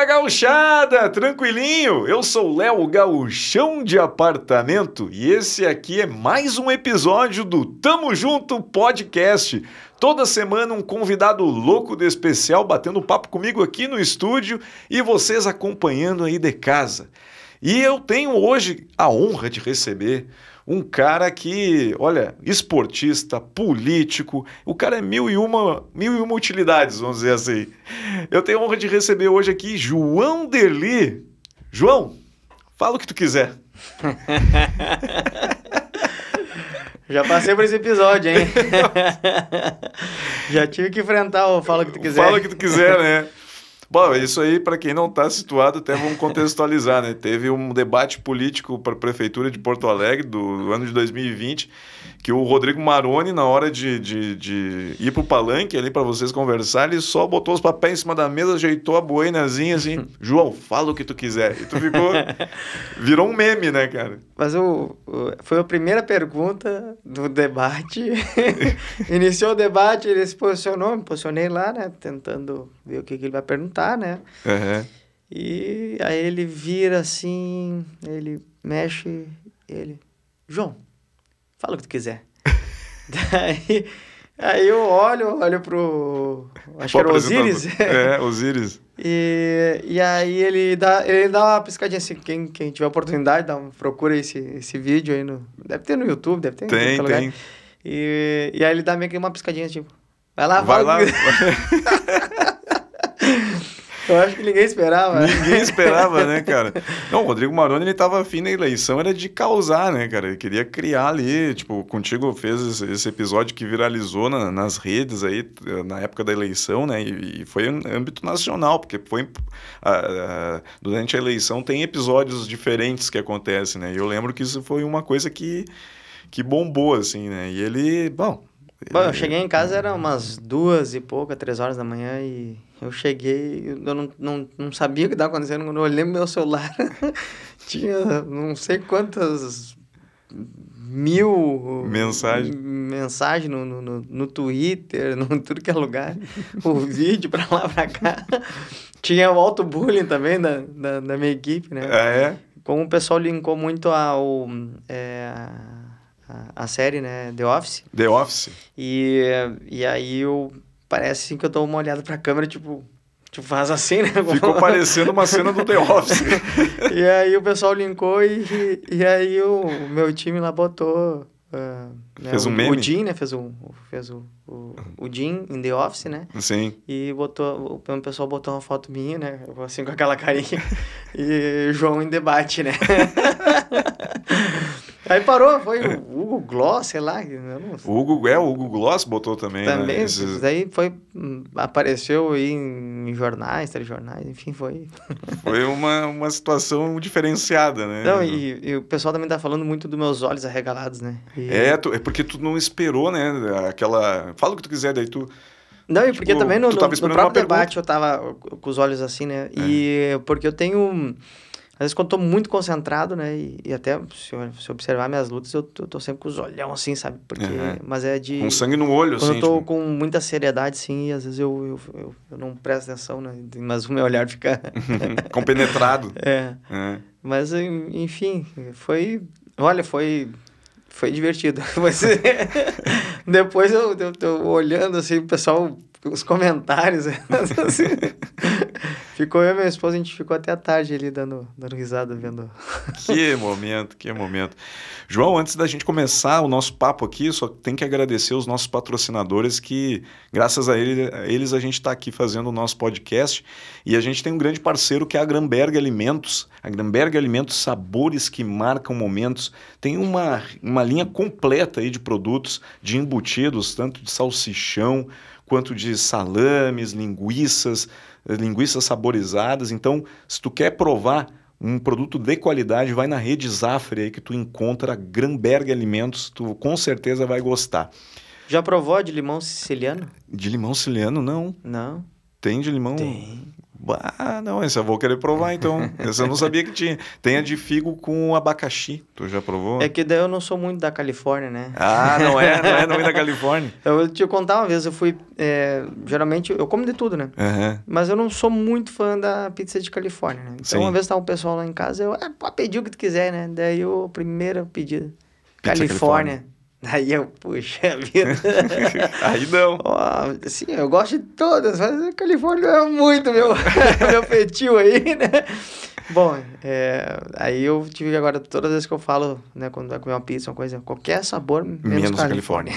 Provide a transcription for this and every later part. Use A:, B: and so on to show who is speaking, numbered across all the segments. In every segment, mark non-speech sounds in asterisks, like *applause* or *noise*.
A: amiga gauchada, tranquilinho? Eu sou Léo Gauchão de Apartamento e esse aqui é mais um episódio do Tamo Junto Podcast. Toda semana um convidado louco de especial batendo papo comigo aqui no estúdio e vocês acompanhando aí de casa. E eu tenho hoje a honra de receber um cara que, olha, esportista, político, o cara é mil e uma, mil e uma utilidades, vamos dizer assim. Eu tenho a honra de receber hoje aqui João Derli. João, fala o que tu quiser. *laughs*
B: Já passei por esse episódio, hein? *laughs* Já tive que enfrentar o Fala o que tu quiser.
A: Fala o que tu quiser, né? Bom, isso aí, para quem não está situado, até vamos contextualizar, né? Teve um debate político para a Prefeitura de Porto Alegre do ano de 2020 que o Rodrigo Maroni, na hora de, de, de ir pro palanque ali para vocês conversarem, ele só botou os papéis em cima da mesa, ajeitou a boinazinha assim, *laughs* João, fala o que tu quiser. E tu ficou. virou um meme, né, cara?
B: Mas o, o foi a primeira pergunta do debate. *laughs* Iniciou o debate, ele se posicionou, me posicionei lá, né? Tentando ver o que, que ele vai perguntar, né?
A: Uhum.
B: E aí ele vira assim, ele mexe, ele. João, fala o que tu quiser. *laughs* Daí, aí eu olho, olho pro. Acho que era Osiris.
A: É, *laughs* Osiris.
B: e, e aí ele dá, ele dá uma piscadinha assim, quem, quem tiver oportunidade, dá uma, procura esse, esse vídeo aí no. Deve ter no YouTube, deve ter
A: tem,
B: em qualquer
A: tem.
B: lugar. E, e aí ele dá meio que uma piscadinha, tipo. Vai lá,
A: Vai
B: fala
A: lá. *laughs*
B: Eu acho que ninguém esperava.
A: Ninguém esperava, né, *laughs* cara? Não, o Rodrigo Maroni, ele tava afim na eleição, era de causar, né, cara? Ele queria criar ali, tipo, contigo fez esse, episódio que viralizou na- nas redes aí, na época da eleição, né? E, e foi em âmbito nacional, porque foi... ah, ah, durante a eleição tem episódios diferentes que acontecem, né? E eu lembro que isso foi uma coisa que, que bombou, assim, né? E ele, bom...
B: Bom, eu cheguei em casa, era umas duas e pouca, três horas da manhã, e eu cheguei, eu não, não, não sabia o que estava acontecendo, quando eu olhei no meu celular, *laughs* tinha não sei quantas mil...
A: Mensagem.
B: Mensagem no, no, no, no Twitter, *laughs* no tudo que é lugar, o *laughs* vídeo pra lá, pra cá. Tinha o auto-bullying também da, da, da minha equipe, né?
A: Ah, é?
B: Como o pessoal linkou muito ao, é, a, a série, né, The Office,
A: The Office.
B: e, e aí eu parece assim que eu dou uma olhada pra câmera, tipo, tipo faz assim, né?
A: Ficou parecendo uma cena do The Office. *laughs*
B: e aí o pessoal linkou e, e aí o meu time lá botou. ah, né,
A: Fez um
B: o,
A: meme?
B: O Jim, né? Fez o, fez o, o, o Jim em The Office, né?
A: Sim.
B: E botou, o pessoal botou uma foto minha, né? Assim, com aquela carinha. *laughs* e João em debate, né? *laughs* Aí parou, foi o Hugo Gloss, sei lá.
A: O Hugo, é, o Hugo Gloss botou também, né?
B: também,
A: Esses-
B: daí foi, hum, apareceu aí em jornais, telejornais, enfim, foi.
A: Foi uma, uma situação diferenciada, né?
B: Não, e, e o pessoal também tá falando muito dos meus olhos arregalados, né? E-
A: É, tu- é porque tu não esperou, né? Aquela. Fala o que tu quiser, daí tu.
B: Não, e porque
A: Tipo,
B: também no, no, no próprio
A: pergunta. É.
B: debate eu tava com os olhos assim, né? E porque eu tenho. Às vezes quando eu tô muito concentrado, né? E, e até se, eu- se observar minhas lutas, eu tô, eu tô sempre com os olhão assim, sabe? Porque.
A: Aham.
B: Mas é de.
A: Com sangue no olho,
B: Quando
A: assim.
B: eu tô
A: tipo,
B: com muita seriedade, sim, e às vezes eu, eu, eu, eu não presto atenção, né? Mas o meu olhar fica. *laughs*
A: compenetrado. *laughs*
B: é.
A: É.
B: Mas, en- enfim, foi. Olha, foi. Foi divertido. *laughs* Mas, depois eu, eu, eu olhando assim, o pessoal, os comentários. assim, ficou eu e minha esposa, a gente ficou até a tarde ali dando, dando risada, vendo.
A: Que momento, que momento. João, antes da gente começar o nosso papo aqui, só tem que agradecer os nossos patrocinadores que, graças a, ele- a eles, a gente está aqui fazendo o nosso podcast. E a gente tem um grande parceiro que é a Gramberg Alimentos. A Gramberg Alimentos, sabores que marcam momentos. Tem uma, uma linha completa aí de produtos, de embutidos, tanto de salsichão quanto de salames, linguiças, linguiças saborizadas. Então, se tu quer provar um produto de qualidade, vai na rede Zafre aí que tu encontra Gramberg Alimentos, tu com certeza vai gostar.
B: Já provou de limão siciliano?
A: De limão siciliano, não.
B: Não.
A: Tem de limão?
B: Tem.
A: Ah, não, esse eu vou querer provar então. *laughs* Esse eu não sabia que tinha. Tem a de figo com abacaxi. Tu já provou?
B: É que daí eu não sou muito da Califórnia, né?
A: Ah, não é? Não é, não é da *laughs* Califórnia?
B: Eu vou te contar uma vez, eu fui. é, geralmente, eu como de tudo, né?
A: Aham.
B: Mas eu não sou muito fã da pizza de Califórnia, né? Então,
A: Sim.
B: uma vez tava um pessoal lá em casa, eu, ah, pode pedir o que tu quiser, né? Daí o primeiro pedido,
A: Pizza
B: Califórnia. *laughs* Daí eu, puxa vida. *laughs*
A: Aí não.
B: Ó, assim, eu gosto de todas, mas a Califórnia é muito meu, *laughs* meu feitio aí, né? Bom, é, aí eu tive agora, todas as vezes que eu falo, né, quando vai comer uma pizza, uma coisa, qualquer sabor, menos,
A: Menos
B: Califórnia.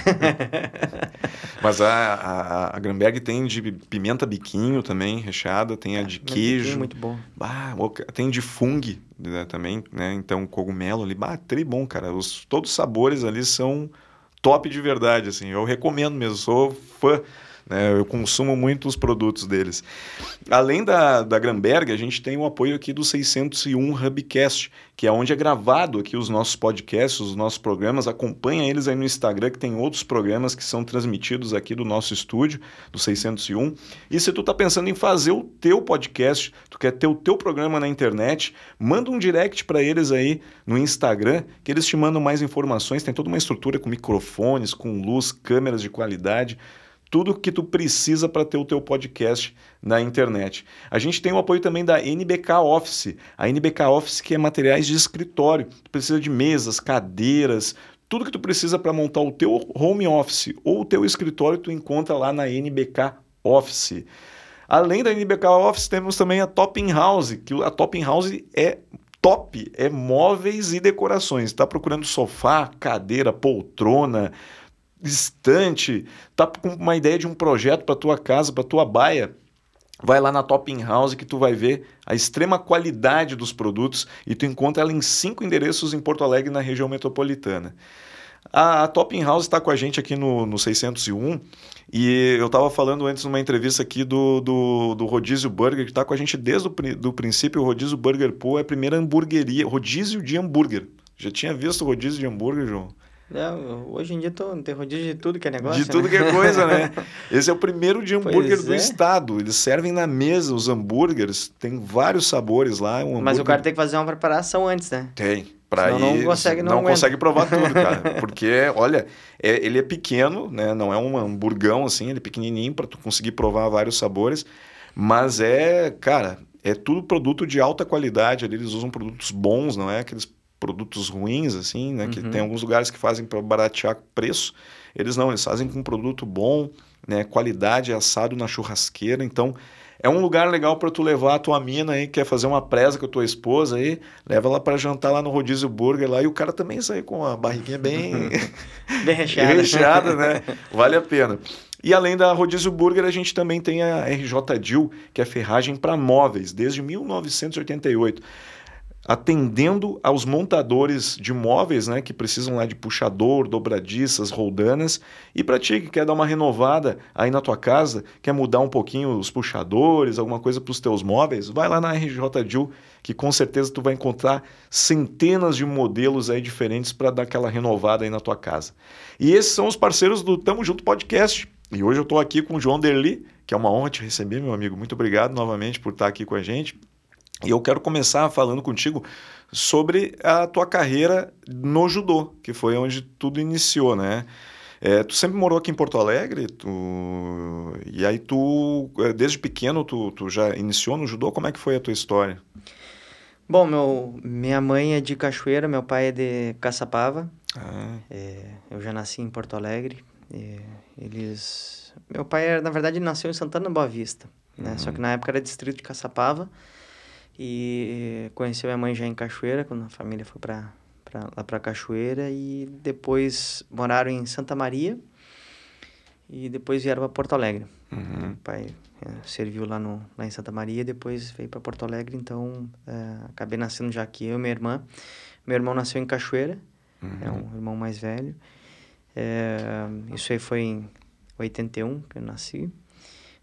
A: Mas a, a, a Granberg tem de pimenta biquinho também, recheada, tem a de
B: Mas
A: queijo.
B: é Muito bom.
A: Bah, o- tem de fungo né, também, né? Então, cogumelo ali, bah, bom, cara. Os, todos os sabores ali são top de verdade, assim. Eu recomendo mesmo, sou fã, né? Eu consumo muito os produtos deles. Além da, da Granberg, a gente tem o apoio aqui do 601 Hubcast, que é onde é gravado aqui os nossos podcasts, os nossos programas. Acompanha eles aí no Instagram, que tem outros programas que são transmitidos aqui do nosso estúdio, do 601. E se tu tá pensando em fazer o teu podcast, tu quer ter o teu programa na internet, manda um direct para eles aí no Instagram, que eles te mandam mais informações. Tem toda uma estrutura com microfones, com luz, câmeras de qualidade tudo que tu precisa para ter o teu podcast na internet. A gente tem o apoio também da NBK Office. A NBK Office que é materiais de escritório. Tu precisa de mesas, cadeiras, tudo que tu precisa para montar o teu home office ou o teu escritório, tu encontra lá na NBK Office. Além da NBK Office, temos também a Topping House, que a Topping House é top, é móveis e decorações. Está procurando sofá, cadeira, poltrona, estante, tá com uma ideia de um projeto para tua casa, para tua baia, vai lá na Topping House que tu vai ver a extrema qualidade dos produtos e tu encontra ela em cinco endereços em Porto Alegre, na região metropolitana. A, a Topping House está com a gente aqui no, no 601 e eu estava falando antes numa entrevista aqui do, do, do Rodízio Burger, que está com a gente desde o do princípio. O Rodízio Burger Pool é a primeira hamburgueria, rodízio de hambúrguer. Já tinha visto o rodízio de hambúrguer, João?
B: É, hoje em dia tô, tem rodízio de tudo que é negócio.
A: De tudo
B: né?
A: que é coisa, né? *laughs* Esse é o primeiro de hambúrguer
B: Pois
A: do
B: é.
A: estado. Eles servem na mesa os hambúrgueres, tem vários sabores lá. Um
B: Mas o
A: hambúrguer-
B: cara tem que fazer uma preparação antes, né?
A: Tem. Pra
B: Senão não
A: ir,
B: consegue- não
A: não consegue provar tudo, *laughs* cara. Porque, olha, é- ele é pequeno, né? Não é um hamburgão assim, ele é pequenininho para tu conseguir provar vários sabores. Mas é, cara, é tudo produto de alta qualidade. ali, Eles usam produtos bons, não é aqueles produtos ruins, assim, né? Que
B: Uhum.
A: tem alguns lugares que fazem para baratear preço. Eles não, eles fazem com produto bom, né? Qualidade assado na churrasqueira. Então, é um lugar legal para tu levar a tua mina aí, que quer fazer uma presa com a tua esposa aí, leva ela para jantar lá no Rodízio Burger lá e o cara também sai com a barriguinha bem *laughs*
B: Bem recheado.
A: recheada, né? *laughs* Vale a pena. E além da Rodízio Burger, a gente também tem a RJ Dil, que é ferragem para móveis, desde 1988 atendendo aos montadores de móveis, né, que precisam lá de puxador, dobradiças, roldanas, e para ti que quer dar uma renovada aí na tua casa, quer mudar um pouquinho os puxadores, alguma coisa para os teus móveis, vai lá na RJ Dil, que com certeza tu vai encontrar centenas de modelos aí diferentes para dar aquela renovada aí na tua casa. E esses são os parceiros do Tamo Junto Podcast. E hoje eu estou aqui com o João Derli, que é uma honra te receber, meu amigo. Muito obrigado novamente por estar aqui com a gente. E eu quero começar falando contigo sobre a tua carreira no judô, que foi onde tudo iniciou, né? É, tu sempre morou aqui em Porto Alegre, tu... e aí tu, eh, desde pequeno, tu, tu já iniciou no judô? Como é que foi a tua história?
B: Bom, meu, minha mãe é de Cachoeira, meu pai é de Caçapava.
A: Ah,
B: É, eu já nasci em Porto Alegre. é, eles... Meu pai, na verdade, nasceu em Santana Boa Vista, né? Só que na época era distrito de Caçapava. E conheci minha mãe já em Cachoeira, quando a família foi para lá para Cachoeira. E depois moraram em Santa Maria. E depois vieram para Porto Alegre.
A: uhum,
B: Meu pai é, serviu lá, no, lá em Santa Maria, depois veio para Porto Alegre, então é, acabei nascendo já aqui, eu e minha irmã. Meu irmão nasceu em Cachoeira, é
A: uhum.
B: um irmão mais velho. É, isso aí foi em 81 que eu nasci.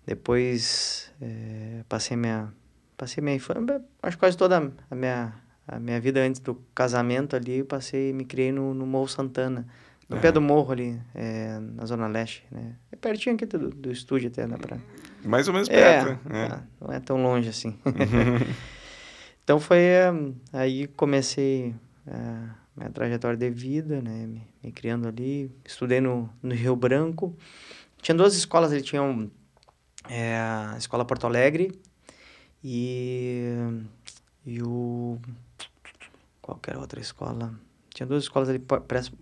B: Depois é, passei minha passei minha infância, acho quase toda a minha a minha vida antes do casamento ali, eu passei me criei no, no Morro Santana, no pé
A: Aham.
B: do morro ali, é, na zona leste, né? É pertinho aqui do, do estúdio até, dá pra
A: Mais ou menos
B: É,
A: perto. É.
B: ah, não é tão longe assim. *laughs* *laughs* então foi eh, aí comecei eh, minha trajetória de vida, né? Me, me criando ali. Estudei no, no Rio Branco. Tinha duas escolas, ele tinha um, eh, a Escola Porto Alegre e, e o... Qualquer outra escola. Tinha duas escolas ali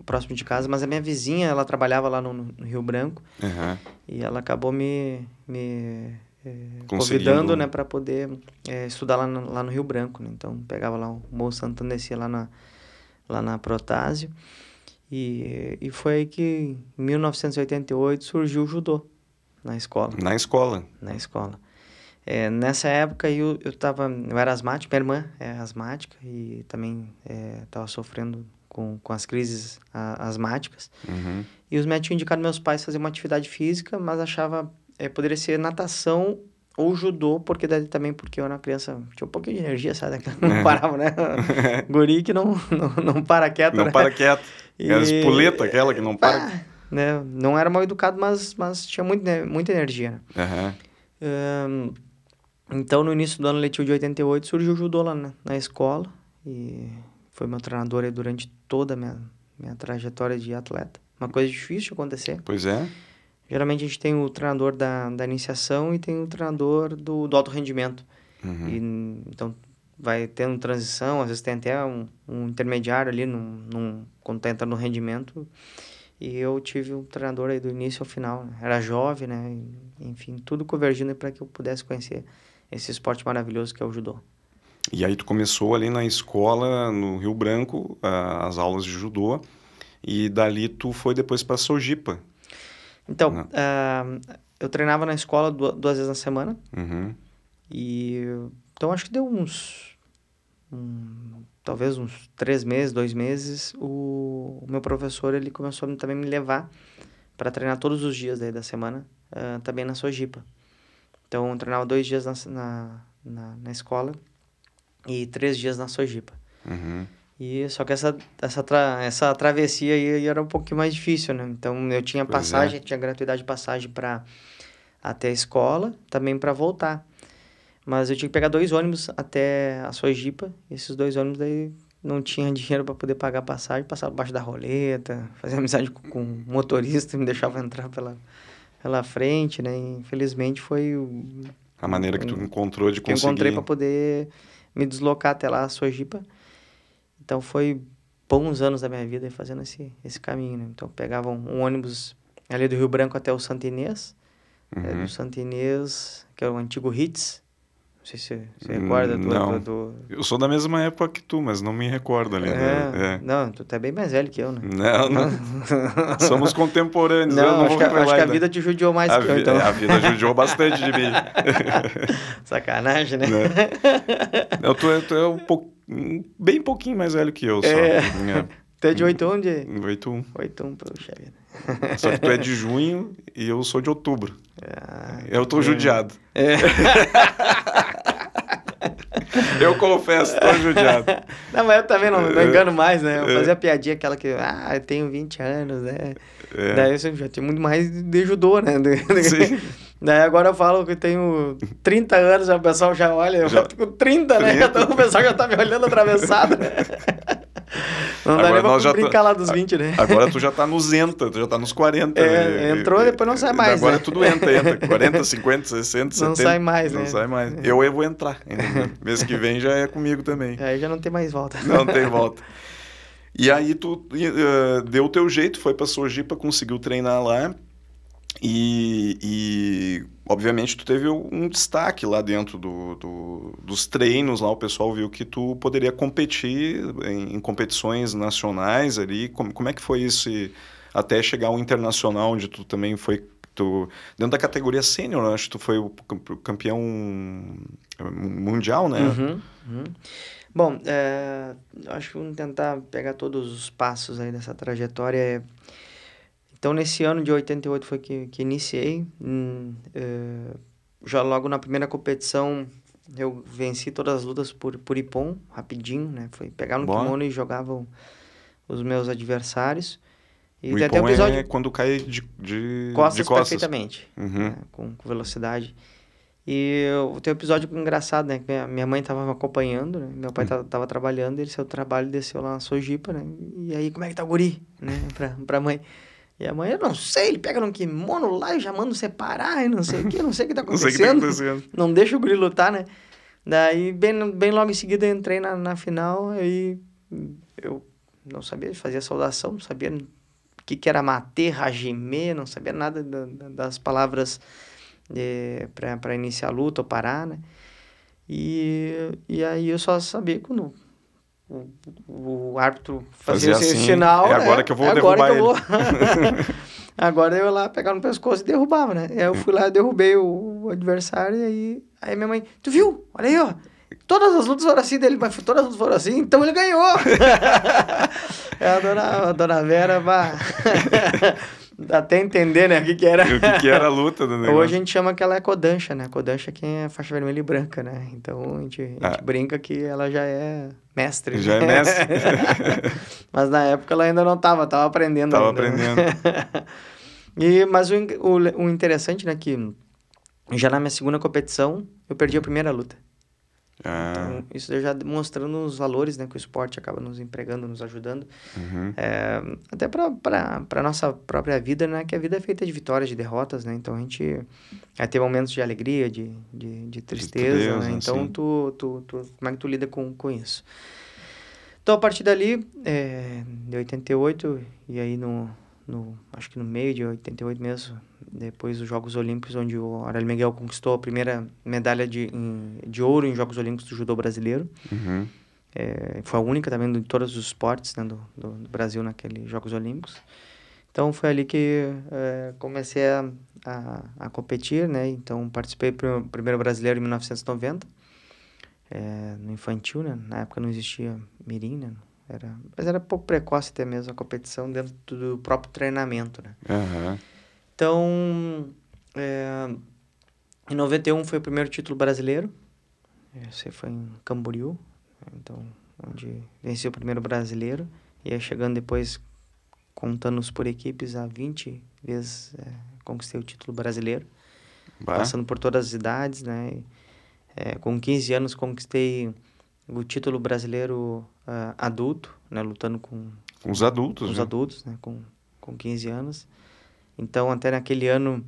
B: próximo de casa, mas a minha vizinha, ela trabalhava lá no, no Rio Branco.
A: Aham.
B: E ela acabou me, me eh, convidando, né, para poder eh, estudar lá no, lá no Rio Branco, né? Então, pegava lá o Morro Santana, descia lá na, lá na Protásio. E, e foi aí que, em 1988, surgiu o judô na escola,
A: Na escola.
B: na escola. Eh, nessa época, eu, eu, tava, eu era asmático, minha irmã é asmática e também estava sofrendo com, com as crises a- asmáticas.
A: Uhum.
B: E os médicos indicado meus pais fazer uma atividade física, mas achava eh, poderia ser natação ou judô, porque daí também porque eu era uma criança, tinha um pouquinho de energia, sabe? *laughs* Não parava, né? *laughs* Guri que não, não, não para quieto,
A: Não
B: né?
A: para quieto. É
B: E-
A: espoleta, aquela que não para.
B: Ah, né? Não era mal educado, mas, mas tinha muito, né? muita energia, né? Ahn, então, no início do ano letivo de 88, surgiu o judô lá na, na escola. E foi meu treinador aí durante toda a minha, minha trajetória de atleta. Uma coisa difícil de acontecer.
A: Pois é.
B: Geralmente a gente tem o treinador da, da iniciação e tem o treinador do, do alto rendimento.
A: Uhum.
B: E, então, vai tendo transição, às vezes tem até um, um intermediário ali num, num, quando tá entrando no rendimento. E eu tive um treinador aí do início ao final. né? Era jovem, né? Enfim, tudo convergindo para que eu pudesse conhecer esse esporte maravilhoso que é o judô.
A: E aí tu começou ali na escola, no Rio Branco, a- as aulas de judô. E dali tu foi depois para Sojipa.
B: Então,
A: Não.
B: ah, eu treinava na escola du- duas vezes na semana.
A: Uhum.
B: E então acho que deu uns. um, talvez uns três meses, dois meses, o, o meu professor ele começou a também me levar para treinar todos os dias daí da semana, ah, também na Sojipa. Então eu treinava dois dias na, na, na, na escola e três dias na Sojipa.
A: Uhum.
B: E só que essa, essa, tra, essa travessia aí era um pouquinho mais difícil, né? Então eu tinha
A: Pois é.
B: passagem, tinha gratuidade de passagem para até a escola, também para voltar. Mas eu tinha que pegar dois ônibus até a Sojipa. E esses dois ônibus daí não tinha *laughs* dinheiro para poder pagar a passagem, passava abaixo da roleta, fazia amizade com, com o motorista, me deixava entrar pela, pela frente, né? Infelizmente foi o
A: A maneira que tu encontrou de
B: que eu
A: conseguir.
B: encontrei para poder me deslocar até lá, a Sojipa. Então foi bons anos da minha vida fazendo esse, esse caminho, né? Então pegava um, um ônibus ali do Rio Branco até o Santo Inês, é,
A: Uhum.
B: do Santo Inês, que é o antigo Hits. Não sei se você recorda do,
A: Hum, Não.
B: do, do-
A: Eu sou da mesma época que tu, mas não me recordo ali. né?
B: É,
A: É.
B: Não, tu tá bem mais velho que eu, né?
A: Não, não. *laughs* Somos contemporâneos. eu
B: Não,
A: não
B: acho, que, a- acho que a vida te judiou mais
A: a,
B: que eu, então.
A: a vida judiou bastante de mim. *laughs* *laughs*
B: Sacanagem, né?
A: Né? Eu tu, é- tu é um pouco, bem pouquinho mais velho que eu só.
B: É.
A: É.
B: Tu é de 81 de...
A: 8-1.
B: 81, puxa vida.
A: Só que tu é de junho e eu sou de outubro.
B: Ah,
A: Eu tô
B: é.
A: judiado.
B: É. *laughs*
A: Eu confesso, tô judiado. *laughs*
B: Não, mas eu também não, não engano mais, né? Eu
A: É.
B: fazia piadinha aquela que, ah, eu tenho 20 anos, né?
A: É.
B: Daí eu já tinha muito mais de judô, né? *laughs*
A: Sim.
B: Daí agora eu falo que eu tenho 30 anos, o pessoal já olha, eu
A: Já-
B: já tô com 30, né?
A: 30.
B: Então, o pessoal já tá me olhando atravessado, né? Não dá
A: Agora
B: nem pra
A: já
B: brincar lá dos 20, né?
A: Agora tu já *laughs* tá nos enta, tu já tá nos 40.
B: É, entrou, depois não sai mais,
A: Agora
B: né?
A: tudo entra, entra. 40, 50, 60, 70.
B: Não sai mais,
A: Não
B: né?
A: sai mais. Eu, eu vou entrar. ainda. *laughs* Mês que vem já é comigo também.
B: Aí já não tem mais volta.
A: Não tem *laughs* volta. E aí tu eh, deu o teu jeito, foi pra Sojipa, conseguiu treinar lá. E, e, obviamente tu teve um destaque lá dentro do, do- dos treinos lá, o pessoal viu que tu poderia competir em, em competições nacionais ali. Como, como é que foi isso até chegar ao internacional, onde tu também foi tu, dentro da categoria sênior, acho que tu foi o cam- campeão mundial, né?
B: Uhum, uhum. Bom, é, acho que vamos tentar pegar todos os passos aí dessa trajetória. É, Então, nesse ano de 88 foi que, que iniciei. Hum, é, já logo na primeira competição, eu venci todas as lutas por, por Ipom, rapidinho, né? Foi pegar no
A: Boa.
B: kimono e jogava o- os meus adversários.
A: E o tem um episódio... é quando cai de, de,
B: costas,
A: de costas.
B: perfeitamente,
A: uhum.
B: né? com, com, velocidade. E tem um episódio engraçado, né? Minha, minha mãe estava me acompanhando, né? Meu pai estava uhum. trabalhando, ele saiu do trabalho, desceu lá na Sojipa, né? E aí, como é que tá o guri, né? *laughs* Pra, pra mãe. E a mãe, eu não sei, ele pega num kimono lá e já manda separar e não sei o que, *laughs* não sei o que tá acontecendo. não sei o que tá acontecendo. Não deixa o guri lutar, né? Daí, bem, bem logo em seguida, eu entrei na, na final, aí eu não sabia fazer saudação, não sabia o que, que era mater, hajime, não sabia nada da, das palavras é, para iniciar a luta ou parar, né? E, e aí eu só sabia quando o, o árbitro fazia, fazia assim, sinal.
A: É agora
B: né?
A: que eu vou é derrubar agora
B: ele. Eu vou... *laughs* agora eu ia lá pegar no pescoço e derrubava, né? Aí eu fui lá, derrubei o, o adversário e aí, aí minha mãe, tu viu? Olha aí, ó. Todas as lutas foram assim dele, mas todas as lutas foram assim, então ele ganhou. é a dona, a dona Vera, vá. Até entender, né, o que, que era.
A: o que, que era a luta do *laughs* negócio.
B: Hoje a gente chama que ela é Kodansha, né? Kodansha é quem é faixa vermelha e branca, né? Então a gente, a gente ah. brinca que ela já é mestre.
A: Já é mestre. *laughs*
B: mas na época ela ainda não estava, estava aprendendo.
A: Estava
B: ainda.
A: aprendendo. *laughs*
B: e, mas o, o, o interessante, né, que já na minha segunda competição eu perdi a primeira luta.
A: Ah.
B: Então, isso já demonstrando os valores né, que o esporte acaba nos empregando, nos ajudando.
A: Uhum.
B: É, até para a nossa própria vida, né? Que a vida é feita de vitórias, de derrotas, né? Então a gente vai ter momentos de alegria, de, de, de tristeza, de tristeza, né? Então tu, tu, tu, como é que tu lida com, com isso? Então a partir dali, é, de 88, e aí no, no, acho que no meio de 88 mesmo, depois dos Jogos Olímpicos, onde o Aurélio Miguel conquistou a primeira medalha de, em, de ouro em Jogos Olímpicos do judô brasileiro.
A: Uhum.
B: É, foi a única também de todos os esportes né, do, do, do, Brasil naqueles Jogos Olímpicos. Então foi ali que é, comecei a, a, a, competir, né? Então participei do primeiro brasileiro em 1990, é, no infantil, né? Na época não existia mirim, né? Era, mas era pouco precoce até mesmo a competição dentro do próprio treinamento, né?
A: Uhum.
B: Então, é, em 91 foi o primeiro título brasileiro. Esse foi em Camboriú, então, onde venceu o primeiro brasileiro. E aí chegando depois, contando-os por equipes, a 20 vezes é, conquistei o título brasileiro. Bah. Passando por todas as idades, né? É, com 15 anos conquistei o título brasileiro uh, adulto, né? Lutando com...
A: Com os adultos,
B: Com os
A: né?
B: adultos, né? Com, com 15 anos. Então, até naquele ano,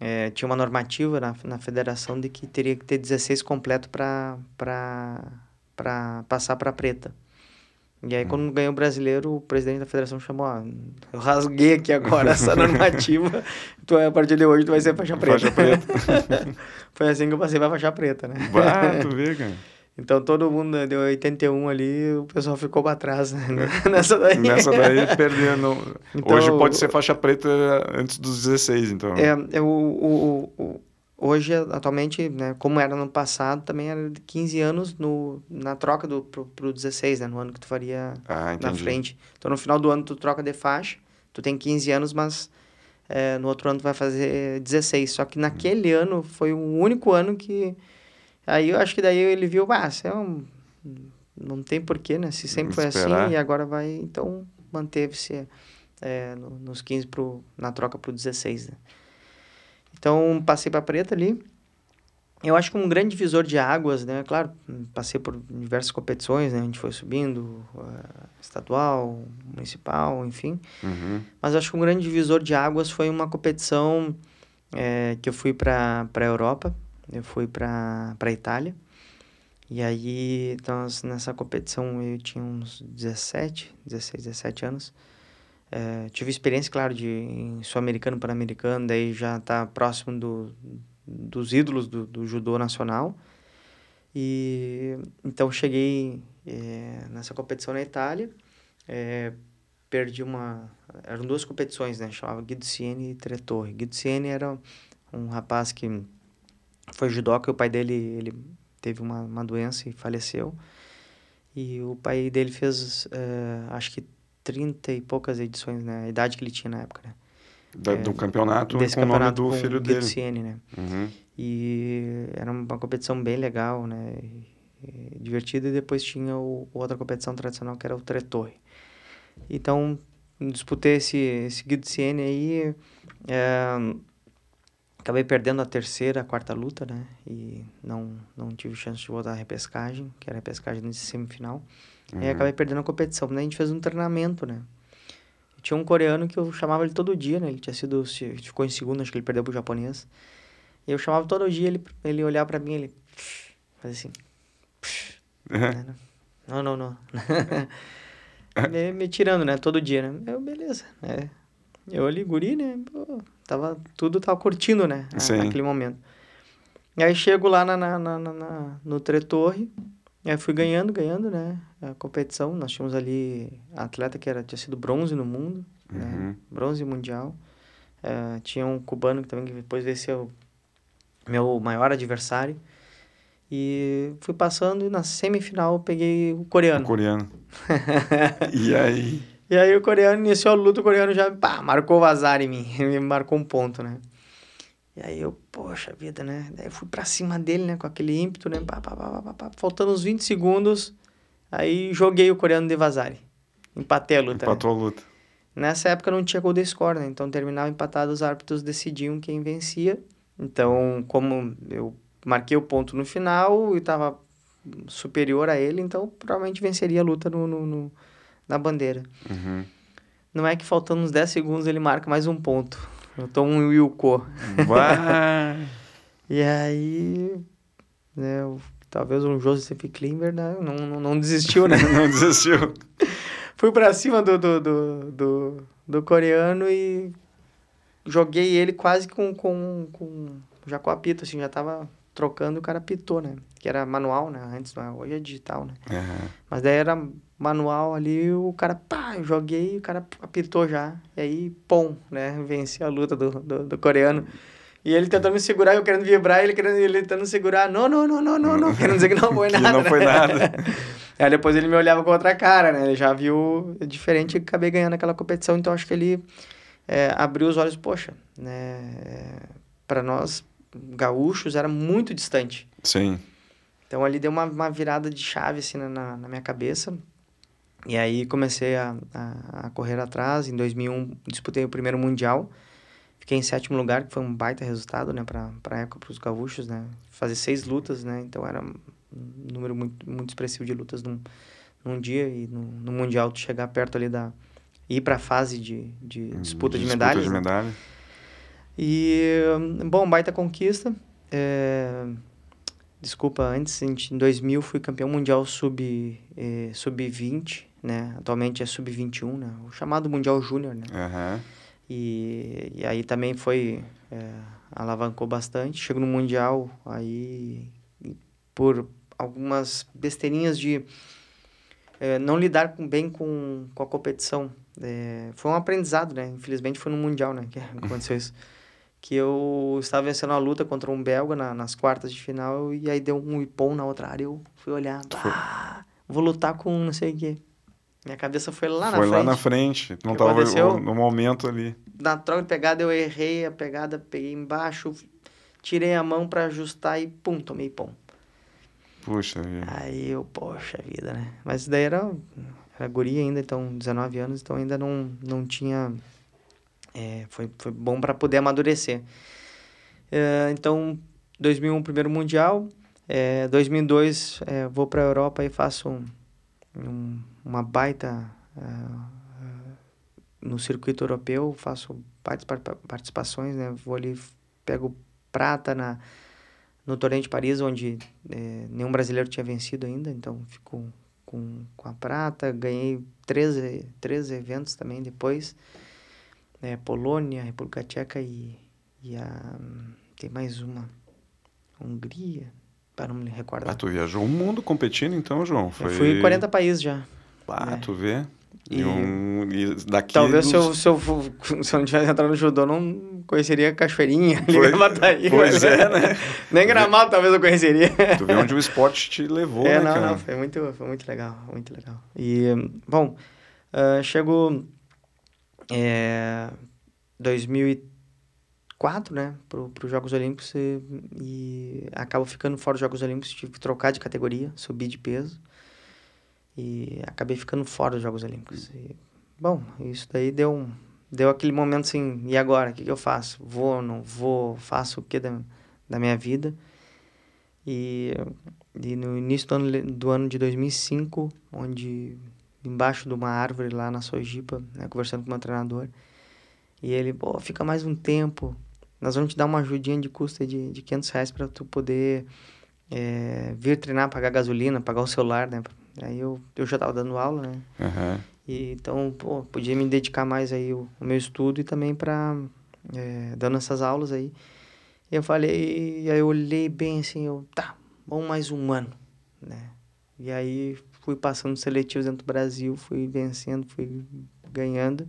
B: é, tinha uma normativa na, na federação de que teria que ter 16 completo para passar para preta. E aí, hum. quando ganhou o brasileiro, o presidente da federação chamou, ó, eu rasguei aqui agora essa *laughs* normativa, tu, a partir de hoje tu vai ser faixa preta.
A: Faixa preta. *laughs*
B: Foi assim que eu passei pra faixa preta, né?
A: Bah, tu vê, cara.
B: Então todo mundo deu 81 ali, o pessoal ficou para trás né? *laughs* nessa daí.
A: Nessa daí perdendo. Então, hoje pode ser faixa preta antes dos 16, então.
B: É, é o, o, o, hoje, atualmente, né, como era no passado, também era de 15 anos no, na troca do, pro, pro 16, né? No ano que tu faria
A: ah,
B: na frente. Então no final do ano tu troca de faixa, tu tem 15 anos, mas é, no outro ano tu vai fazer 16. Só que naquele hum. ano foi o único ano que Aí eu acho que daí ele viu, ah, é um, não tem porquê, né? Se sempre foi assim e agora vai, então manteve-se é, no, nos 15 pro, na troca pro 16, né? Então passei para preta ali. Eu acho que um grande divisor de águas, né? Claro, passei por diversas competições, né? A gente foi subindo, uh, estadual, municipal, enfim.
A: Uhum.
B: Mas acho que um grande divisor de águas foi uma competição é, que eu fui para a Europa, eu fui para a Itália. E aí, nós, nessa competição, eu tinha uns 17, 16, 17 anos. É, tive experiência, claro, de sul-americano, pan-americano, daí já tá próximo do, dos ídolos do, do judô nacional. E então cheguei é, nessa competição na Itália, é, perdi uma. Eram duas competições, né? Chamava Guido Siene e Tretorre. Guido Siene era um rapaz que foi judoca, o pai dele ele teve uma, uma doença e faleceu. E o pai dele fez, uh, acho que 30 e poucas edições, né? A idade que ele tinha na época, né?
A: Da, é, do campeonato desse com campeonato o nome do filho dele.
B: Ciene, né?
A: Uhum.
B: E era uma competição bem legal, né? E, e divertida. E depois tinha o, outra competição tradicional que era o Tretorre. Então, disputei esse, esse Guido Siene aí, é, acabei perdendo a terceira, a quarta luta, né? E não, não tive chance de voltar à repescagem, que era a repescagem de semifinal. Uhum. E acabei perdendo a competição. Daí a gente fez um treinamento, né? Tinha um coreano que eu chamava ele todo dia, né? Ele tinha sido, ficou em segundo, acho que ele perdeu pro japonês. E eu chamava todo dia, ele, ele olhava para mim, ele *sniffs* fazia assim. *sniffs* Uhum. *laughs* Não, não, não. *laughs* me, me, tirando, né? Todo dia, né? Eu, beleza, né? Eu ali, guri, né? Pô, tava, tudo tava curtindo, né? Sim. Naquele momento. E aí chego lá na, na, na, na no Tretorre, e aí fui ganhando, ganhando, né? A competição. Nós tínhamos ali atleta que era, tinha sido bronze no mundo, né? uhum. né? Bronze mundial. Uh, tinha um cubano que também que depois venceu meu maior adversário. E fui passando e na semifinal peguei o coreano.
A: O coreano. *laughs* e aí?
B: E aí o coreano iniciou a luta, o coreano já pá, marcou o vazar em mim, *laughs* me marcou um ponto, né? E aí eu, poxa vida, né? Daí eu fui pra cima dele, né? Com aquele ímpeto, né? Pá, pá, pá, pá, pá. Faltando uns 20 segundos, aí joguei o coreano de vazare. Empatei a luta.
A: Né? Empatou
B: né?
A: a luta.
B: Nessa época não tinha gol de score, né? Então terminava empatado, os árbitros decidiam quem vencia. Então, como eu marquei o ponto no final e estava superior a ele, então provavelmente venceria a luta no, no, no na bandeira.
A: Uhum.
B: Não é que faltando uns 10 segundos ele marca mais um ponto. Eu tô um Wilco. *laughs* e aí, né, talvez um Joseph Klimber né, não, não, não desistiu, né? *laughs*
A: não desistiu. *laughs*
B: Fui pra cima do, do, do, do, do coreano e joguei ele quase com, com, com já com apito, assim, já tava trocando e o cara apitou, né? Que era manual, né? Antes, hoje é digital, né?
A: Uhum.
B: Mas daí era manual ali, o cara, pá, joguei, o cara apitou já. E aí, pum, né? Venci a luta do, do, do coreano. E ele tentando me segurar, eu querendo vibrar, ele querendo, ele tentando segurar. Não, não, não, não, não, não. *laughs* Querendo dizer que não foi *laughs* nada.
A: não
B: né?
A: foi nada. *laughs*
B: aí depois ele me olhava com outra cara, né? Ele já viu diferente e acabei ganhando aquela competição. Então acho que ele é, abriu os olhos, poxa, né? Para nós gaúchos era muito distante.
A: Sim.
B: Então ali deu uma, uma virada de chave assim na, na minha cabeça. E aí comecei a, a, a, correr atrás. Em 2001 disputei o primeiro mundial. Fiquei em sétimo lugar, que foi um baita resultado, né, para a época para os gaúchos, né? Fazer seis lutas, né? Então era um número muito, muito expressivo de lutas num, num dia e no, no mundial tu chegar perto ali da ir para a fase de, de disputa de, de medalhas.
A: Disputa de medalha. Né?
B: E, bom, baita conquista. É... Desculpa, antes, em 2000 fui campeão mundial sub, eh, sub-20, né? Atualmente é sub-21, né? O chamado Mundial Júnior, né?
A: Uhum.
B: E, e aí também foi... É, alavancou bastante. Chego no Mundial, aí por algumas besteirinhas de é, não lidar com, bem com, com a competição. É, foi um aprendizado, né? Infelizmente foi no Mundial, né? Que *laughs* aconteceu isso que eu estava vencendo a luta contra um belga na, nas quartas de final e aí deu um ipom na outra área. Eu fui olhar, ah, vou lutar com não sei o quê. Minha cabeça foi lá
A: foi
B: na frente.
A: Foi lá na frente, não estava no momento ali.
B: Na troca de pegada eu errei a pegada, peguei embaixo, tirei a mão para ajustar e pum, tomei pom.
A: Puxa vida.
B: Aí eu, poxa vida, né? Mas daí era, era guria ainda, então 19 anos, então ainda não, não tinha é, foi, foi bom para poder amadurecer. É, então, 2001, primeiro Mundial. É, 2002, é, vou para a Europa e faço um, um, uma baita... Uh, no circuito europeu, faço participações, né? Vou ali, pego prata na, no Torneio de Paris, onde é, nenhum brasileiro tinha vencido ainda, então fico com, com a prata. Ganhei 13, 13 eventos também depois né, Polônia, República Tcheca e, e a. Tem mais uma. Hungria, para não me recordar.
A: Ah, tu viajou o mundo competindo então, João? Foi...
B: Eu fui em 40 países já.
A: Ah, né? tu vê? E, e, um, e daqui
B: talvez dos... se, eu, se, eu, *laughs* se eu não tivesse entrado no judô, não conheceria Cachoeirinha, *laughs*
A: Foi, Pois é, né? *laughs*
B: Nem Gramado talvez eu conheceria.
A: Tu vê onde o esporte te levou,
B: é,
A: né,
B: não,
A: cara?
B: Não, foi muito, foi muito legal, muito legal. E, bom, uh, chego é, 2004, né, para os Jogos Olímpicos e, e acabo ficando fora dos Jogos Olímpicos, tive que trocar de categoria, subir de peso e acabei ficando fora dos Jogos Olímpicos. E bom, isso daí deu um, deu aquele momento assim, e agora? O que, que eu faço? Vou, não vou? Faço o que da, da minha vida? E, e no início do ano, do ano de 2005, onde embaixo de uma árvore lá na Sojipa, né, conversando com meu treinador, e ele, pô, fica mais um tempo, nós vamos te dar uma ajudinha de custo de, de 500 reais para tu poder é, vir treinar, pagar gasolina, pagar o celular, né? Aí eu, eu já tava dando aula, né?
A: Uhum.
B: E, então, pô, podia me dedicar mais aí o, o meu estudo e também para é, dando essas aulas aí. E eu falei, aí eu olhei bem assim, eu, tá, vamos mais um ano, né? E aí fui passando seletivos dentro do Brasil, fui vencendo, fui ganhando.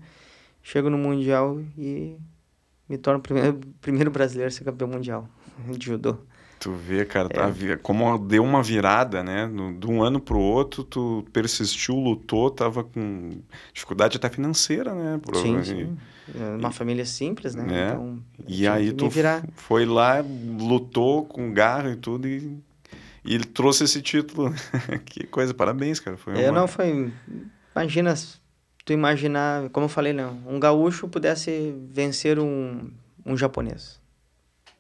B: Chego no Mundial e me torno o primeiro, *laughs* primeiro brasileiro a ser campeão mundial *laughs* de judô.
A: Tu vê, cara, tá, é. como deu uma virada, né? De um ano pro outro, tu persistiu, lutou, tava com dificuldade até financeira, né?
B: Sim, sim. É uma e, família simples, né?
A: É. Então, e aí tu foi lá, lutou com garra e tudo e, e ele trouxe esse título. *laughs* que coisa, parabéns, cara. Foi
B: é, uma... não, foi... Imagina, tu imaginar, como eu falei, não, um gaúcho pudesse vencer um, um japonês.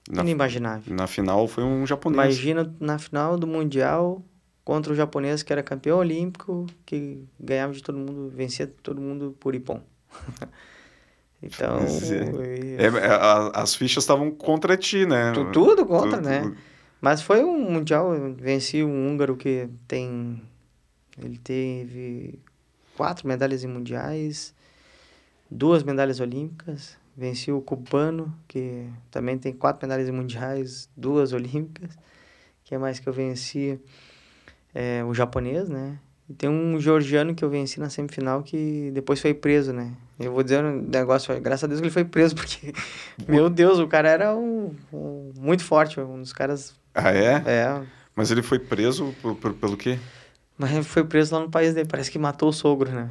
B: Na, Inimaginável.
A: Na final foi um japonês.
B: Imagina na final do Mundial contra o japonês que era campeão olímpico, que ganhava de todo mundo, vencia todo mundo por ipom. *laughs* então.
A: É. É, é, as fichas estavam contra ti, né?
B: Tudo, tudo contra, tudo, né? Tudo. Mas foi um Mundial, venci um húngaro que tem. Ele teve quatro medalhas em mundiais, duas medalhas olímpicas Venci o cubano, que também tem quatro medalhas mundiais, duas olímpicas. que é mais que eu venci? É, o japonês, né? E tem um georgiano que eu venci na semifinal que depois foi preso, né? Eu vou dizer um negócio, graças a Deus que ele foi preso, *laughs* porque, meu Deus, o cara era um, um muito forte, um dos caras...
A: Ah, é?
B: É.
A: Mas ele foi preso por, por, pelo quê?
B: Mas ele foi preso lá no país dele, parece que matou o sogro, né?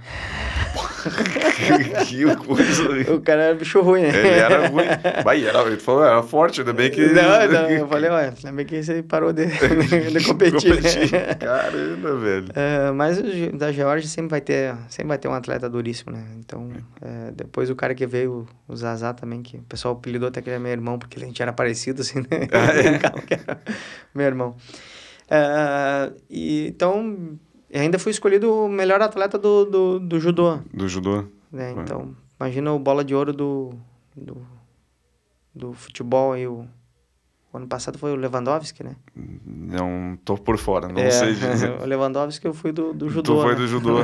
B: *laughs*
A: que coisa.
B: O cara era bicho ruim, né?
A: Ele era ruim. *laughs* Vai, era, ele falou, era forte, ainda bem que.
B: Não, não, eu falei, olha, ainda bem que você parou de, *laughs* de competir.
A: Né? Caramba, velho.
B: É, mas da Georgia sempre vai ter, sempre vai ter um atleta duríssimo, né? Então, é, depois o cara que veio, o Zazá também, que o pessoal apelidou até que ele é meu irmão, porque a gente era parecido, assim, né? Ah, é? meu irmão. É, e, então, ainda fui escolhido o melhor atleta do, do, do judô.
A: Do judô.
B: É, então, imagina o bola de ouro do, do, do futebol e o, o ano passado foi o Lewandowski, né?
A: Não tô por fora, não
B: é,
A: sei dizer. *laughs*
B: o Lewandowski eu fui do, do judô.
A: Tu foi
B: né?
A: do judô.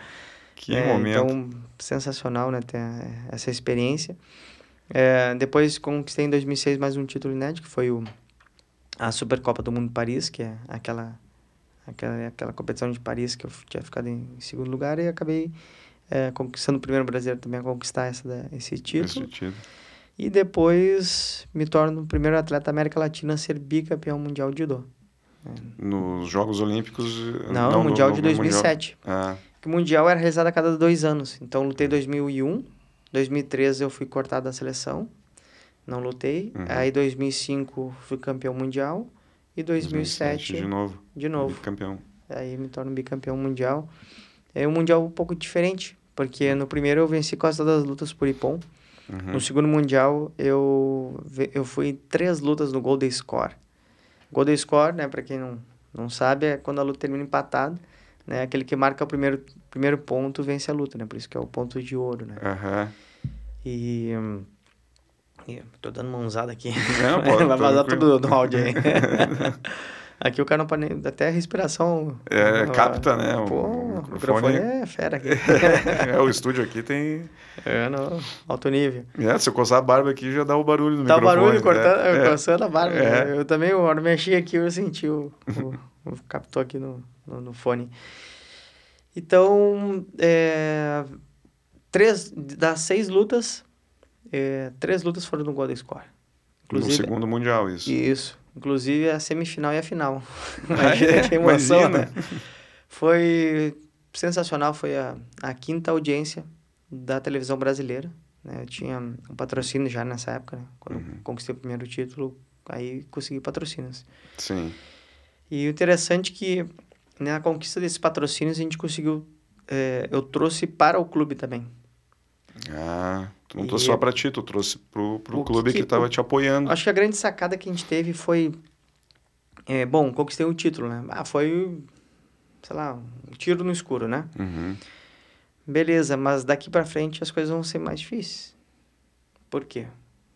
A: *laughs* que é, momento.
B: Então, sensacional, né? Ter essa experiência. É, depois conquistei em 2006 mais um título inédito, que foi o, a Supercopa do Mundo Paris, que é aquela, aquela, aquela competição de Paris que eu tinha ficado em segundo lugar e acabei é, conquistando o primeiro brasileiro também a conquistar essa, esse título. Esse título. E depois me torno o primeiro atleta da América Latina a ser bicampeão mundial de judô.
A: Nos Jogos Olímpicos?
B: Não, no Mundial no, no, de 2007. Mundial. Ah. O Mundial era realizado a cada dois anos. Então, lutei em 2001. 2013 eu fui cortado da seleção. Não lutei. Uhum. Aí, 2005 fui campeão mundial. E 2007...
A: 2007 de novo.
B: De novo.
A: Bicampeão.
B: Aí me torno bicampeão mundial. É um mundial um pouco diferente. Porque no primeiro eu venci quase todas as lutas por Ipom. Uhum. No segundo mundial eu, eu fui três lutas no Golden Score. Golden Score, né, para quem não, não sabe, é quando a luta termina empatada, né, aquele que marca o primeiro, primeiro ponto vence a luta, né, por isso que é o ponto de ouro, né.
A: Uhum.
B: E, e tô dando uma usada aqui, não, *laughs* pode, vai vazar tudo no áudio aí. *laughs* Aqui o cara não pode nem. Até a respiração.
A: É, capta, né?
B: O, Pô, o microfone, é fera aqui. *laughs*
A: é, o estúdio aqui tem.
B: É, no alto nível.
A: É, se eu coçar a barba aqui já dá o barulho no
B: dá
A: microfone.
B: Dá o barulho cortando, é. coçando a barba. É. Né? Eu também, eu mexi aqui, eu senti o. o, o captou aqui no, no, no fone. Então, é, três, das seis lutas, é, três lutas foram no Golden Score.
A: Inclusive, no segundo mundial, isso.
B: Isso. Inclusive a semifinal e a final. *laughs* Imagina que emoção, Imagina. né? Foi sensacional, foi a, a quinta audiência da televisão brasileira. Né? Eu tinha um patrocínio já nessa época, né? quando uhum. conquistei o primeiro título, aí consegui patrocínios.
A: Sim.
B: E o interessante é que na né, conquista desses patrocínios a gente conseguiu é, eu trouxe para o clube também.
A: Ah, tu não trouxe só pra ti, tu trouxe pro, pro
B: O
A: clube que,
B: que-
A: tava te apoiando.
B: Acho que a grande sacada que a gente teve foi. É, bom, conquistei o título, né? Ah, foi. Sei lá, um tiro no escuro, né?
A: Uhum.
B: Beleza, mas daqui pra frente as coisas vão ser mais difíceis. Por quê?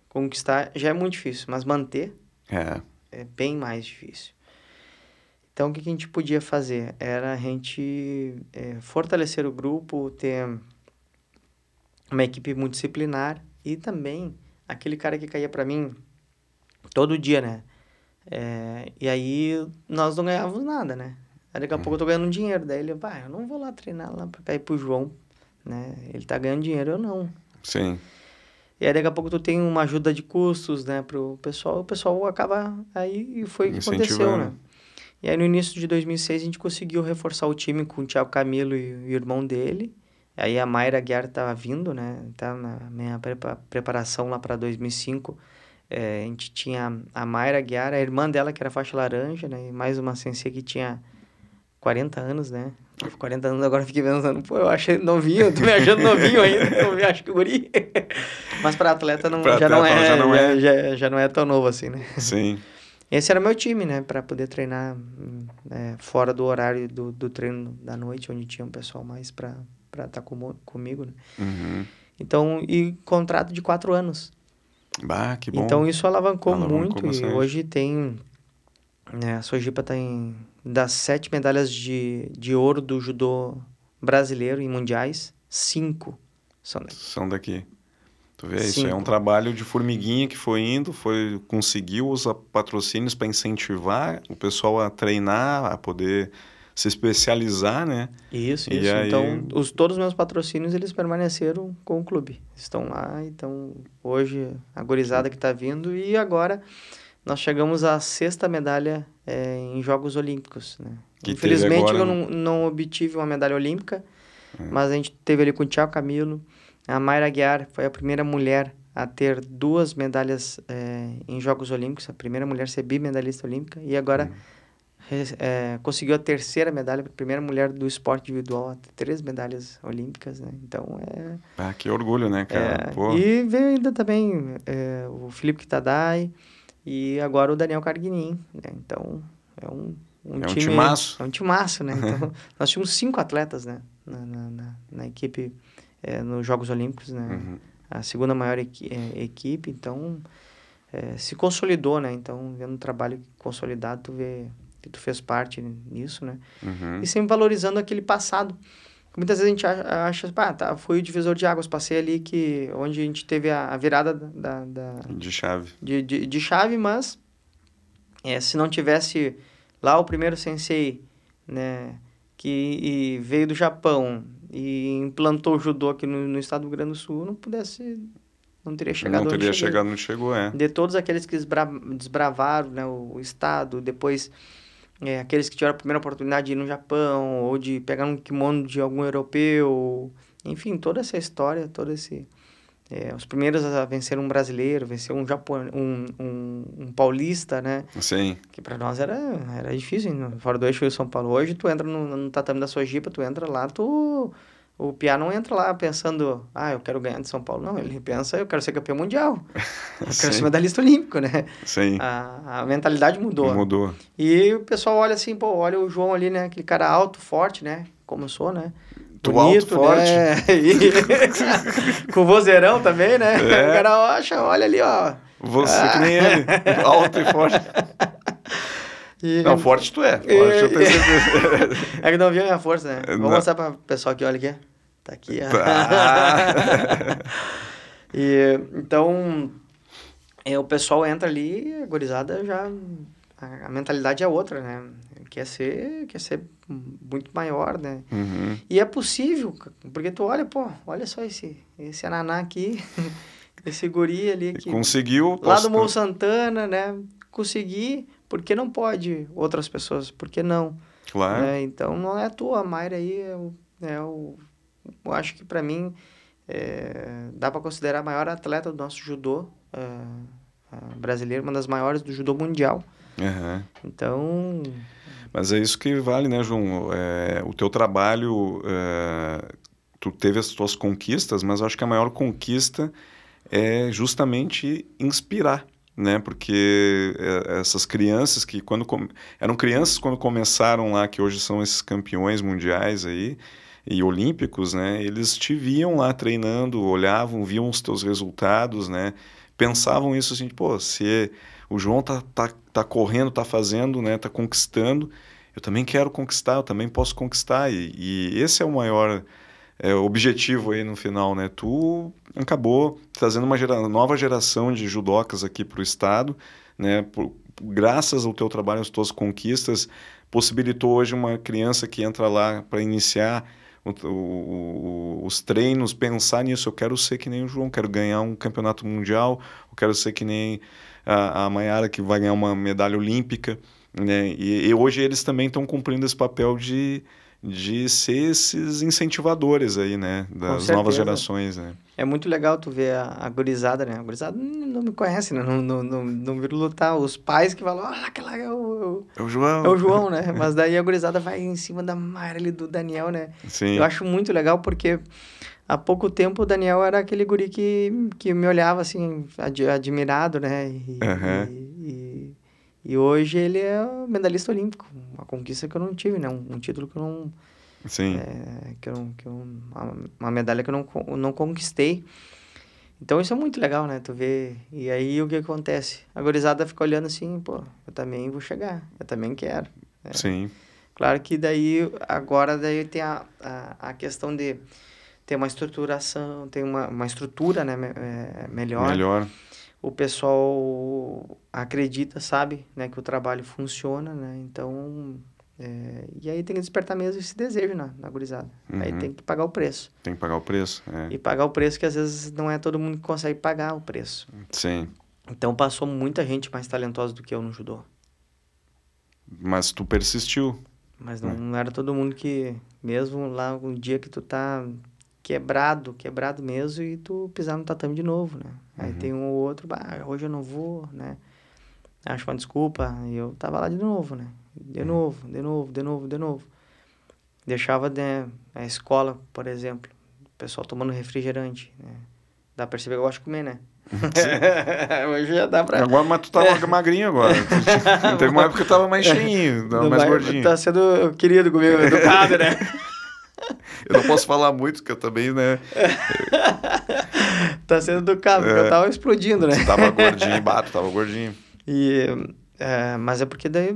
B: Conquistar já é muito difícil, mas manter
A: É,
B: é bem mais difícil. Então, o que que a gente podia fazer? Era a gente é, fortalecer o grupo, ter uma equipe multidisciplinar e também aquele cara que caía para mim todo dia, né? É, e aí nós não ganhávamos nada, né? Aí daqui a pouco eu tô ganhando dinheiro. Daí ele, vai, eu não vou lá treinar lá pra cair pro João, né? Ele tá ganhando dinheiro, eu não.
A: sim.
B: E aí daqui a pouco tu tem uma ajuda de custos, né, pro pessoal, o pessoal acaba aí e foi o que aconteceu, né? E aí no início de 2006 a gente conseguiu reforçar o time com o Thiago Camilo e o irmão dele. Aí a Mayra Guiar tava vindo, né? Tá na minha prepa- preparação lá para 2005. É, a gente tinha a Mayra Guiar, a irmã dela que era faixa laranja, né? E mais uma sensei que tinha 40 anos, né? 40 anos agora eu fiquei pensando, pô, eu achei novinho, tô me achando novinho ainda, eu me acho que guri. *laughs* Mas para atleta não,
A: Pra
B: já, não
A: atleta
B: é,
A: já não é.
B: Já, já, já não é tão novo assim, né?
A: Sim.
B: Esse era meu time, né? Para poder treinar hum, é, fora do horário do, do treino da noite, onde tinha um pessoal mais para estar tá como- comigo, né?
A: Uhum.
B: Então, e contrato de quatro anos.
A: Bah, que bom.
B: Então isso alavancou,
A: Alavancou
B: muito e
A: bastante.
B: hoje tem né, a Sojipa tá em das sete medalhas de, de ouro do judô brasileiro em mundiais, cinco são daqui.
A: São daqui. Tu vê, isso é um
B: Cinco.
A: trabalho de formiguinha que foi indo, foi conseguiu os patrocínios para incentivar o pessoal a treinar, a poder se especializar, né?
B: Isso,
A: E
B: isso.
A: aí-
B: Então, os, todos os meus patrocínios, eles permaneceram com o clube. Estão lá, então, hoje, a gorizada que está vindo. E agora, nós chegamos à sexta medalha eh, em Jogos Olímpicos, né?
A: Que
B: Infelizmente,
A: agora
B: eu
A: no-
B: não, não obtive uma medalha olímpica, mas a gente teve ali com o Thiago Camilo. A Mayra Guiar foi a primeira mulher a ter duas medalhas eh, em Jogos Olímpicos, a primeira mulher a ser bimedalhista olímpica. E agora re- eh, conseguiu a terceira medalha, a primeira mulher do esporte individual três medalhas olímpicas, né? Então é...
A: Ah, que orgulho, né, cara?
B: é, e veio ainda também eh, o Felipe Kitadai e agora o Daniel Carguinin, né? Então é um, um
A: É um
B: time...
A: timaço.
B: É um timaço, né? Então, *laughs* *laughs* nós tínhamos cinco atletas, né? Na, na, na, na equipe, eh, nos Jogos Olímpicos, né?
A: Uhum.
B: A segunda maior equi eh, equipe, então se consolidou, né? Então, vendo o trabalho consolidado, tu vê que tu fez parte nisso, né?
A: Uhum.
B: E sempre valorizando aquele passado. Muitas vezes a gente acha, pá, tá, foi o divisor de águas, passei ali que, onde a gente teve a, a virada da, da,
A: De chave.
B: de, de, de chave, mas é, se não tivesse lá o primeiro sensei, né, que veio do Japão e implantou o judô aqui no, no estado do Rio Grande do Sul, não pudesse, não teria chegado
A: não teria chegado onde chegou, é.
B: De todos aqueles que desbra desbravaram né, o, o estado, depois é, aqueles que tiveram a primeira oportunidade de ir no Japão, ou de pegar um kimono de algum europeu, enfim, toda essa história, todo esse... é, os primeiros a vencer um brasileiro, vencer um, japon... um, um, um paulista, né?
A: Sim.
B: Que para nós era, era difícil, fora do eixo foi São Paulo. Hoje tu entra no, no tatame da sua jipa, tu entra lá, tu... O Piá não entra lá pensando, ah, eu quero ganhar de São Paulo. Não, ele pensa, eu quero ser campeão mundial. *laughs* Eu quero ser medalhista olímpico, né?
A: Sim.
B: A, a mentalidade mudou.
A: Mudou.
B: E o pessoal olha assim, pô, olha o João ali, né? Aquele cara alto, forte, né? Como eu sou, né?
A: Tu alto, forte.
B: Né? *laughs* E... *laughs* Com vozeirão também, né?
A: É.
B: O cara acha, olha ali, ó.
A: Você que nem ele. Alto e forte.
B: E...
A: Não, forte tu é. Forte eu tenho certeza. *laughs*
B: É que não viu a minha força, né? Vou
A: Não.
B: mostrar para o pessoal aqui, olha aqui. Tá aqui.
A: Tá. *laughs*
B: e, então, é, o pessoal entra ali a gorizada já... A, a mentalidade é outra, né? Quer ser, quer ser muito maior, né?
A: Uhum.
B: E é possível, porque tu olha, pô, olha só esse, esse ananá aqui, *laughs* esse guri ali que...
A: Conseguiu.
B: Lá
A: posso-
B: do Morro Santana, né? Consegui, por que não pode outras pessoas? Por que não?
A: Claro.
B: né? Então não é à toa, a Mayra aí é o, é o eu acho que para mim é, dá para considerar a maior atleta do nosso judô é, é, brasileiro, uma das maiores do judô mundial.
A: Aham.
B: Então
A: Mas é isso que vale, né, João? É, o teu trabalho, é, tu teve as tuas conquistas, mas eu acho que a maior conquista é justamente inspirar, né? Porque é, essas crianças que quando eram crianças quando começaram lá, que hoje são esses campeões mundiais aí e olímpicos, né? Eles te viam lá treinando, olhavam, viam os teus resultados, né? Pensavam isso assim, pô, se o João tá, tá, tá correndo, tá fazendo, né? Tá conquistando, eu também quero conquistar, eu também posso conquistar e, e esse é o maior é, objetivo aí no final, né? Tu acabou trazendo uma gera, nova geração de judocas aqui para o estado, né? Por, graças ao teu trabalho, às tuas conquistas, possibilitou hoje uma criança que entra lá para iniciar o, o, os treinos, pensar nisso. Eu quero ser que nem o João, quero ganhar um campeonato mundial, eu quero ser que nem a, a Mayara que vai ganhar uma medalha olímpica. Né? E, e hoje eles também estão cumprindo esse papel de, de ser esses incentivadores aí, né? Das novas gerações, né?
B: É muito legal tu ver a, a gurizada, né? A gurizada não me conhece, né? Não, não, não, não viram lutar. Os pais que falam, ah, aquela é o,
A: é o João.
B: É o João, né? Mas daí a gurizada vai em cima da ali, do Daniel, né?
A: Sim.
B: Eu acho muito legal porque há pouco tempo o Daniel era aquele guri que, que me olhava, assim, ad, admirado, né? E,
A: uhum.
B: e, e, e, hoje ele é medalhista olímpico. Uma conquista que eu não tive, né? Um, um título que eu não
A: Sim.
B: É, que eu, que eu, uma medalha que eu não, não conquistei. Então isso é muito legal, né? Tu vê. E aí o que acontece? A gorizada fica olhando assim, pô, eu também vou chegar, eu também quero.
A: É. Sim.
B: Claro que daí, agora daí tem a, a, a questão de ter uma estruturação, tem uma, uma estrutura né, é, melhor.
A: Melhor.
B: O pessoal acredita, sabe, né, que o trabalho funciona, né? Então é, e aí tem que despertar mesmo esse desejo na, na gurizada. Uhum. Aí tem que pagar o preço.
A: Tem que pagar o preço, é.
B: E pagar o preço que às vezes não é todo mundo que consegue pagar o preço.
A: Sim.
B: Então passou muita gente mais talentosa do que eu no judô.
A: Mas tu persistiu.
B: Mas não, é. não era todo mundo que, mesmo lá um dia que tu tá quebrado, quebrado mesmo, e tu pisar no tatame de novo, né? Aí uhum. tem um ou outro, bah, hoje eu não vou, né? Acho uma desculpa, e eu tava lá de novo, né? De uhum. novo, de novo, de novo, de novo. Deixava né, a escola, por exemplo, o pessoal tomando refrigerante. Né? Dá pra perceber que eu gosto de comer, né? *laughs* *laughs* Hoje já dá pra.
A: Agora, mas tu tá é. magrinho agora. *laughs* Teve uma época que eu tava mais cheinho, mais vai, gordinho.
B: Tá sendo querido comigo, educado, né?
A: Eu não posso falar muito, porque eu também, né? *laughs*
B: tá sendo educado, é. porque eu tava explodindo, né?
A: Tu tava gordinho, *laughs* bato, tava gordinho.
B: E é, mas é porque daí,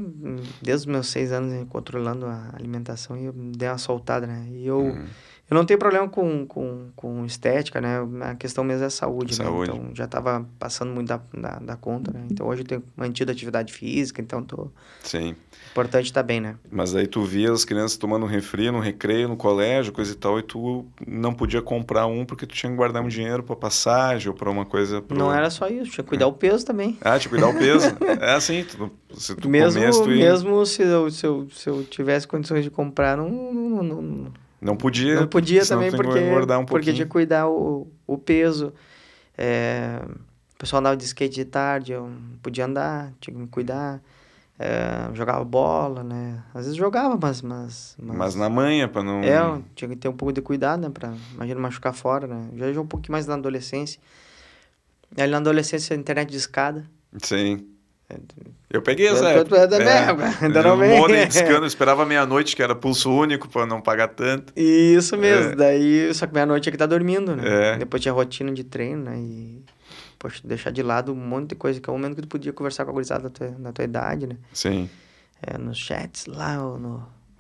B: desde os meus seis anos controlando a alimentação, eu dei uma soltada, né? E eu, uhum. Eu não tenho problema com, com, com estética, né? A questão mesmo é saúde, saúde. né? Então, já estava passando muito da, da, da, conta, né? Então, hoje eu tenho mantido atividade física, então tô...
A: Sim.
B: Importante estar tá bem, né?
A: Mas aí tu via as crianças tomando refri no recreio, no colégio, coisa e tal, e tu não podia comprar um porque tu tinha que guardar um dinheiro para passagem ou para uma coisa... Pro...
B: Não era só isso, tinha que cuidar é. o peso também.
A: Ah, tinha que cuidar o peso. *laughs* é assim, tu, se tu
B: mesmo,
A: tu
B: ia... Mesmo se eu, se, eu, se eu tivesse condições de comprar, não... não, não,
A: não podia.
B: Não podia também porque, um porque tinha que cuidar o, o peso. É, o pessoal andava de skate de tarde, eu podia andar, tinha que me cuidar. É, jogava bola, né? Às vezes jogava, mas... Mas,
A: mas, mas na manhã, para não...
B: É, tinha que ter um pouco de cuidado, né? Pra, imagina, machucar fora, né? Já joguei um pouquinho mais na adolescência. Aí na adolescência, internet de escada.
A: Sim. É, eu peguei essa
B: época. É, é, ainda não vem.
A: Modem discando, esperava meia-noite, que era pulso único, para não pagar tanto.
B: Isso mesmo, é. daí, só que meia-noite tinha que tá dormindo, né?
A: É.
B: Depois tinha rotina de treino, né? E poxa, deixar de lado um monte de coisa, que é o momento que tu podia conversar com a gurizada da tua, da tua idade, né?
A: Sim.
B: É, nos chats lá,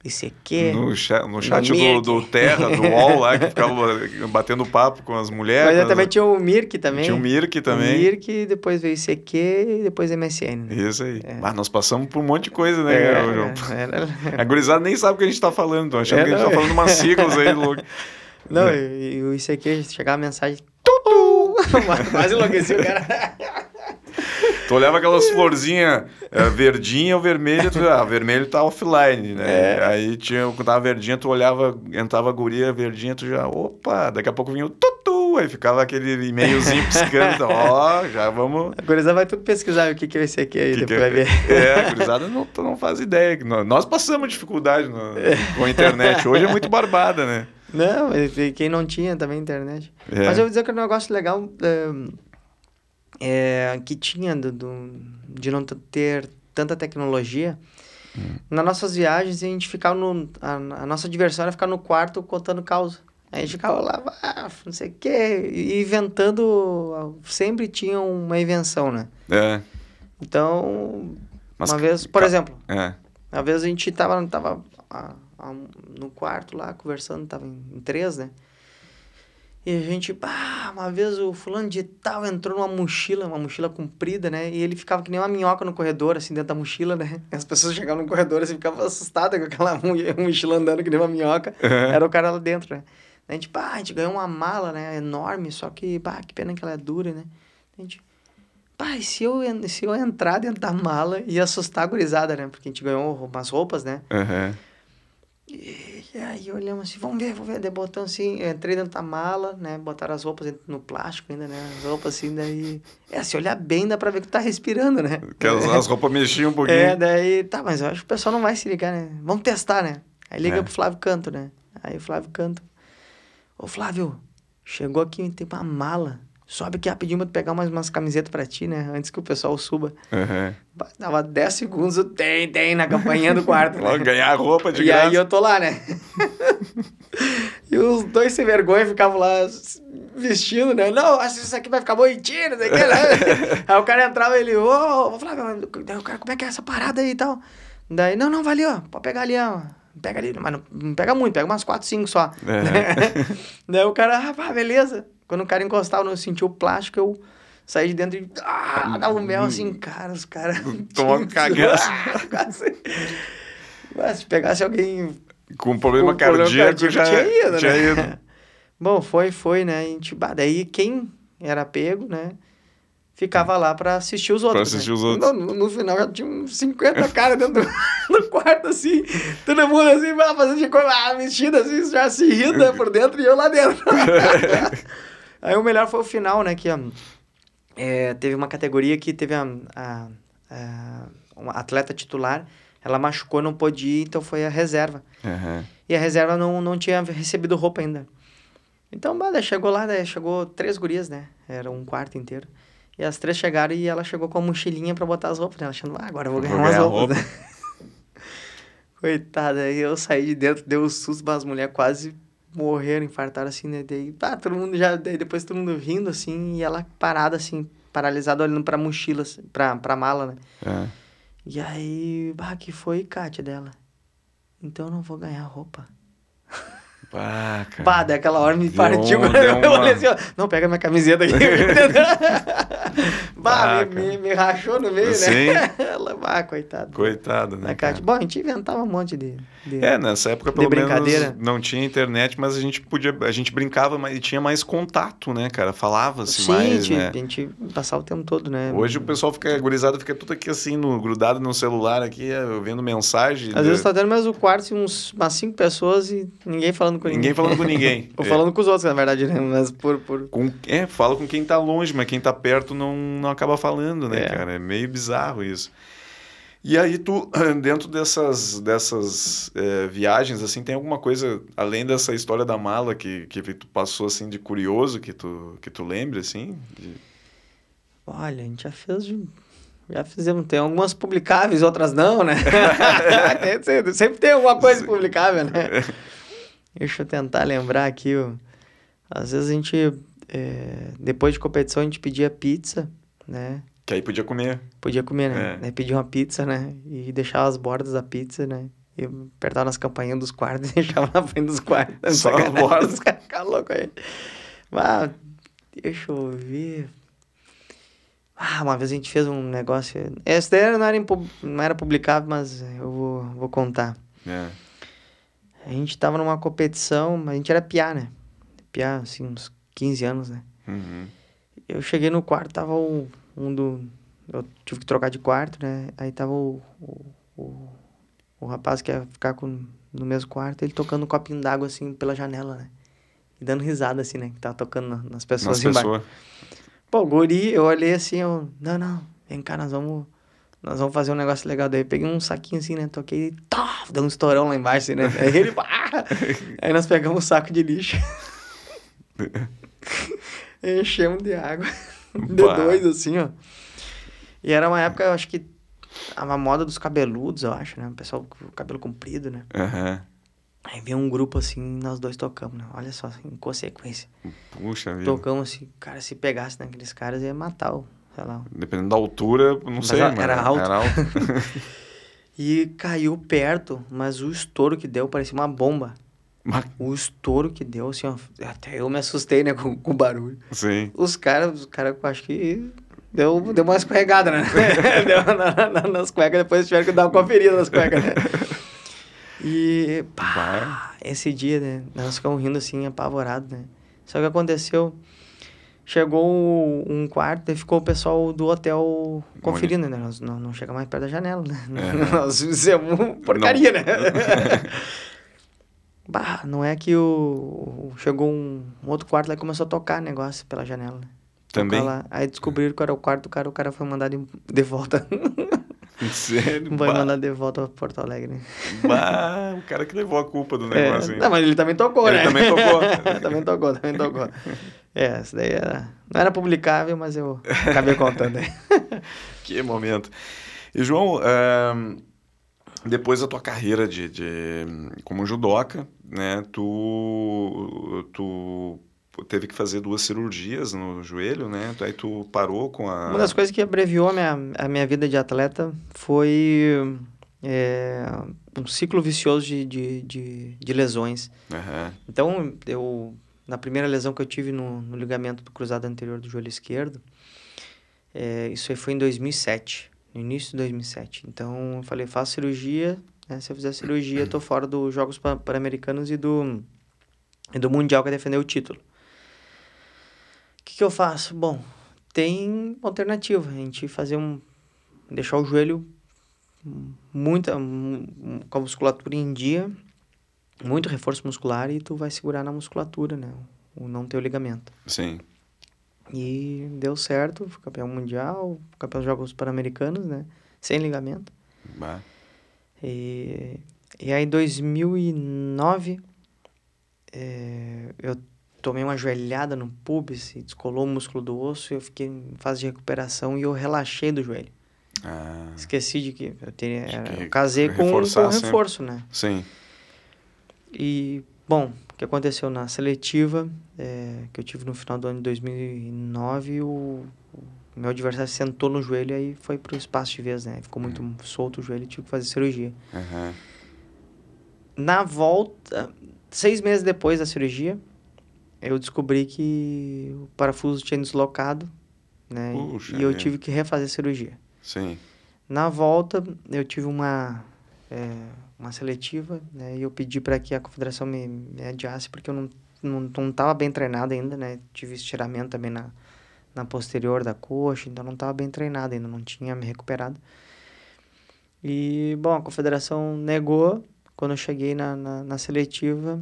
B: ou no ICQ.
A: No, cha no chat no do, do, Terra, do UOL lá, que ficava *laughs* batendo papo com as mulheres.
B: Mas também tinha o Mirk também.
A: Tinha o Mirk também.
B: O Mirk, depois veio ICQ e depois MSN. Né?
A: Isso aí. É. Mas nós passamos por um monte de coisa, né, é, João? É, é, a gurizada nem sabe o que a gente tá falando, tô achando é, que a gente tá falando umas siglas aí. *laughs* Louco.
B: Não, e, e o ICQ chegava a mensagem *laughs* Quase enlouqueci o cara.
A: Tu olhava aquelas florzinhas é, verdinha ou vermelha, tu, ah, vermelho tá offline, né? É. Aí tinha, quando tava verdinha, tu olhava, entrava a guria verdinha, tu já, opa, daqui a pouco vinha o tutu, aí ficava aquele e-mailzinho piscando, então, ó, já vamos...
B: A gurizada vai tudo pesquisar o que, que é esse aqui aí,
A: que
B: depois
A: que
B: vai ver.
A: É, a gurizada não, não faz ideia. Nós passamos dificuldade no, com a internet. Hoje é muito barbada, né?
B: Não, quem não tinha também internet.
A: É.
B: Mas eu vou dizer que o negócio legal é, é, que tinha do, do, de não ter tanta tecnologia.
A: Hum.
B: Nas nossas viagens, a gente ficava no. A, a, nossa diversão era ficar no quarto contando causa. A gente ficava lá, ah, não sei o quê, inventando. Sempre tinha uma invenção, né?
A: É.
B: Então,
A: Mas
B: uma vez, por exemplo,
A: É.
B: uma vez a gente tava, tava ah, ah, no quarto lá, conversando, tava em, em três, né? E a gente, pá, uma vez o fulano de tal entrou numa mochila, uma mochila comprida, né? E ele ficava que nem uma minhoca no corredor, assim, dentro da mochila, né? *laughs* As pessoas chegavam no corredor, assim, ficavam assustadas com aquela *laughs* mo- mochila andando que nem uma minhoca.
A: Uhum.
B: Era o cara lá dentro, né? A gente, pá, a gente ganhou uma mala, né? Enorme, só que, pá, que pena que ela é dura, né? A gente, pá, e se eu, se eu entrar dentro da mala e assustar a gurizada, né? Porque a gente ganhou umas roupas, né?
A: Uhum.
B: E aí olhamos assim, vamos ver, vamos ver. Daí botamos assim, entrei dentro da mala, né? Botaram as roupas dentro- no plástico ainda, né? As roupas assim, daí. É, se olhar bem, dá pra ver que tu tá respirando, né?
A: Que as, as roupas mexiam um pouquinho.
B: É, daí. Tá, mas eu acho que o pessoal não vai se ligar, né? Vamos testar, né? Aí liga
A: É.
B: pro Flávio Canto, né? Aí o Flávio Canto. Ô Flávio, chegou aqui, tem uma mala. Sobe aqui rapidinho pra tu pegar umas, umas camisetas pra ti, né? Antes que o pessoal suba.
A: Uhum.
B: Dava 10 segundos, tem, tem, na campainha do quarto. Né? *laughs*
A: Ganhar roupa de
B: e
A: graça.
B: aí eu tô lá, né? *laughs* e os dois sem vergonha ficavam lá vestindo, né? Não, acho que isso aqui vai ficar bonitinho, não sei o que, né? *laughs* aí o cara entrava e ele, ô, Flávio, o cara, como é que é essa parada aí e tal? Daí, não, não, ó, pode pegar ali, ó. Pega ali, mas não, pega muito, pega umas 4, 5 só.
A: É.
B: Daí o cara, ah, beleza. Quando o cara encostava, eu senti o plástico, eu saí de dentro e ah, dava um mel assim, cara, os caras.
A: Um cagaço.
B: Mas se pegasse alguém
A: Com problema
B: com problema
A: cardíaco, já
B: tinha ido,
A: tinha
B: né?
A: ido. *laughs*
B: Bom, foi, foi, né? Gente, bah, daí quem era pego, né? Ficava lá pra assistir os outros.
A: assistir
B: né?
A: os outros.
B: No, no- final já tinha uns 50 caras dentro do, *laughs* do quarto, assim. Todo mundo assim, ah, fazendo de coisa, ah, vestido assim, já se rindo né, *laughs* por dentro e eu lá dentro. Aí o melhor foi o final, né? Que é, teve uma categoria que teve a, a, a- uma atleta titular, ela machucou, não pôde ir, então foi a reserva.
A: Uhum.
B: E a reserva não, não tinha recebido roupa ainda. Então, bah, daí chegou lá, daí chegou três gurias, né? Era um quarto inteiro. E as três chegaram e ela chegou com a mochilinha pra botar as roupas, né? Ela achando, ah, agora eu vou ganhar
A: Vou
B: umas
A: ganhar
B: roupas. né? *laughs* Coitada, aí eu saí de dentro, deu um susto, mas as mulheres quase morreram, infartaram assim, né? Daí, tá, todo mundo já, depois todo mundo rindo assim, e ela parada assim, paralisada, olhando pra mochila, assim, pra, pra mala, né?
A: É.
B: E aí, bah, que foi, Kátia, dela? Então eu não vou ganhar roupa. *laughs*
A: Pá, cara.
B: Pá, daquela hora me partiu. quando *laughs* eu
A: uma-
B: olhei assim, ó, não, pega minha camiseta aqui. *laughs* bah,
A: Ah,
B: me, me, me rachou no meio,
A: Sim.
B: né? Ela, *laughs* bah, coitado.
A: Coitado, né? Cara?
B: Bom, a gente inventava um monte de... de...
A: É, nessa época
B: De
A: pelo
B: brincadeira.
A: menos não tinha internet, mas a gente podia, a gente brincava e tinha mais contato, né, cara? Falava-se
B: Sim,
A: mais,
B: gente,
A: né?
B: a gente passava o tempo todo, né?
A: Hoje o pessoal fica, a gurizada fica tudo aqui assim, no, grudado no celular aqui, é, vendo mensagem.
B: Às vezes tá dentro do mesmo quarto, uns, umas cinco pessoas e ninguém falando com ninguém.
A: Ninguém falando com ninguém. *laughs*
B: Ou
A: É.
B: falando com os outros, na verdade, né? Mas por... por...
A: Com, é, fala com quem tá longe, mas quem tá perto não, não acaba falando, né,
B: É.
A: cara? É meio bizarro isso. E aí tu, *clears throat* dentro dessas, dessas é, viagens, assim, tem alguma coisa, além dessa história da mala que, que tu passou, assim, de curioso, que tu, que tu lembra, assim? De-
B: Olha, a gente já fez de... Já fizemos, tem algumas publicáveis, outras não, né? *laughs* *laughs* Sempre tem alguma coisa publicável, né? Deixa eu tentar lembrar aqui. ó. Às vezes a gente, é, depois de competição, a gente pedia pizza, né?
A: Que aí podia comer.
B: Podia comer, né?
A: É.
B: Daí pedia uma pizza, né? E deixava as bordas da pizza, né? E apertava nas campainhas dos quartos e *laughs* deixava na frente dos quartos.
A: Só as bordas. *laughs*
B: Os caras ficavam loucos aí. Mas, deixa eu ver. Ah, uma vez a gente fez um negócio. Esse daí não era, impu- não era publicável, mas eu vou, vou contar.
A: É.
B: A gente tava numa competição, a gente era piá, né? Piá, assim, uns 15 anos, né?
A: Uhum.
B: Eu cheguei no quarto, tava o, um do. Eu tive que trocar de quarto, né? Aí tava o, o, o, o rapaz que ia ficar com, no mesmo quarto, ele tocando um copinho d'água assim pela janela, né? e dando risada, assim, né? Que tava tocando na- nas pessoas
A: Nas
B: embaixo.
A: pessoas.
B: Pô, guri, eu olhei assim, eu... Não, não, vem cá, nós vamos... Nós vamos fazer um negócio legal. Daí eu peguei um saquinho assim, né? Toquei, tá, deu um estourão lá embaixo, assim, né? Aí ele, pá! *laughs* Aí nós pegamos um saco de lixo. *laughs* Enchemos de água. De dois, assim, ó. E era uma época, eu acho que... A moda dos cabeludos, eu acho, né? O pessoal com o cabelo comprido, né?
A: Aham.
B: Aí veio um grupo assim, nós dois tocamos, né? Olha só, assim, em consequência.
A: Puxa vida.
B: Tocamos assim, cara, se pegasse naqueles caras ia matar o, sei lá.
A: Dependendo da altura, não
B: Mas
A: sei,
B: era- era alto.
A: Era alto. *laughs*
B: E caiu perto, mas o estouro que deu parecia uma bomba.
A: Mas-
B: O estouro que deu, assim, ó, até eu me assustei, né, com, com o barulho.
A: Sim.
B: Os caras, os caras, acho que deu, deu uma escorregada, né? *laughs* deu na- na- nas cuecas, depois tiveram que dar uma conferida nas cuecas, né? E, pá,
A: Bah.
B: esse dia, né, nós ficamos rindo assim, apavorados, né? Só que aconteceu, chegou um quarto e ficou o pessoal do hotel conferindo, né? Nós não, não chega mais perto da janela, né?
A: É. *laughs*
B: Nós fizemos porcaria, né? *laughs* bah, não é que o... Chegou um, outro quarto lá e começou a tocar negócio pela janela, né?
A: Também?
B: Lá. Aí descobriram que era o quarto do cara, o cara foi mandado de volta. *laughs*
A: Sério?
B: Foi
A: Bah.
B: mandado de volta pra Porto Alegre.
A: Bah, o cara que levou a culpa do
B: É,
A: negócio. hein?
B: não, mas ele também tocou,
A: Ele
B: né?
A: também tocou.
B: também tocou, também tocou. É, isso daí era... Não era publicável, mas eu acabei contando. *laughs*
A: Que momento. E, João, ahn, depois da tua carreira de, de- como judoca, né, tu, tu teve que fazer duas cirurgias no joelho, né? Aí tu parou com a...
B: Uma das coisas que abreviou a minha, a minha vida de atleta foi é, um ciclo vicioso de, de, de, de lesões.
A: Aham,
B: Então, eu, na primeira lesão que eu tive no, no ligamento do cruzado anterior do joelho esquerdo, é, isso aí foi em 2007, no início de 2007. Então, eu falei, faço cirurgia, né? Se eu fizer cirurgia, eu tô fora dos Jogos Pan- Pan-Americanos e do, e do Mundial que é defender o título. O que, que eu faço? Bom, tem alternativa, a gente fazer um... deixar o joelho muita, um- com a musculatura em dia, muito reforço muscular e tu vai segurar na musculatura, né? O não ter o ligamento.
A: Sim.
B: E deu certo, fui campeão mundial, campeão dos Jogos Pan-Americanos, né? Sem ligamento.
A: Bah.
B: E, e aí, em 2009, eh, eu tomei uma joelhada no pubis e descolou o músculo do osso e eu fiquei em fase de recuperação e eu relaxei do joelho.
A: Ah,
B: Esqueci de que eu, teria, eu casei com, com
A: sempre.
B: reforço, né?
A: sim.
B: E, bom, o que aconteceu na seletiva, é, que eu tive no final do ano de 2009, o, o meu adversário sentou no joelho e aí foi pro espaço de vez, né? Ficou muito solto o joelho e tive que fazer cirurgia.
A: Aham.
B: Na volta, seis meses depois da cirurgia, eu descobri que o parafuso tinha deslocado, né? e-
A: Puxa
B: e eu
A: vida.
B: tive que refazer a cirurgia.
A: Sim.
B: Na volta, eu tive uma, é, uma seletiva, né? E eu pedi para que a confederação me, me adiasse, porque eu não, não, não tava bem treinado ainda, né? Tive estiramento também na, na posterior da coxa, então não estava bem treinado ainda, não tinha me recuperado. E, bom, a confederação negou. Quando eu cheguei na, na, na seletiva,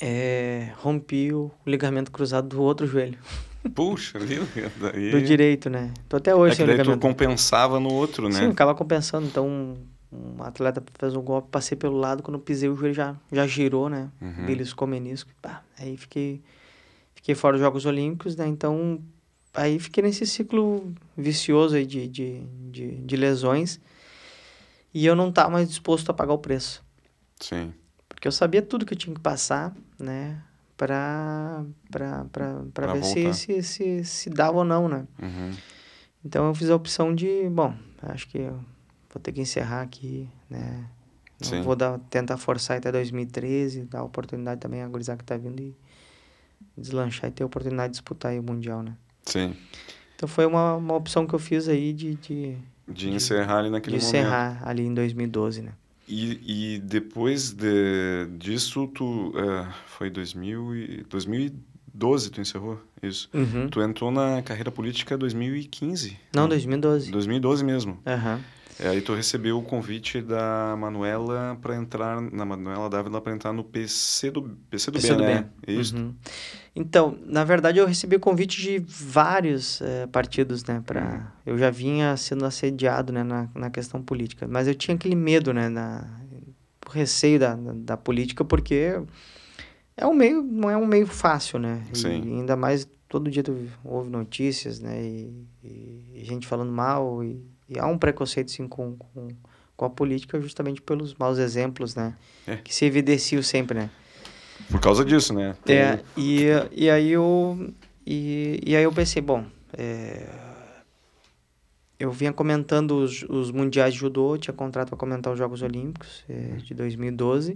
B: é, rompi o ligamento cruzado do outro joelho,
A: Puxa vida. *laughs* Daí...
B: do direito, né? Tô até hoje
A: É que
B: sem
A: daí tu
B: ligamento.
A: compensava no outro, né?
B: Sim, acaba compensando. Então, um, atleta fez um golpe, passei pelo lado, quando eu pisei o joelho já, já girou, né?
A: Uhum.
B: Beliscou o menisco. Pá, aí fiquei, fiquei fora dos Jogos Olímpicos, né? Então, aí fiquei nesse ciclo vicioso aí de, de, de, de lesões. E eu não estava mais disposto a pagar o preço.
A: Sim.
B: Porque eu sabia tudo que eu tinha que passar, né? Pra, pra, pra, pra
A: Pra
B: ver se, se, se, se dava ou não, né?
A: Uhum.
B: Então eu fiz a opção de, bom, acho que eu vou ter que encerrar aqui, né? Não
A: Sim.
B: vou dar, tentar forçar até 2013, dar oportunidade também a gurizada que tá vindo e deslanchar e ter a oportunidade de disputar aí o Mundial, né?
A: Sim.
B: Então foi uma, uma opção que eu fiz aí de, de,
A: De encerrar ali
B: de
A: naquele momento.
B: encerrar ali em 2012, né?
A: E, e depois de, disso, tu... eh, foi 2000 e, 2012 tu encerrou? Isso.
B: Uhum.
A: Tu entrou na carreira política em 2015.
B: Não, 2012.
A: 2012 mesmo.
B: Aham.
A: É, aí tu recebeu o convite da Manuela para entrar, na Manuela Dávila para entrar no PC do, PC do PC B, né?
B: B. Isso. Uhum. Então, na verdade, eu recebi o convite de vários é, partidos, né? Pra... Uhum. Eu já vinha sendo assediado né, na, na questão política, mas eu tinha aquele medo, né? Na, o receio da, da, da política, porque é um meio, não é um meio fácil, né?
A: Sim.
B: E ainda mais todo dia tu ouve notícias, né? E, e gente falando mal e, e, há um preconceito sim com, com, com a política justamente pelos maus exemplos, né? É. Que se evidenciam sempre, né?
A: Por causa disso, né?
B: É, e, e aí eu e, e aí eu pensei, bom, é, eu vinha comentando os, os mundiais de judô, tinha contrato para comentar os Jogos Olímpicos é, de 2012.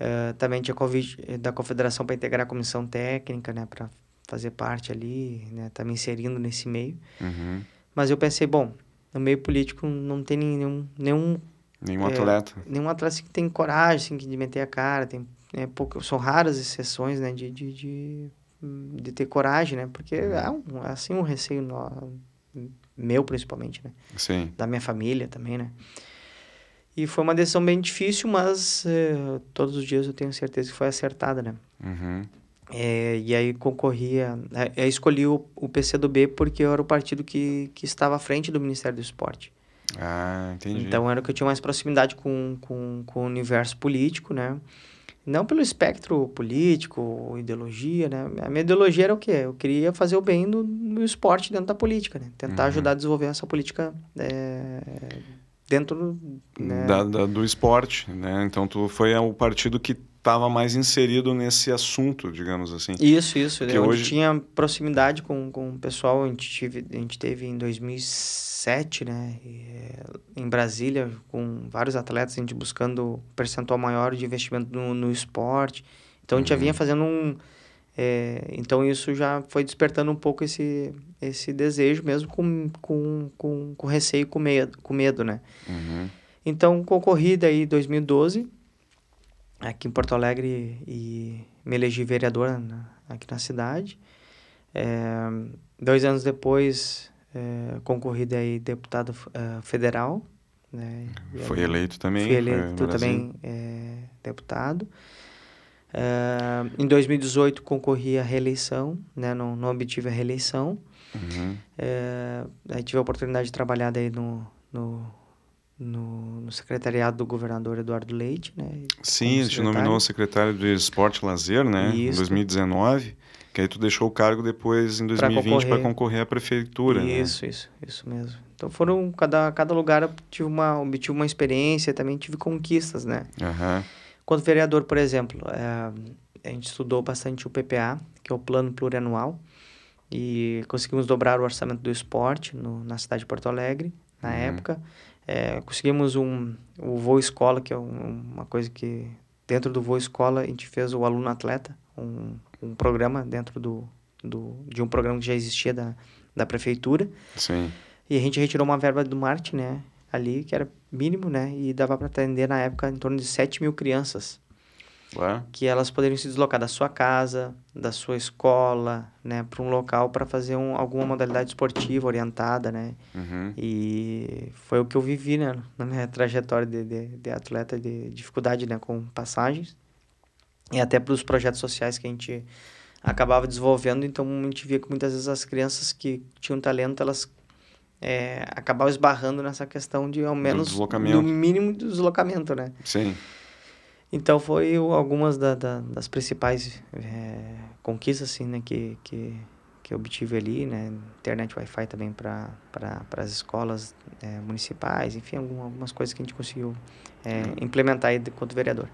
B: Uh, também tinha convite da confederação para integrar a comissão técnica, né, para fazer parte ali, né, tá me inserindo nesse meio.
A: Uhum.
B: Mas eu pensei, bom, no meio político não tem nenhum nenhum
A: nenhum é, atleta,
B: nenhum atleta assim, que tem coragem assim, de meter a cara, tem é, pouco, são raras exceções, né, de, de, de, de ter coragem, né, porque uhum. há um, assim um receio no, meu principalmente, né,
A: Sim.
B: da minha família também, né. E foi uma decisão bem difícil, mas é, todos os dias eu tenho certeza que foi acertada, né?
A: Uhum.
B: É, e aí concorria, é, escolhi o, o PCdoB porque eu era o partido que, que estava à frente do Ministério do Esporte.
A: Ah, entendi.
B: Então era o que eu tinha mais proximidade com, com, com o universo político, né? Não pelo espectro político, ideologia, né? A minha ideologia era o quê? Eu queria fazer o bem no, no esporte dentro da política, né? Tentar uhum. ajudar a desenvolver essa política é, dentro
A: né? da, da, do esporte, né? Então tu foi o partido que estava mais inserido nesse assunto, digamos assim.
B: Isso, isso. Que hoje tinha proximidade com, com o pessoal, a gente, tive, a gente teve em 2007, né, eh, em Brasília, com vários atletas, a gente buscando percentual maior de investimento no, no esporte. Então a gente uhum. já vinha fazendo um é, então isso já foi despertando um pouco esse, esse desejo mesmo com, com, com, com receio, com medo, com medo né?
A: Uhum.
B: Então concorri daí em 2012 aqui em Porto Alegre e me elegi vereador na, aqui na cidade. É, dois anos depois é, concorri daí deputado uh, federal. Né?
A: Foi eleito também?
B: Fui eleito também é, deputado. Uh, em 2018 concorri à reeleição, né? não, não obtive a reeleição.
A: Uhum.
B: Uh, aí tive a oportunidade de trabalhar daí no, no, no, no secretariado do governador Eduardo Leite. Né?
A: Sim, te nominou secretário de Esporte e Lazer né? em 2019. Que aí tu deixou o cargo depois em 2020 para concorrer à prefeitura.
B: Né? Isso, né? isso, isso mesmo. Então foram, cada, cada lugar eu tive uma, obtive uma experiência, também tive conquistas, né?
A: Uhum.
B: Quanto vereador, por exemplo, é, a gente estudou bastante o PPA, que é o Plano Plurianual, e conseguimos dobrar o orçamento do esporte no, na cidade de Porto Alegre, na uhum. época. É, conseguimos um, o voo escola, que é um, uma coisa que, dentro do voo escola, a gente fez o aluno atleta, um, um programa dentro do, do, de um programa que já existia da, da prefeitura.
A: Sim.
B: E a gente retirou uma verba do Marte, né? ali, que era mínimo, né? E dava para atender na época em torno de 7 mil crianças.
A: Ué?
B: Que elas poderiam se deslocar da sua casa, da sua escola, né? Para um local para fazer um, alguma modalidade esportiva orientada, né?
A: Uhum.
B: E foi o que eu vivi, né? Na minha trajetória de, de, de atleta, de dificuldade, né? Com passagens. E até para os projetos sociais que a gente acabava desenvolvendo. Então, a gente via que muitas vezes as crianças que tinham talento, elas é, acabar esbarrando nessa questão de ao menos no mínimo do deslocamento, né?
A: Sim.
B: Então foi algumas da, da, das principais é, conquistas assim, né, que, que, que obtive ali, né? Internet Wi-Fi também para pra, as escolas é, municipais, enfim, algumas coisas que a gente conseguiu é, implementar aí enquanto vereador.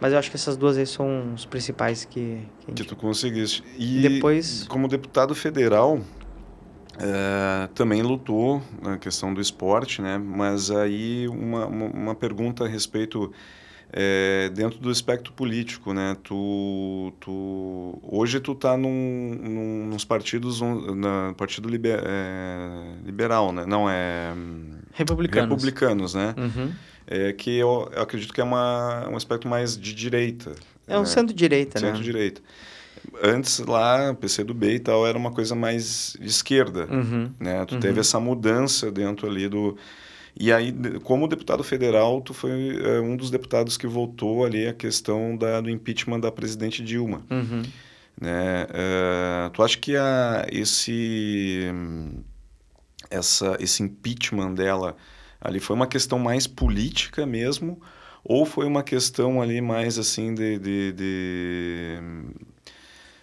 B: Mas eu acho que essas duas aí são os principais que...
A: Que, gente... que tu conseguiste. E depois... como deputado federal, é, também lutou na questão do esporte, né? Mas aí uma, uma, uma pergunta a respeito é, dentro do espectro político, né? Tu, tu hoje tu tá num, num nos partidos na partido liber, é, liberal, né? Não é
B: republicanos,
A: republicanos, né?
B: Uhum.
A: É que eu, eu, acredito que é uma um aspecto mais de direita.
B: É um né? centro-direita,
A: né? Centro-direita antes lá, PC do B e tal, era uma coisa mais de esquerda,
B: uhum,
A: né? Tu
B: uhum.
A: teve essa mudança dentro ali do... E aí, como deputado federal, tu foi é, um dos deputados que votou ali a questão da, do impeachment da presidente Dilma.
B: Uhum.
A: Né? É, tu acha que a, esse, essa, esse impeachment dela ali foi uma questão mais política mesmo ou foi uma questão ali mais assim de, de, de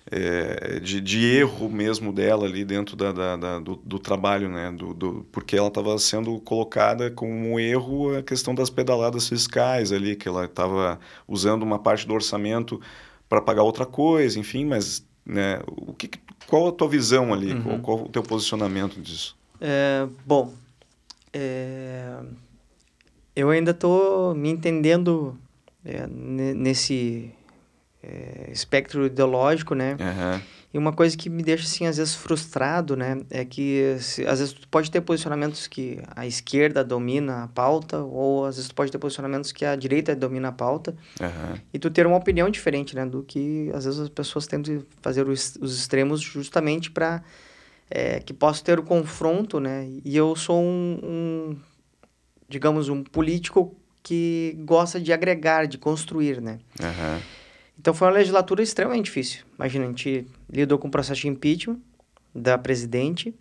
A: é, de, de, erro mesmo dela ali dentro da, da, da do, do, trabalho, né? Do, do porque ela estava sendo colocada como um erro a questão das pedaladas fiscais ali, que ela estava usando uma parte do orçamento para pagar outra coisa, enfim, mas né, o que, qual a tua visão ali, uhum. qual, qual, o teu posicionamento disso?
B: É, bom, é, eu ainda estou me entendendo é, nesse é, espectro ideológico, né?
A: Uhum.
B: E uma coisa que me deixa, assim, às vezes frustrado, né? É que, se, às vezes, tu pode ter posicionamentos que a esquerda domina a pauta, ou às vezes tu pode ter posicionamentos que a direita domina a pauta.
A: Uhum.
B: E tu ter uma opinião diferente, né? Do que, às vezes, as pessoas tentam fazer os, os extremos justamente para é, que possa ter o confronto, né? E eu sou um, um digamos, um político que gosta de agregar, de construir, né?
A: Uhum.
B: Então foi uma legislatura extremamente difícil. Imagina, a gente lidou com o processo de impeachment da presidente,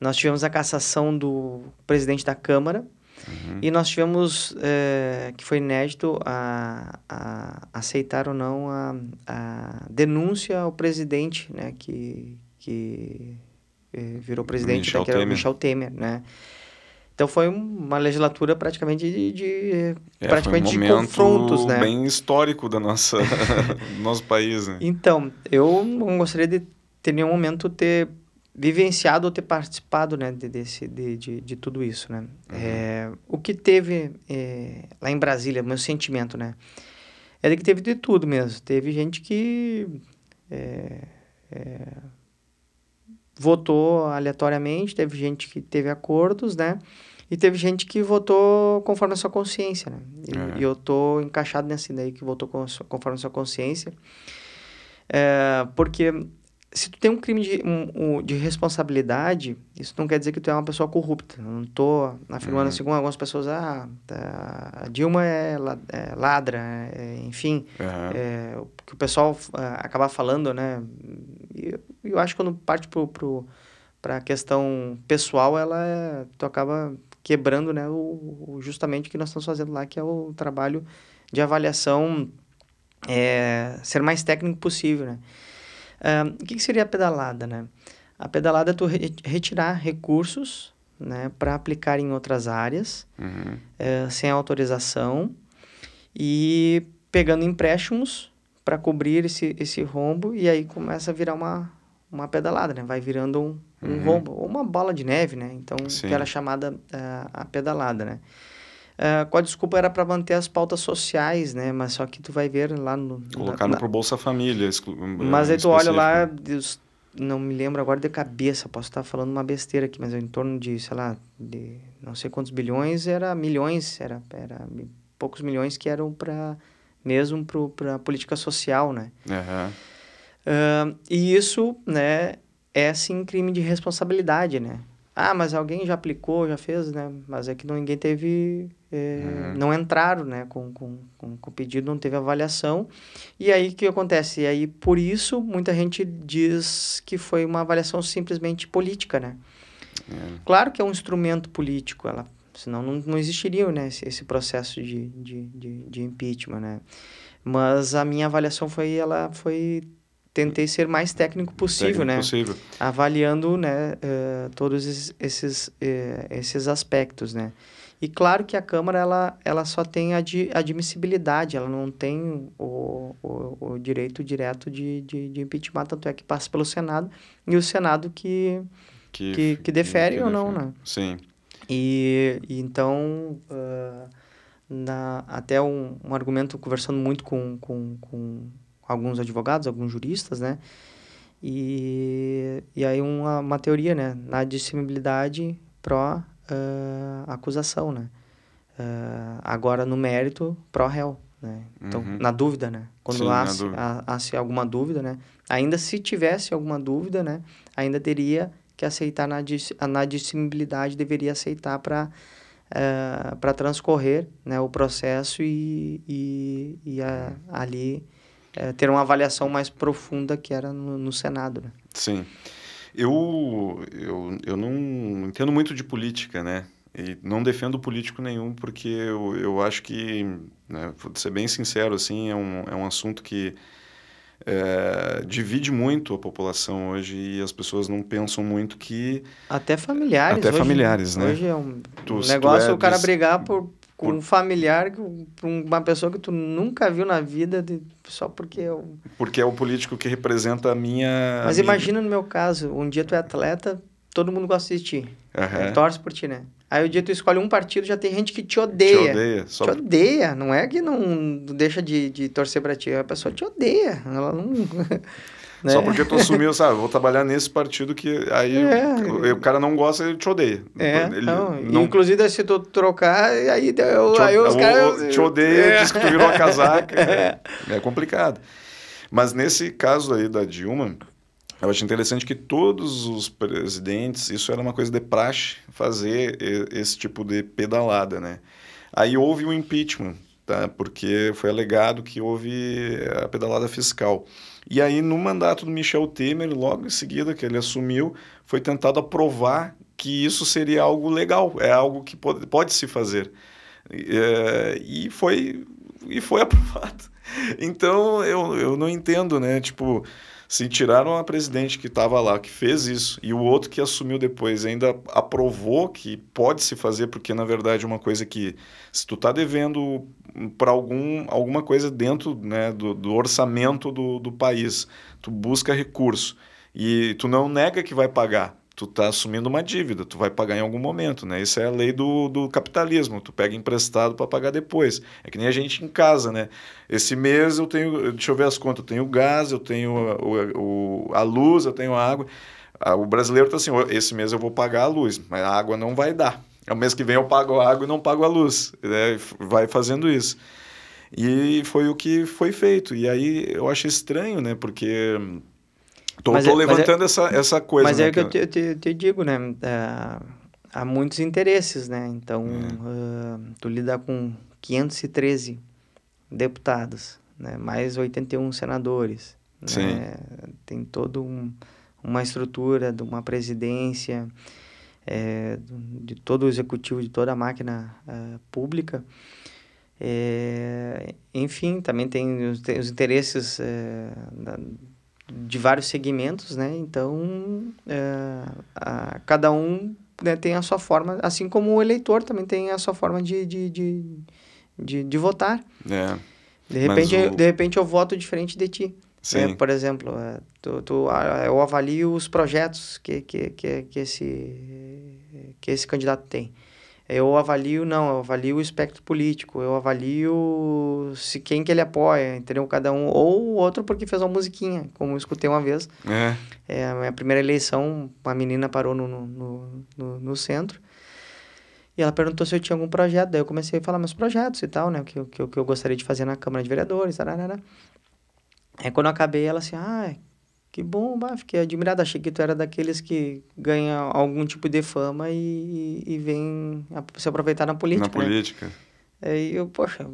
B: nós tivemos a cassação do presidente da Câmara
A: uhum.
B: e nós tivemos, é, que foi inédito, a, a, aceitar ou não a, a denúncia ao presidente, né, que, que eh, virou presidente,
A: Michel
B: né, que era
A: Temer.
B: Michel Temer, né? Então foi uma legislatura praticamente de, de
A: é,
B: praticamente
A: um
B: de confrontos, né?
A: bem histórico da nossa *laughs* do nosso país, né?
B: Então, eu não gostaria de ter nenhum momento ter vivenciado ou ter participado, né, de, desse, de, de, de tudo isso, né?
A: Uhum.
B: É, o que teve é, lá em Brasília, meu sentimento, né? É de que teve de tudo mesmo. Teve gente que é, é, votou aleatoriamente, teve gente que teve acordos, né? E teve gente que votou conforme a sua consciência, né? E,
A: É.
B: e eu tô encaixado nessa daí que votou conforme a sua consciência. É, porque se tu tem um crime de, um, um- de responsabilidade, isso não quer dizer que tu é uma pessoa corrupta. Eu não tô afirmando
A: Uhum.
B: assim como algumas pessoas, ah, tá, a Dilma é, é ladra, é, enfim,
A: Aham.
B: é, o que o pessoal ah, acaba falando, né? Eu, eu acho que quando parte pro, pro, pra questão pessoal, ela é, tu acaba quebrando, né, o, o- justamente o que nós estamos fazendo lá, que é o trabalho de avaliação é, ser mais técnico possível, né? O que, que seria a pedalada, né? A pedalada é tu re- retirar recursos, né, para aplicar em outras áreas,
A: Uhum.
B: eh, sem autorização e pegando empréstimos para cobrir esse, esse rombo e aí começa a virar uma, uma pedalada, né? Vai virando um, um
A: Uhum.
B: rombo, ou uma bola de neve, né? Então,
A: Sim.
B: que era chamada eh, a pedalada, né? Eh, com a desculpa era para manter as pautas sociais, né? Mas só que tu vai ver lá no...
A: Colocaram
B: na-
A: pro Bolsa Família. exclu-
B: mas
A: eh,
B: aí tu olha lá. Deus, não me lembro agora de cabeça, posso estar falando uma besteira aqui, mas em torno de, sei lá, de não sei quantos bilhões, era milhões, era, era poucos milhões que eram para mesmo para a política social, né?
A: Aham.
B: Ah, e isso, né, é sim crime de responsabilidade, né? Ah, mas alguém já aplicou, já fez, né? Mas é que ninguém teve... eh,
A: Uhum.
B: Não entraram, né? Com, com, com, com o pedido, não teve avaliação. E aí, o que acontece? E aí, por isso, muita gente diz que foi uma avaliação simplesmente política, né?
A: É.
B: Claro que é um instrumento político, ela, senão não, não existiria né, esse, esse processo de, de, de, de impeachment, né? Mas a minha avaliação foi, ela foi, tentei ser mais técnico possível,
A: Técnico
B: né?
A: Possível.
B: Avaliando, né, eh, todos esses, eh, esses aspectos, né? E claro que a Câmara, ela, ela só tem adi admissibilidade, ela não tem o, o, o direito direto de, de, de impeachment, tanto é que passa pelo Senado, e o Senado que, que, que defere ou não, né?
A: Sim.
B: E, e então, ah, na, até um, um argumento, conversando muito com, com, com alguns advogados, alguns juristas, né? E, e aí uma, uma teoria, né? Na dissimilabilidade pró ah, acusação, né? Ah, agora, no mérito, pró réu, né? Então,
A: Uhum.
B: na dúvida, né? Quando
A: Sim,
B: há, se- há, há se alguma dúvida, né? Ainda se tivesse alguma dúvida, né? Ainda teria que aceitar na, na dissimilabilidade, deveria aceitar para uh, para transcorrer né, o processo e, e, e a, ali uh, ter uma avaliação mais profunda que era no, no Senado. Né?
A: Sim. Eu, eu, eu não entendo muito de política, né? E não defendo político nenhum, porque eu, eu acho que, né, vou ser bem sincero, assim, é um, é um assunto que é, divide muito a população hoje e as pessoas não pensam muito que...
B: Até familiares.
A: Até
B: hoje,
A: familiares, né?
B: Hoje é um, tu, um negócio é o cara brigar por, com por... um familiar, com uma pessoa que tu nunca viu na vida, de, só porque... Eu...
A: Porque é o político que representa a minha...
B: Mas imagina no meu caso, um dia tu é atleta, todo mundo gosta de ti. Uhum. Torce por ti, né? Aí o dia tu escolhe um partido, já tem gente que te odeia. Te odeia. Só... Te odeia. Não é que não deixa de, de torcer pra ti. A pessoa te odeia. Ela não... *laughs*
A: Né? Só porque tu assumiu, sabe? Vou trabalhar nesse partido que aí é. o, o, cara não gosta, ele te odeia.
B: É, ele não, não... Inclusive, se tu trocar, aí, eu, aí os caras...
A: Te odeia, é. diz que tu virou a casaca. *laughs* É. é complicado. Mas nesse caso aí da Dilma, eu acho interessante que todos os presidentes, isso era uma coisa de praxe, fazer esse tipo de pedalada, né? Aí houve o impeachment, tá? Porque foi alegado que houve a pedalada fiscal. E aí, no mandato do Michel Temer, logo em seguida que ele assumiu, foi tentado aprovar que isso seria algo legal, é algo que pode, pode se fazer. É, e, foi, e foi *laughs* aprovado. Então, eu, eu não entendo, né? Tipo, se tiraram a presidente que estava lá, que fez isso, e o outro que assumiu depois ainda aprovou que pode se fazer, porque na verdade é uma coisa que, se tu está devendo para algum, alguma coisa dentro né, do, do orçamento do, do país, tu busca recurso e tu não nega que vai pagar, tu está assumindo uma dívida, tu vai pagar em algum momento, né? Isso é a lei do, do capitalismo, tu pega emprestado para pagar depois. É que nem a gente em casa, né? Esse mês eu tenho, deixa eu ver as contas, eu tenho gás, eu tenho o, o, a luz, eu tenho a água. O brasileiro está assim, esse mês eu vou pagar a luz, mas a água não vai dar. O mês que vem eu pago a água e não pago a luz. Né? Vai fazendo isso. E foi o que foi feito. E aí eu achei estranho, né? Porque Tô, tô é, levantando é, essa, essa coisa.
B: Mas né, é o que eu te, te, te digo, né? Uh, há muitos interesses, né? Então, uh, tu lida com 513 deputados, né? mais 81 senadores. Sim. Né? Tem toda um, uma estrutura de uma presidência, é, de todo o executivo, de toda a máquina uh, pública. É, enfim, também tem os, tem os interesses é, da, de vários segmentos, né? Então, é, a, cada um né, tem a sua forma, assim como o eleitor também tem a sua forma de, de, de, de, de votar. É. De repente, o... de repente eu voto diferente de ti. Sim. É, por exemplo, é, tu, tu, eu avalio os projetos que, que, que, que, esse, que esse candidato tem eu avalio, não, eu avalio o espectro político, eu avalio se quem que ele apoia, entendeu? Cada um, ou outro porque fez uma musiquinha, como eu escutei uma vez. É. é a minha primeira eleição, uma menina parou no, no, no, no centro e ela perguntou se eu tinha algum projeto, daí eu comecei a falar meus projetos e tal, né, que, que, que eu gostaria de fazer na Câmara de Vereadores, tararara. Aí quando eu acabei, ela assim, ah, que bom, bah, fiquei admirado. Achei que tu era daqueles que ganha algum tipo de fama e, e vem se aproveitar na política.
A: Na né? política.
B: Aí eu, poxa,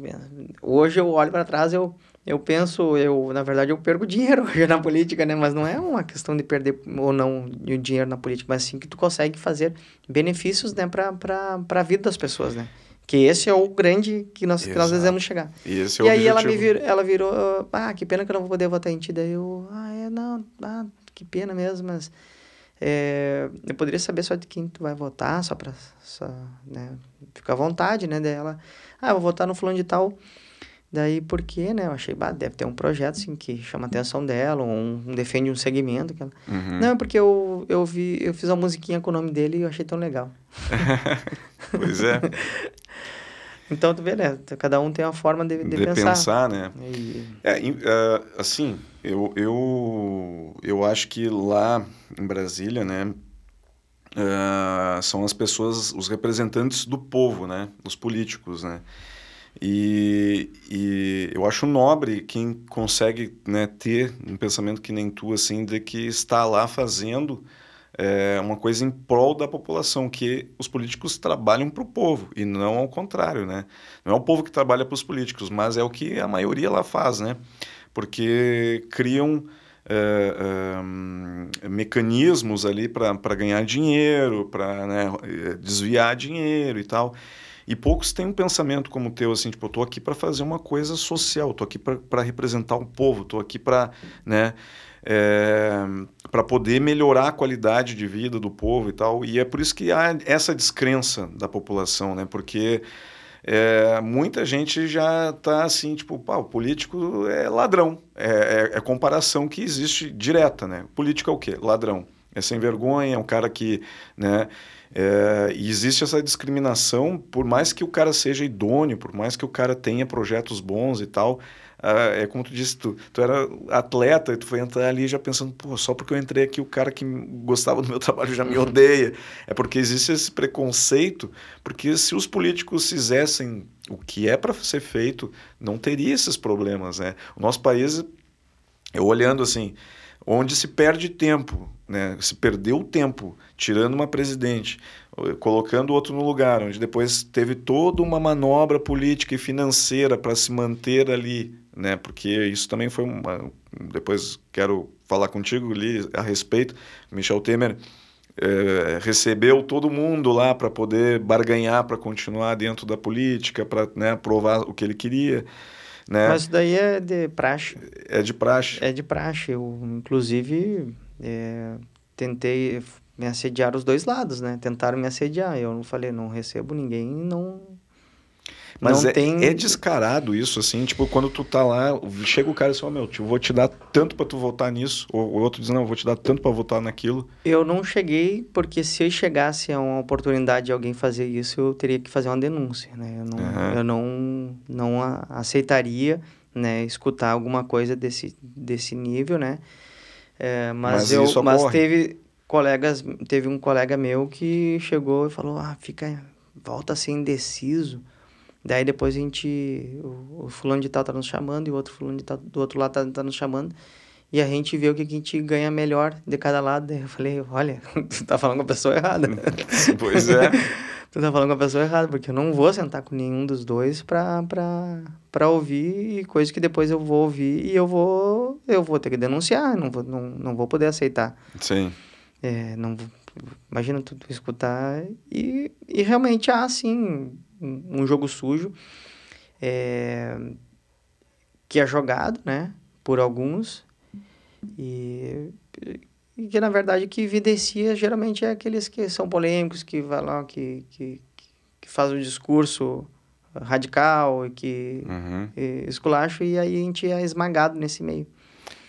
B: hoje eu olho para trás, eu, eu penso, eu, na verdade, eu perco dinheiro *laughs* hoje na política, né? Mas não é uma questão de perder ou não o dinheiro na política, mas sim que tu consegue fazer benefícios, né, para a vida das pessoas, né? Que esse é o grande que nós, que nós desejamos chegar.
A: E, esse
B: é e
A: aí
B: ela me virou, ela virou, ah, que pena que eu não vou poder votar em ti. Daí eu, ah, é, não, ah, que pena mesmo, mas é, eu poderia saber só de quem tu vai votar, só pra, só, né, ficar à vontade, né, dela. Ah, eu vou votar no fulano de tal. Daí, por quê, né? Eu achei, bah, deve ter um projeto, assim, que chama a atenção dela, ou um, um defende um segmento. Que ela... Uhum. Não, é porque eu, eu vi, eu fiz uma musiquinha com o nome dele e eu achei tão legal. *laughs*
A: pois é. *laughs*
B: Então, tu vê, né? Cada um tem uma forma de, de,
A: de pensar. pensar. né? E... É, uh, assim, eu, eu, eu acho que lá em Brasília, né? Uh, são as pessoas, os representantes do povo, né? Os políticos, né? E, e eu acho nobre quem consegue né, ter um pensamento que nem tu, assim, de que está lá fazendo é, uma coisa em prol da população, que os políticos trabalham para o povo e não ao contrário, né? Não é o povo que trabalha para os políticos, mas é o que a maioria lá faz, né? Porque criam é, é, mecanismos ali para ganhar dinheiro, para né, desviar dinheiro e tal. E poucos têm um pensamento como o teu, assim, tipo, eu tô aqui para fazer uma coisa social, tô aqui para representar o povo, tô aqui para, né, é, para poder melhorar a qualidade de vida do povo e tal. E é por isso que há essa descrença da população, né, porque é, muita gente já está assim, tipo, pá, o político é ladrão. É, é, é, comparação que existe direta, né? Político é o quê? Ladrão. É sem vergonha, é um cara que, né? É, e existe essa discriminação, por mais que o cara seja idôneo, por mais que o cara tenha projetos bons e tal. É, é como tu disse, tu, tu era atleta e tu foi entrar ali já pensando, pô, só porque eu entrei aqui o cara que gostava do meu *laughs* trabalho já me odeia. É porque existe esse preconceito, porque se os políticos fizessem o que é para ser feito, não teria esses problemas, né? O nosso país, eu olhando assim, onde se perde tempo, né? se perdeu tempo tirando uma presidente, colocando outro no lugar, onde depois teve toda uma manobra política e financeira para se manter ali, né? porque isso também foi uma. Depois quero falar contigo ali a respeito. Michel Temer é, recebeu todo mundo lá para poder barganhar para continuar dentro da política, para né, provar o que ele queria. Né?
B: Mas isso daí é de praxe.
A: É de praxe.
B: É de praxe. Eu, inclusive, é, tentei me assediar os dois lados, né? Tentaram me assediar. Eu não falei, não recebo ninguém, não
A: mas é, tem... é descarado isso, assim, tipo, quando tu tá lá, chega o cara e fala, meu, eu vou te dar tanto para tu votar nisso, ou o outro diz, não, vou te dar tanto para votar naquilo.
B: Eu não cheguei, porque se eu chegasse a uma oportunidade de alguém fazer isso, eu teria que fazer uma denúncia, né? Eu não, uhum. eu não, não aceitaria, né, escutar alguma coisa desse, desse nível, né? É, mas, mas, eu, mas teve colegas, teve um colega meu que chegou e falou, ah, fica, volta assim indeciso, Daí depois a gente. O, o fulano de tal tá nos chamando e o outro fulano de tal do outro lado tá, tá nos chamando. E a gente vê o que a gente ganha melhor de cada lado. Daí eu falei, olha, *laughs* tu tá falando com a pessoa errada. *laughs*
A: Pois é. *laughs*
B: tu tá falando com a pessoa errada, porque eu não vou sentar com nenhum dos dois pra, pra, pra ouvir coisas que depois eu vou ouvir e eu vou, eu vou ter que denunciar, não vou, não, não vou poder aceitar.
A: Sim.
B: É, não, imagina tu, tu escutar e, e realmente há, assim, um jogo sujo é, que é jogado, né, por alguns e, e, que na verdade que evidencia geralmente é aqueles que são polêmicos, que vai lá, que, que, que faz um discurso radical e que uhum. e, esculacho e aí a gente é esmagado nesse meio.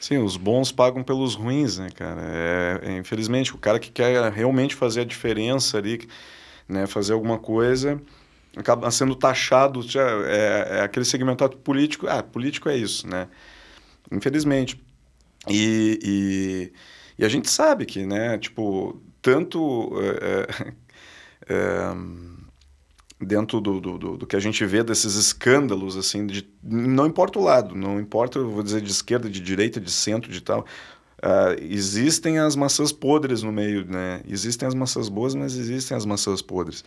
A: Sim, os bons pagam pelos ruins, né, cara? É, é, infelizmente, o cara que quer realmente fazer a diferença ali, né, fazer alguma coisa, acaba sendo taxado, é, é aquele segmentado político, ah, político é isso, né? Infelizmente. E, e, e a gente sabe que, né, tipo, tanto é, é, *laughs* é dentro do, do, do, do, que a gente vê desses escândalos, assim, de, não importa o lado, não importa, vou dizer, de esquerda, de direita, de centro, de tal, Uh, existem as maçãs podres no meio, né? Existem as maçãs boas, mas existem as maçãs podres.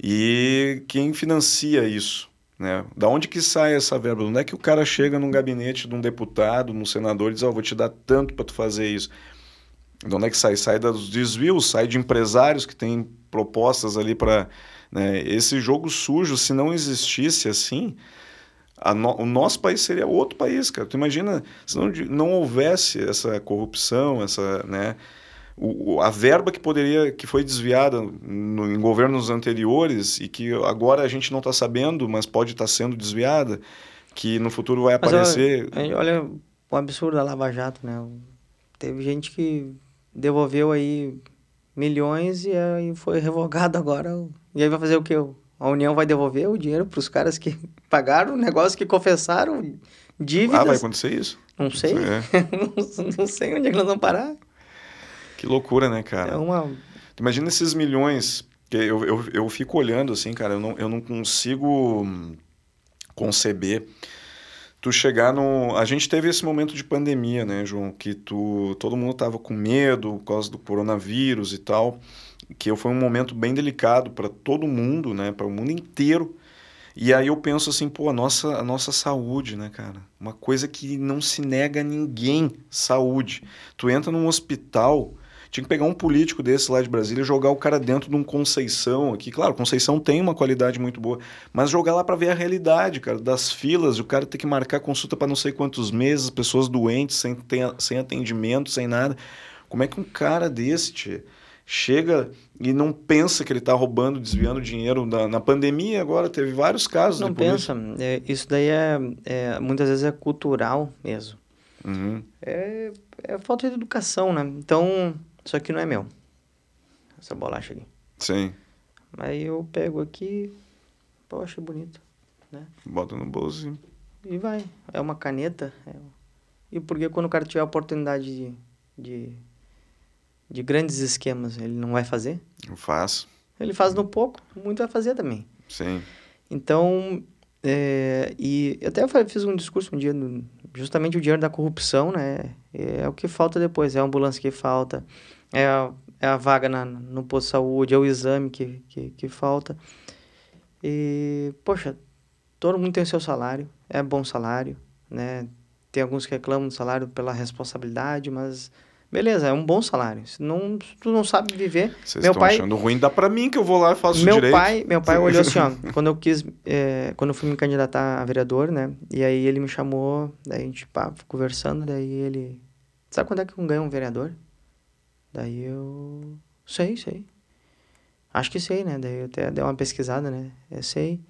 A: E quem financia isso? Né? Da onde que sai essa verba? Não é que o cara chega num gabinete de um deputado, num senador e diz, oh, vou te dar tanto para tu fazer isso. De onde é que sai? Sai dos desvios, sai de empresários que têm propostas ali para... Né? Esse jogo sujo, se não existisse assim, no, o nosso país seria outro país, cara. Tu imagina se não, não houvesse essa corrupção, essa... Né? o, a verba que poderia que foi desviada no, em governos anteriores e que agora a gente não está sabendo, mas pode estar tá sendo desviada, que no futuro vai mas aparecer.
B: Olha, olha o absurdo da Lava Jato, né? Teve gente que devolveu aí milhões e aí foi revogado agora. E aí vai fazer o quê? A União vai devolver o dinheiro para os caras que *laughs* pagaram o negócio, que confessaram dívidas. Ah,
A: vai acontecer isso?
B: Não sei. É. *laughs* não sei onde é que nós vamos parar.
A: Que loucura, né, cara?
B: É uma...
A: Imagina esses milhões, que eu, eu, eu fico olhando assim, cara, eu não, eu não consigo conceber. tu chegar no. A gente teve esse momento de pandemia, né, João? Que tu, todo mundo tava com medo por causa do coronavírus e tal. Que foi um momento bem delicado para todo mundo, né? Para o mundo inteiro. E aí eu penso assim, pô, a nossa, a nossa saúde, né, cara? Uma coisa que não se nega a ninguém, saúde. Tu entra num hospital, tinha que pegar um político desse lá de Brasília e jogar o cara dentro de um Conceição aqui. Claro, Conceição tem uma qualidade muito boa, mas jogar lá para ver a realidade, cara, das filas, o cara ter que marcar consulta para não sei quantos meses, pessoas doentes, sem, sem atendimento, sem nada. Como é que um cara desse, tia, chega e não pensa que ele está roubando, desviando dinheiro na, na, pandemia agora teve vários casos
B: não pensa é, isso daí é, é, muitas vezes é cultural mesmo. Uhum. é, é falta de educação né? Então isso aqui não é meu essa bolacha aqui.
A: Sim.
B: Aí eu pego aqui achei bonito né?
A: Bota no bolso
B: e vai é uma caneta é... e porque quando o cara tiver a oportunidade de, de de grandes esquemas, ele não vai fazer?
A: Eu faço.
B: Ele faz no pouco, muito vai fazer também.
A: Sim.
B: Então, é, e até eu fiz um discurso um dia, justamente o dinheiro da corrupção, né? É o que falta depois, é a ambulância que falta, é a, é a vaga na, no posto de saúde, é o exame que, que, que falta. E, poxa, todo mundo tem o seu salário, é bom salário, né? Tem alguns que reclamam do salário pela responsabilidade, mas Beleza, é um bom salário. Se, não, se tu não sabe viver.
A: Vocês meu estão pai, achando ruim, dá para mim que eu vou lá e faço
B: meu
A: direito.
B: Pai, meu pai *laughs* olhou assim, ó, quando eu quis, é, quando eu fui me candidatar a vereador, né? E aí ele me chamou, daí a gente pá, conversando, daí ele. Sabe quando é que ganha um vereador? Daí eu. Sei, sei. Acho que sei, né? Daí eu até dei uma pesquisada, né? Eu sei.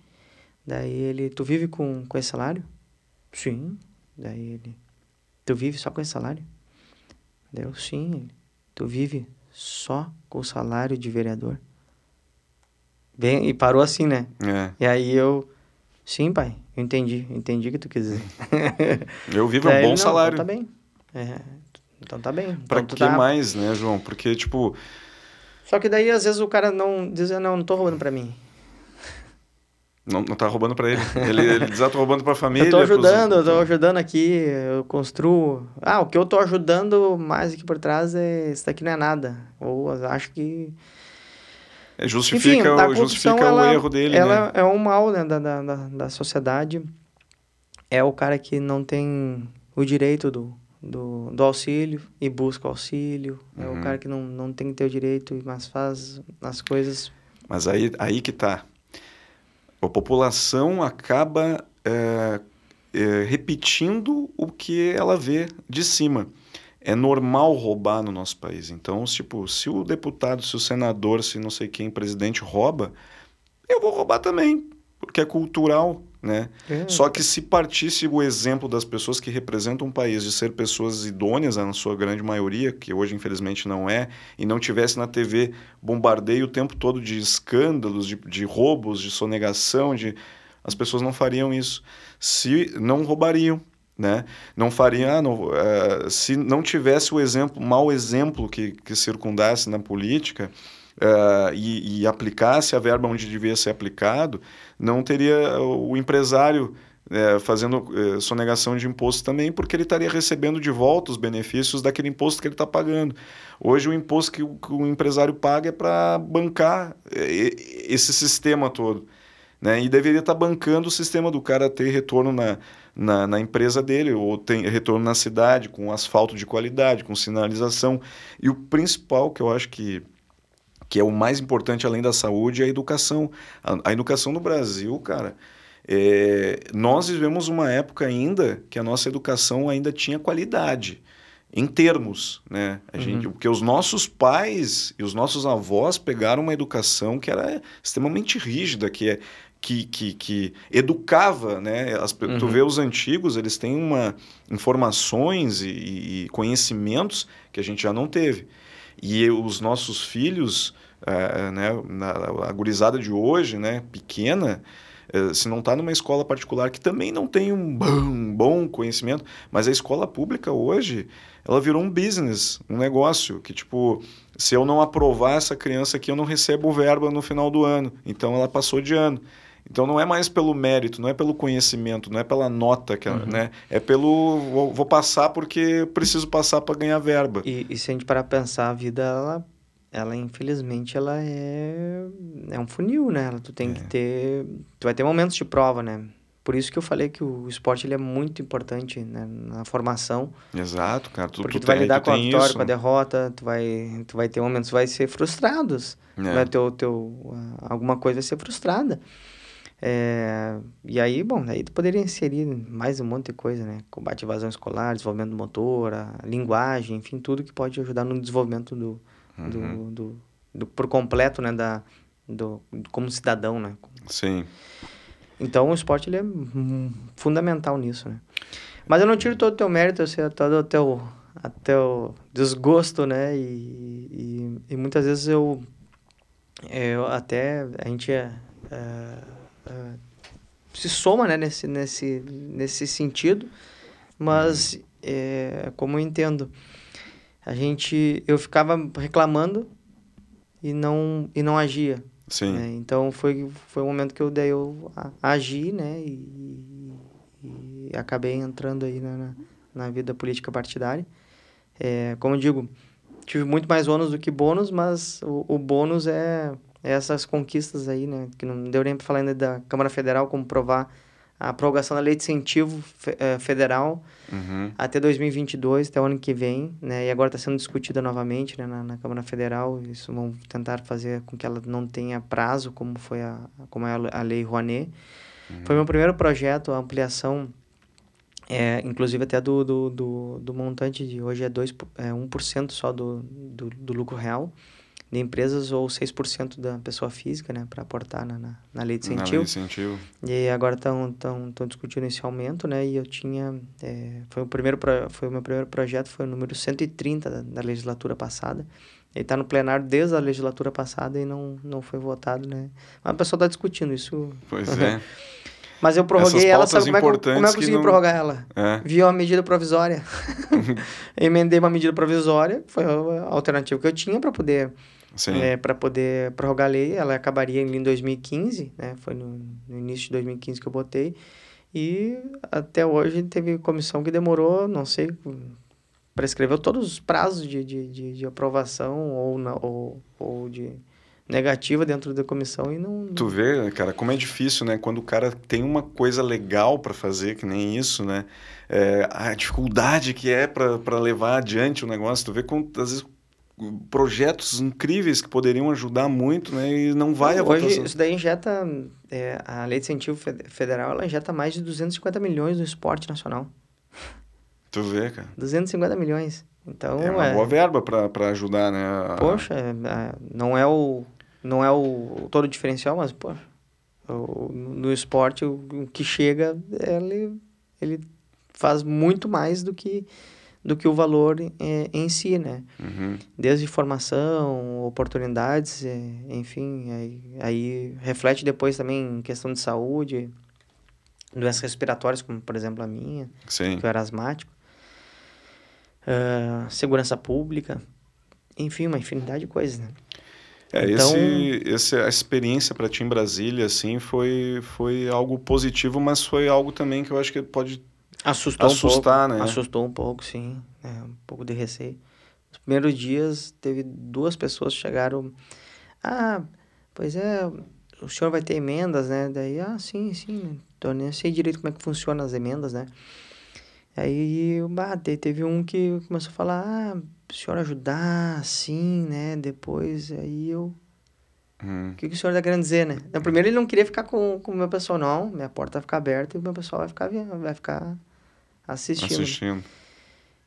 B: Daí ele. Tu vive com, com esse salário? Sim. Daí ele. Tu vive só com esse salário? Deu sim. Tu vive só com o salário de vereador? Bem, e parou assim, né?
A: É.
B: E aí eu. Sim, pai, eu entendi, entendi o que tu quis dizer. *laughs*
A: eu vivo um bom
B: não,
A: salário.
B: Então tá bem. É, então tá bem.
A: Pra
B: então,
A: que
B: tá...
A: mais, né, João? Porque, tipo.
B: Só que daí, às vezes, o cara não diz, não, não tô roubando pra mim.
A: Não, não tá roubando para ele. Ele, ele diz, ah, tô roubando pra família.
B: Eu tô ajudando, pros... eu tô ajudando aqui, eu construo. Ah, o que eu tô ajudando mais aqui por trás é isso daqui não é nada. Ou acho que.
A: É, justifica, Enfim, o, justifica ela, o erro dele.
B: Ela
A: né?
B: é um mal né, da, da, da sociedade. É o cara que não tem o direito do, do, do auxílio e busca auxílio. Uhum. É o uhum. cara que não, não tem que ter o direito, mas faz as coisas.
A: Mas aí, aí que tá a população acaba é, é, repetindo o que ela vê de cima. É normal roubar no nosso país. Então, tipo, se o deputado, se o senador, se não sei quem, presidente rouba, eu vou roubar também, porque é cultural, né? É. Só que se partisse o exemplo das pessoas que representam um país de ser pessoas idôneas, na sua grande maioria, que hoje infelizmente não é, e não tivesse na TV bombardeio o tempo todo de escândalos, de, de roubos, de sonegação, de as pessoas não fariam isso. Se não roubariam, né? Não fariam, ah, não, uh, se não tivesse o exemplo, mau exemplo que, que circundasse na política, uh, e, e, aplicasse a verba onde devia ser aplicado, não teria o empresário uh, fazendo uh, sonegação de imposto também, porque ele estaria recebendo de volta os benefícios daquele imposto que ele está pagando. Hoje o imposto que o, que o empresário paga é para bancar esse sistema todo. Né? E deveria estar bancando o sistema do cara ter retorno na, na, na, empresa dele, ou tem retorno na cidade, com asfalto de qualidade, com sinalização. E o principal que eu acho que que é o mais importante além da saúde, é a educação. A, a educação no Brasil, cara, é, nós vivemos uma época ainda que a nossa educação ainda tinha qualidade em termos, né? A uhum. gente, porque os nossos pais e os nossos avós pegaram uma educação que era extremamente rígida, que é que, que, que educava, né? As, uhum. Tu vê os antigos, eles têm uma informações e, e conhecimentos que a gente já não teve. E os nossos filhos, é, né, a gurizada de hoje, né, pequena, é, se não está numa escola particular que também não tem um bom, bom conhecimento, mas a escola pública hoje, ela virou um business, um negócio, que tipo, se eu não aprovar essa criança aqui, eu não recebo verba no final do ano. Então ela passou de ano. Então não é mais pelo mérito, não é pelo conhecimento, não é pela nota, que, uhum. né? É pelo vou, vou passar porque preciso passar para ganhar verba.
B: E, e se a gente parar para pensar, a vida ela, ela infelizmente ela é é um funil, né? Tu tem é. que ter, tu vai ter momentos de prova, né? Por isso que eu falei que o esporte ele é muito importante né, na formação.
A: Exato, cara. Tu,
B: porque
A: tu,
B: tu vai
A: tem,
B: lidar
A: tu
B: com a vitória,
A: isso.
B: com a derrota, tu vai, tu vai ter momentos, vai ser frustrados.
A: É.
B: Né? Teu, teu, alguma coisa vai ser frustrada. É, e aí, bom, aí tu poderia inserir mais um monte de coisa, né? Combate à evasão escolar, desenvolvimento do motor, a linguagem, enfim, tudo que pode ajudar no desenvolvimento do,
A: Uhum.
B: do, do, do, por completo, né? Da, do, como cidadão, né?
A: Sim.
B: Então o esporte ele é fundamental nisso, né? Mas eu não tiro todo o teu mérito, eu sei todo o teu, até o desgosto, né? E, e, e muitas vezes eu, eu até a gente é, é, é, se soma, né? Nesse, nesse, nesse sentido, mas é, como eu entendo, a gente eu ficava reclamando e não e não agia.
A: Sim.
B: né? Então foi foi o momento que eu daí eu agi, né? E, e acabei entrando aí na, na, na vida política partidária. É, como eu digo, tive muito mais ônus do que bônus, mas o, o bônus é essas conquistas aí, né? Que não deu nem para falar ainda da Câmara Federal, como provar a prorrogação da lei de incentivo fe- eh, federal
A: Uhum.
B: até 2022, até o ano que vem, né? E agora está sendo discutida novamente né, na, na Câmara Federal. Isso vão tentar fazer com que ela não tenha prazo, como foi a, como é a, Lei Rouanet. Foi meu primeiro projeto, a ampliação, é, inclusive até do, do, do, do montante de hoje é, 2, po- é 1% só do, do, do lucro real de empresas ou 6% da pessoa física, né? Para aportar na, na, na lei de
A: Na lei
B: incentivo.
A: de incentivo.
B: E agora estão tão, tão discutindo esse aumento, né? E eu tinha... é, foi, o primeiro pro, foi o meu primeiro projeto, foi o número 130 da, da legislatura passada. Ele está no plenário desde a legislatura passada e não, não foi votado, né? Mas o pessoal está discutindo isso.
A: Pois é. *laughs*
B: Mas eu prorroguei ela, sabe como é que, eu- como é que eu
A: que
B: consegui
A: não-
B: prorrogar ela?
A: É.
B: Vi uma medida provisória. *laughs* Emendei uma medida provisória, foi a alternativa que eu tinha para poder. É, para poder prorrogar a lei. Ela acabaria em 2015, né? Foi no, no início de 2015 que eu botei. E até hoje teve comissão que demorou, não sei, prescreveu todos os prazos de, de, de, de aprovação ou, na, ou, ou de negativa dentro da comissão e não...
A: Tu vê, cara, como é difícil, né? Quando o cara tem uma coisa legal para fazer, que nem isso, né? É, a dificuldade que é para levar adiante o negócio. Tu vê às vezes, projetos incríveis que poderiam ajudar muito, né? E não vai a
B: Hoje,
A: votação.
B: isso daí injeta... é, a lei de incentivo fe- federal, ela injeta mais de 250 milhões no esporte nacional.
A: Tu vê, cara.
B: 250 milhões. Então,
A: É uma boa verba para ajudar, né? a-
B: Poxa, é, é, não é o não é o todo o diferencial, mas poxa, o, no esporte o, o que chega ele ele faz muito mais do que do que o valor é, em si, né?
A: Uhum.
B: Desde formação, oportunidades, é, enfim, aí, aí reflete depois também em questão de saúde, doenças respiratórias, como por exemplo a minha,
A: Sim.
B: que eu era asmático, ah, segurança pública, enfim, uma infinidade de coisas, né?
A: É,
B: Então-
A: esse, esse, a experiência para ti em Brasília, assim, foi, foi algo positivo, mas foi algo também que eu acho que pode
B: Assustou
A: Assustar,
B: um pouco.
A: né?
B: Assustou um pouco, sim. É, um pouco de receio. Nos primeiros dias, teve duas pessoas que chegaram. Ah, pois é, o senhor vai ter emendas, né? Daí, ah, sim, sim. Então, nem sei direito como é que funciona as emendas, né? Aí, bah, te- teve um que começou a falar, ah, o senhor ajudar, sim, né? Depois, aí eu...
A: Hum,
B: O que, que o senhor tá querendo dizer, né? Primeiro ele não queria ficar com, com o meu pessoal, não. Minha porta vai ficar aberta e o meu pessoal vai ficar, vai ficar assistindo.
A: assistindo.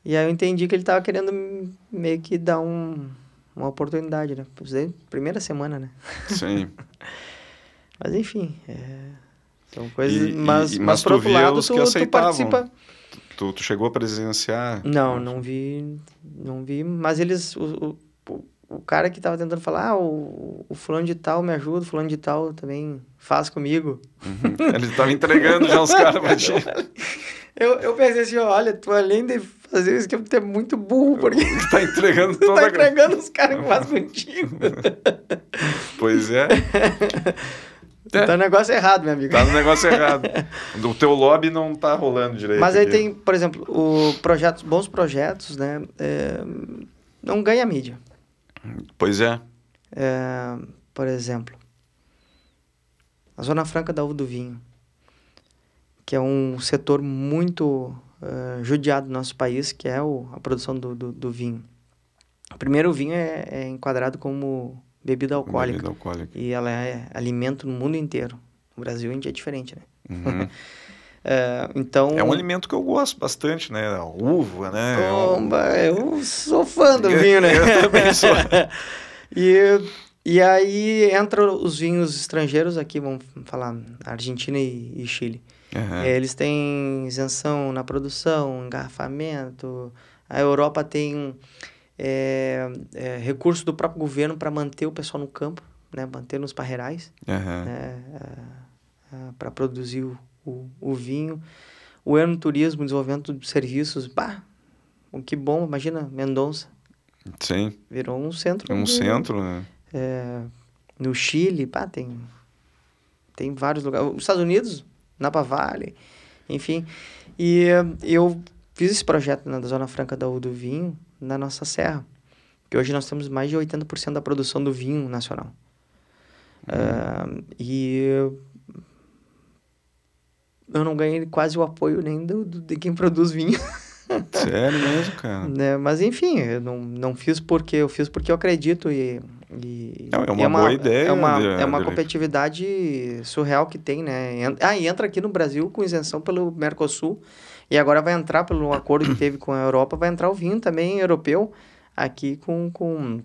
B: E aí eu entendi que ele tava querendo meio que dar um, uma oportunidade, né? Primeira semana, né? *laughs*
A: Sim.
B: Mas enfim, é, são coisas...
A: E-
B: mas,
A: e-
B: mas,
A: mas
B: por outro lado, tu,
A: que
B: tu
A: aceitavam.
B: participa...
A: Tu, tu chegou a presenciar?
B: Não, não vi, não vi, mas eles... O, o, o- cara que tava tentando falar, ah, o, o fulano de tal me ajuda, o fulano de tal também faz comigo.
A: Uhum. Ele tava entregando já os caras pra ti. *laughs*
B: Eu, eu pensei assim, olha, tu além de fazer isso, tu é muito burro, porque *laughs*
A: tá entregando *laughs*
B: tu
A: toda
B: tá entregando os caras que fazem contigo.
A: Pois é.
B: É. Tá no negócio errado, meu amigo.
A: Tá no negócio errado. o teu lobby não tá rolando direito.
B: Mas aí aqui. tem, por exemplo, o projetos, bons projetos, né? É, não ganha mídia.
A: Pois é.
B: é. Por exemplo, a Zona Franca da Uva do Vinho, que é um setor muito uh, judiado no nosso país, que é o, a produção do, do, do vinho. O primeiro vinho é, é enquadrado como bebida alcoólica. Bebida alcoólica. E ela é alimento no mundo inteiro. No Brasil a gente é diferente, né?
A: Uhum. *laughs* uh, então... É um alimento que eu gosto bastante, né? Uva, né?
B: Oba, eu sou fã do vinho, né? *laughs* eu também sou. *laughs* e, e aí entra os vinhos estrangeiros aqui, vamos falar Argentina e, e Chile. Uhum. Eles têm isenção na produção, engarrafamento. A Europa tem é, é, recurso do próprio governo para manter o pessoal no campo, né? manter nos parreirais, uhum. né? para produzir o, o, o, vinho. O enoturismo, desenvolvimento de serviços, pá, que bom, imagina, Mendonça.
A: Sim.
B: Virou um centro.
A: Um centro, né?
B: É, no Chile, pá, tem, tem vários lugares. Os Estados Unidos, Napa Valley, enfim. E eu fiz esse projeto né, da Zona Franca da U do Vinho, na nossa serra. Que hoje nós temos mais de 80% da produção do vinho nacional. Uhum. Uh, e eu não ganhei quase o apoio nem do, do de quem produz vinho. *laughs*
A: Sério mesmo, cara?
B: Né? Mas enfim, eu não, não fiz porque eu fiz porque eu acredito e. e
A: não, é uma, é uma boa ideia.
B: É uma, é uma competitividade surreal que tem, né? Ah, e entra aqui no Brasil com isenção pelo Mercosul. E agora vai entrar, pelo acordo que teve com a Europa, vai entrar o vinho também europeu aqui com, com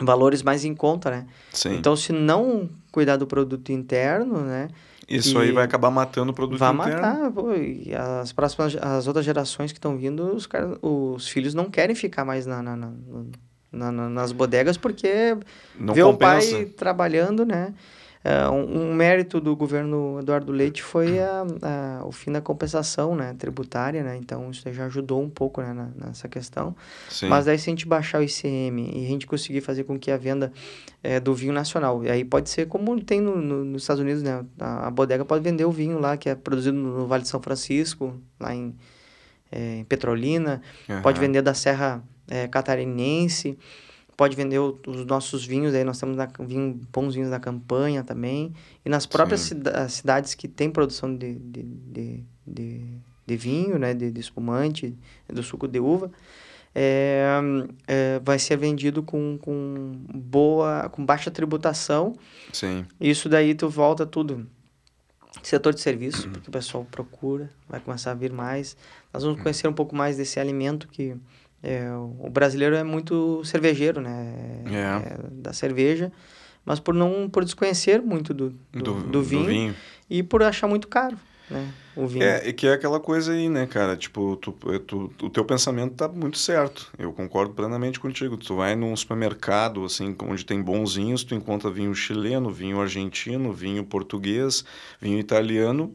B: valores mais em conta, né?
A: Sim.
B: Então, se não cuidar do produto interno, né?
A: Isso aí vai acabar matando o produto
B: vai
A: interno.
B: Vai matar, pô, e as próximas, as outras gerações que estão vindo, os, cara, os filhos não querem ficar mais na, na, na, na nas bodegas porque não vê compensa. o pai trabalhando, né? Uh, um, um, mérito do governo Eduardo Leite foi a, a, o fim da compensação né, tributária, né? Então, isso já ajudou um pouco né, na, nessa questão. Sim. Mas aí, se a gente baixar o ICM e a gente conseguir fazer com que a venda é, do vinho nacional, e aí pode ser como tem no, no, nos Estados Unidos, né? A, a, bodega pode vender o vinho lá, que é produzido no Vale de São Francisco, lá em, é, em Petrolina, uhum. pode vender da Serra é, Catarinense, pode vender os nossos vinhos, aí nós temos na, vinho, bons vinhos da campanha também. E nas próprias cida cidades que tem produção de, de, de, de, de vinho, né, de, de, espumante, do suco de uva, é, é, vai ser vendido com, com boa, com baixa tributação.
A: Sim.
B: Isso daí tu volta tudo setor de serviço, porque o pessoal procura, vai começar a vir mais. Nós vamos conhecer um pouco mais desse alimento que é, o brasileiro é muito cervejeiro, né?
A: É.
B: É, da cerveja, mas por não por desconhecer muito do, do, do, do, vinho, do vinho, e por achar muito caro, né? O vinho.
A: É, que é aquela coisa aí, né, cara? Tipo, tu, tu, o teu pensamento tá muito certo. Eu concordo plenamente contigo. Tu vai num supermercado, assim, onde tem bons vinhos, tu encontra vinho chileno, vinho argentino, vinho português, vinho italiano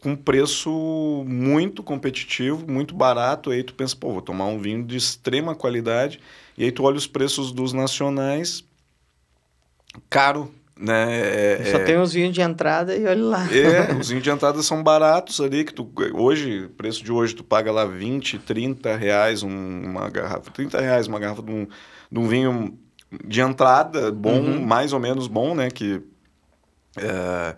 A: com preço muito competitivo, muito barato. Aí tu pensa, pô, vou tomar um vinho de extrema qualidade. E aí tu olha os preços dos nacionais, caro, né?
B: É, Só é... tem os vinhos de entrada e olha lá.
A: É, *laughs* os vinhos de entrada são baratos ali, que tu, hoje, preço de hoje, tu paga lá 20, 30 reais uma garrafa, 30 reais uma garrafa de um, de um vinho de entrada bom, uhum. mais ou menos bom, né? Que... É,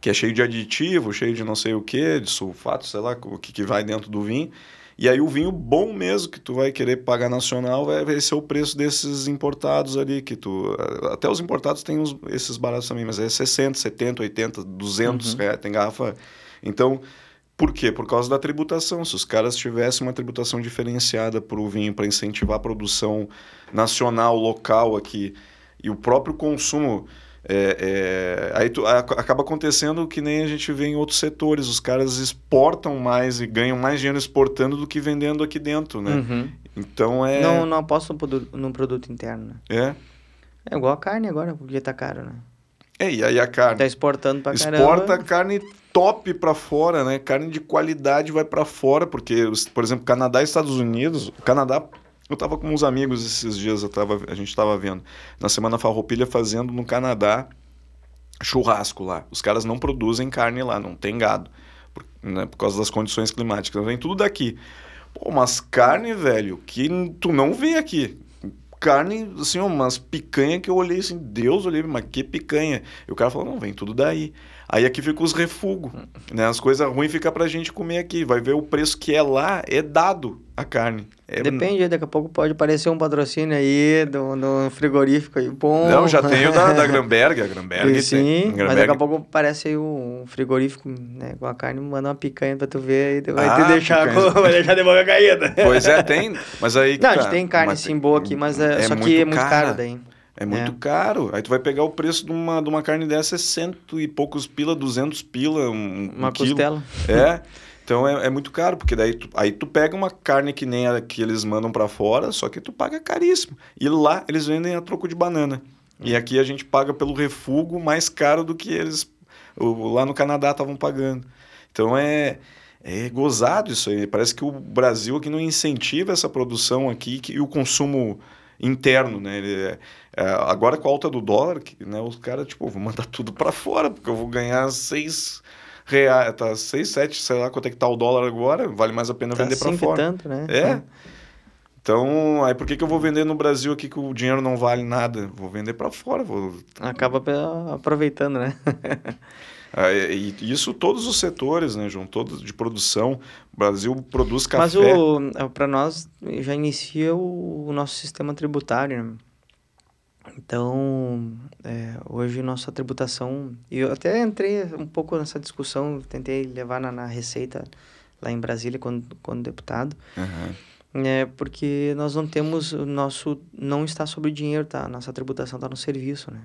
A: que é cheio de aditivo, cheio de não sei o que, de sulfato, sei lá, o que, que vai dentro do vinho. E aí o vinho bom mesmo que tu vai querer pagar nacional vai, vai ser o preço desses importados ali, que tu... Até os importados têm os, esses baratos também, mas é 60, 70, 80, 200 uhum. reais, tem garrafa... Então, por quê? Por causa da tributação. Se os caras tivessem uma tributação diferenciada para o vinho, para incentivar a produção nacional, local aqui, e o próprio consumo é, é, aí tu, a, acaba acontecendo que nem a gente vê em outros setores, os caras exportam mais e ganham mais dinheiro exportando do que vendendo aqui dentro, né?
B: Uhum.
A: Então é...
B: Não, não aposto no produto interno, né?
A: É?
B: É igual a carne agora, porque tá caro, né?
A: É, e aí a carne...
B: Tá exportando pra
A: Exporta caramba. Exporta carne top para fora, né? Carne de qualidade vai para fora, porque, por exemplo, Canadá e Estados Unidos... O Canadá eu estava com uns amigos esses dias, tava, a gente estava vendo, na Semana Farroupilha fazendo no Canadá churrasco lá. Os caras não produzem carne lá, não tem gado, por, né, por causa das condições climáticas. Vem tudo daqui. Pô, mas carne, velho, que tu não vê aqui. Carne, assim, umas picanha que eu olhei assim, Deus, olhei, mas que picanha. E o cara falou, não, vem tudo daí. Aí aqui fica os refugos, né? As coisas ruins fica pra gente comer aqui. Vai ver o preço que é lá, é dado a carne. É...
B: Depende, daqui a pouco pode aparecer um patrocínio aí do, do frigorífico aí. Bom.
A: Não, já tem o da, da Gramberg, a Gramberg
B: Sim,
A: tem.
B: mas daqui a pouco aparece aí um frigorífico né, com a carne, manda uma picanha pra tu ver e vai
A: Ah,
B: te deixar, com- *laughs* vai deixar de boca caída.
A: Pois é, tem. Mas aí.
B: Não, a gente tem carne sim boa aqui, mas é, só que é muito
A: cara.
B: caro daí.
A: É muito
B: É.
A: caro. Aí tu vai pegar o preço de uma, de uma carne dessa, é cento e poucos pila, duzentos pila, um,
B: Uma
A: um
B: costela.
A: É. Então é, é muito caro, porque daí tu, aí tu pega uma carne que nem a que eles mandam pra fora, só que tu paga caríssimo. E lá eles vendem a troco de banana. E aqui a gente paga pelo refugo mais caro do que eles o- lá no Canadá estavam pagando. Então é, é gozado isso aí. Parece que o Brasil aqui não incentiva essa produção aqui que- e o consumo interno, né? Ele é- é, agora com a alta do dólar, que, né, os caras, tipo, vou mandar tudo para fora, porque eu vou ganhar seis reais, tá, seis, sete, sei lá quanto é que tá o dólar agora, vale mais a pena
B: Tá
A: vender para fora.
B: tanto, né?
A: É. Então, aí por que, que eu vou vender no Brasil aqui que o dinheiro não vale nada? Vou vender para fora, vou
B: Acaba aproveitando, né? *laughs*
A: Ah, e isso todos os setores, né, João? Todos de produção. O Brasil produz café.
B: Mas o para nós já inicia o, o nosso sistema tributário. né? Então, é, hoje nossa tributação, e eu até entrei um pouco nessa discussão, tentei levar na, na Receita lá em Brasília quando, quando deputado, é porque nós não temos o nosso não está sobre o dinheiro, tá? Nossa tributação está no serviço, né?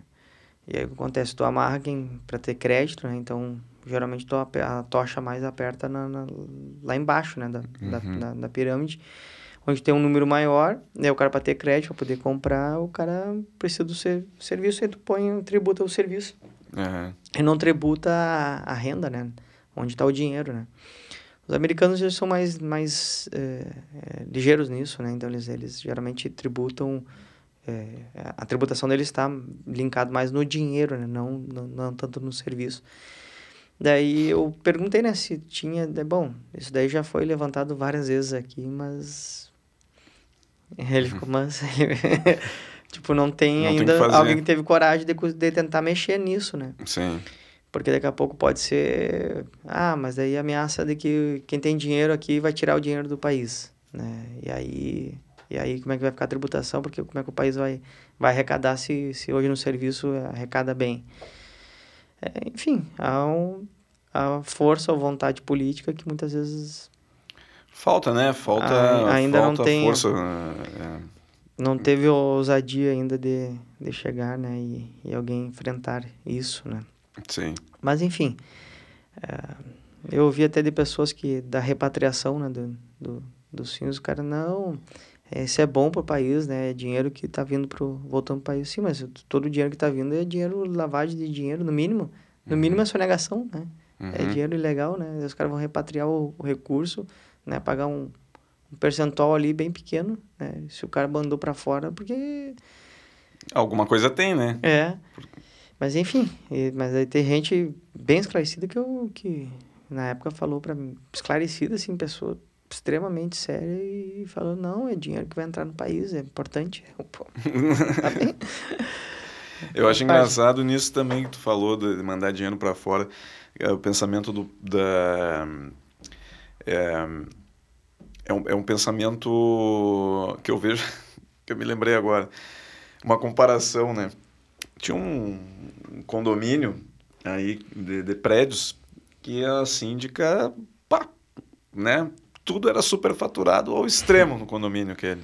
B: E aí o que acontece? Tu amarra quem para ter crédito, né? Então, geralmente tu, a tocha mais aperta na, na- lá embaixo, né? Da, da,
A: Uhum.
B: da, da pirâmide, onde tem um número maior, né? O cara para ter crédito, para poder comprar, o cara precisa do ser, serviço, aí tu põe, tributa o serviço.
A: Aham.
B: E não tributa a, a renda, né? Onde está o dinheiro, né? Os americanos já são mais, mais eh, eh, ligeiros nisso, né? Então, eles, eles geralmente tributam... eh, a tributação deles está linkado mais no dinheiro, né? Não, não, não tanto no serviço. Daí eu perguntei, né, se tinha... é, Bom, isso daí já foi levantado várias vezes aqui, mas... Ele ficou, mas... *laughs* *laughs* tipo, não tem
A: Não tem
B: ainda
A: fazer.
B: alguém que teve coragem de, de tentar mexer nisso, né?
A: Sim.
B: Porque daqui a pouco pode ser, ah, mas daí ameaça de que quem tem dinheiro aqui vai tirar o dinheiro do país, né? E aí, e aí como é que vai ficar a tributação? Porque como é que o país vai, vai arrecadar se, se hoje no serviço arrecada bem? É, enfim, há um, há força ou vontade política que muitas vezes
A: Falta, né? Falta,
B: ainda não
A: falta
B: tem-
A: força. é,
B: não teve ousadia ainda de, de chegar, né? E, e alguém enfrentar isso, né?
A: sim.
B: Mas enfim, é, eu ouvi até de pessoas que da repatriação né, do, do, dos filhos, o cara, não, isso é bom pro país, né? É dinheiro que tá vindo pro. voltando pro país. Sim, mas todo o dinheiro que tá vindo é dinheiro, lavagem de dinheiro, no mínimo. No mínimo é sonegação, né? É
A: Uhum.
B: dinheiro ilegal, né? Os caras vão repatriar o, o recurso, né? Pagar um, um percentual ali bem pequeno, né? Se o cara mandou para fora, porque
A: Alguma coisa tem, né?
B: é. Mas enfim, e- mas aí tem gente bem esclarecida que eu que na época falou para mim, esclarecida assim, pessoa extremamente séria e falou: "Não, é dinheiro que vai entrar no país, é importante". Eu, pô, tá bem.
A: Eu acho engraçado nisso também que tu falou de mandar dinheiro para fora. É o pensamento do, da. É, é, um, é um pensamento que eu vejo, *laughs* que eu me lembrei agora. Uma comparação, né? Tinha um, um condomínio aí de, de prédios que a síndica, pá, né? Tudo era superfaturado ao extremo no condomínio aquele.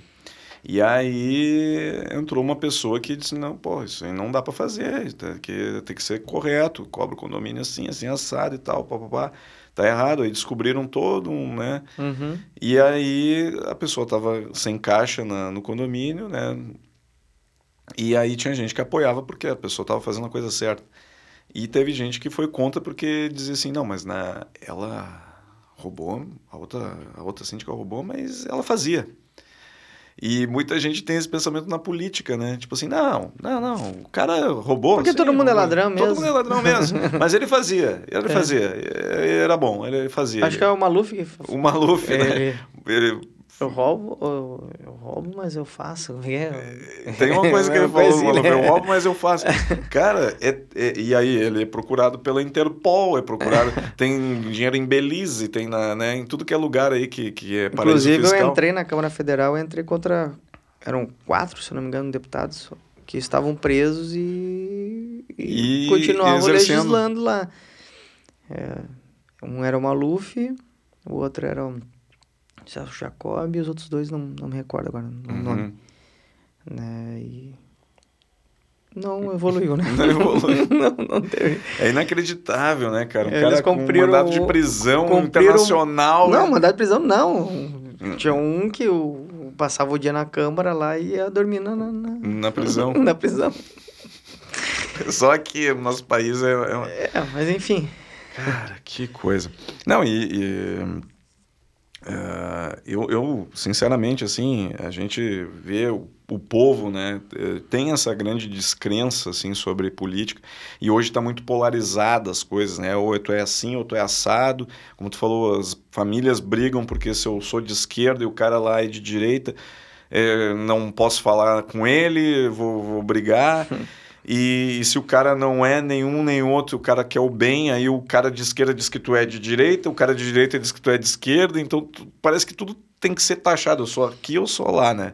A: E aí entrou uma pessoa que disse, não, pô, isso aí não dá para fazer, tem que, tem que ser correto, cobra o condomínio assim, assim, assado e tal, papapá. Tá errado, aí descobriram todo um, né?
B: Uhum.
A: E aí a pessoa tava sem caixa na, no condomínio, né? E aí tinha gente que apoiava porque a pessoa tava fazendo a coisa certa. E teve gente que foi contra porque dizia assim, não, mas na, ela roubou, a outra, a outra síndica roubou, mas ela fazia. E muita gente tem esse pensamento na política, né? Tipo assim, não, não, não, o cara roubou.
B: Porque todo mundo é
A: roubou.
B: ladrão mesmo.
A: Todo mundo é ladrão mesmo. *laughs* Mas ele fazia, ele
B: É.
A: fazia. Era bom, ele fazia.
B: Acho que é o Maluf que
A: O Maluf, né?
B: Ele-
A: Ele-
B: Eu roubo, eu, eu roubo, mas eu faço. É,
A: Tem uma coisa que ele
B: Uma
A: falou, eu
B: né?
A: roubo, mas eu faço. *laughs* Cara, é- é- e aí ele é procurado pela Interpol, é procurado, *laughs* tem dinheiro em Belize, tem na, né, em tudo que é lugar aí que, que é paraíso
B: Inclusive,
A: fiscal.
B: eu entrei na Câmara Federal, entrei contra. Eram quatro, se não me engano, deputados que estavam presos e, e,
A: E
B: continuavam
A: exercendo.
B: legislando lá. É, um era o Maluf, o outro era o Celso Jacob e os outros dois não, não me recordo agora o
A: Uhum.
B: nome. Né? E não evoluiu, né? *laughs*
A: Não evoluiu. *laughs*
B: não, não teve.
A: É inacreditável, né, cara? Um
B: Eles
A: cara com um
B: cumpriram
A: mandado de
B: o-
A: prisão
B: cumpriram-
A: internacional.
B: Não,
A: né?
B: mandado de prisão não. Tinha um que o, passava o dia na Câmara lá e ia dormir na, na, na-
A: Na prisão. *laughs*
B: na prisão.
A: Só que o nosso país é, é
B: É, mas enfim.
A: Cara, que coisa. Não, e. e, eh, eu, eu, sinceramente, assim, a gente vê o, o povo, né, eh, tem essa grande descrença, assim, sobre política, e hoje está muito polarizada as coisas, né, ou tu é assim, ou tu é assado, como tu falou, as famílias brigam porque se eu sou de esquerda e o cara lá é de direita, eh, não posso falar com ele, vou, vou brigar, *laughs* e, se o cara não é nenhum nem outro, o cara quer o bem, aí o cara de esquerda diz que tu é de direita, o cara de direita diz que tu é de esquerda, então tu- parece que tudo tem que ser taxado, eu sou aqui, eu sou lá, né?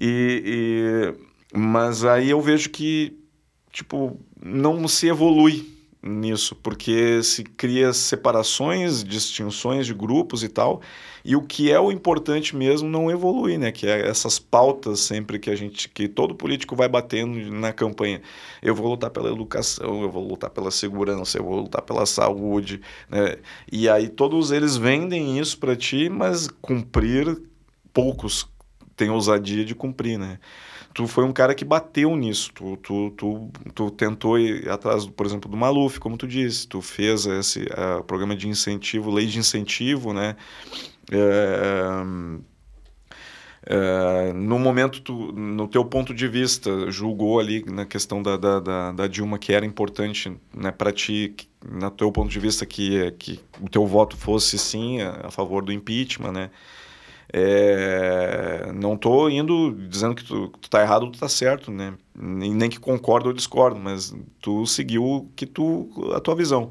A: E, e- mas aí eu vejo que, tipo, não se evolui nisso, porque se cria separações, distinções de grupos e tal, e o que é o importante mesmo não evolui, né? Que é essas pautas sempre que a gente, que todo político vai batendo na campanha. Eu vou lutar pela educação, eu vou lutar pela segurança, eu vou lutar pela saúde, né? E aí todos eles vendem isso para ti, mas cumprir poucos têm ousadia de cumprir, né? Tu foi um cara que bateu nisso, tu, tu, tu, tu tentou ir atrás, por exemplo, do Maluf, como tu disse, tu fez esse ah, programa de incentivo, lei de incentivo, né? É, é, no momento, tu, no teu ponto de vista, julgou ali na questão da, da, da, da Dilma que era importante né, para ti, que, no teu ponto de vista, que, que o teu voto fosse sim a, a favor do impeachment, né? É, não tô indo dizendo que tu, que tu tá errado ou tu tá certo, né? Nem, nem que concordo ou discordo, mas tu seguiu que tu, a tua visão.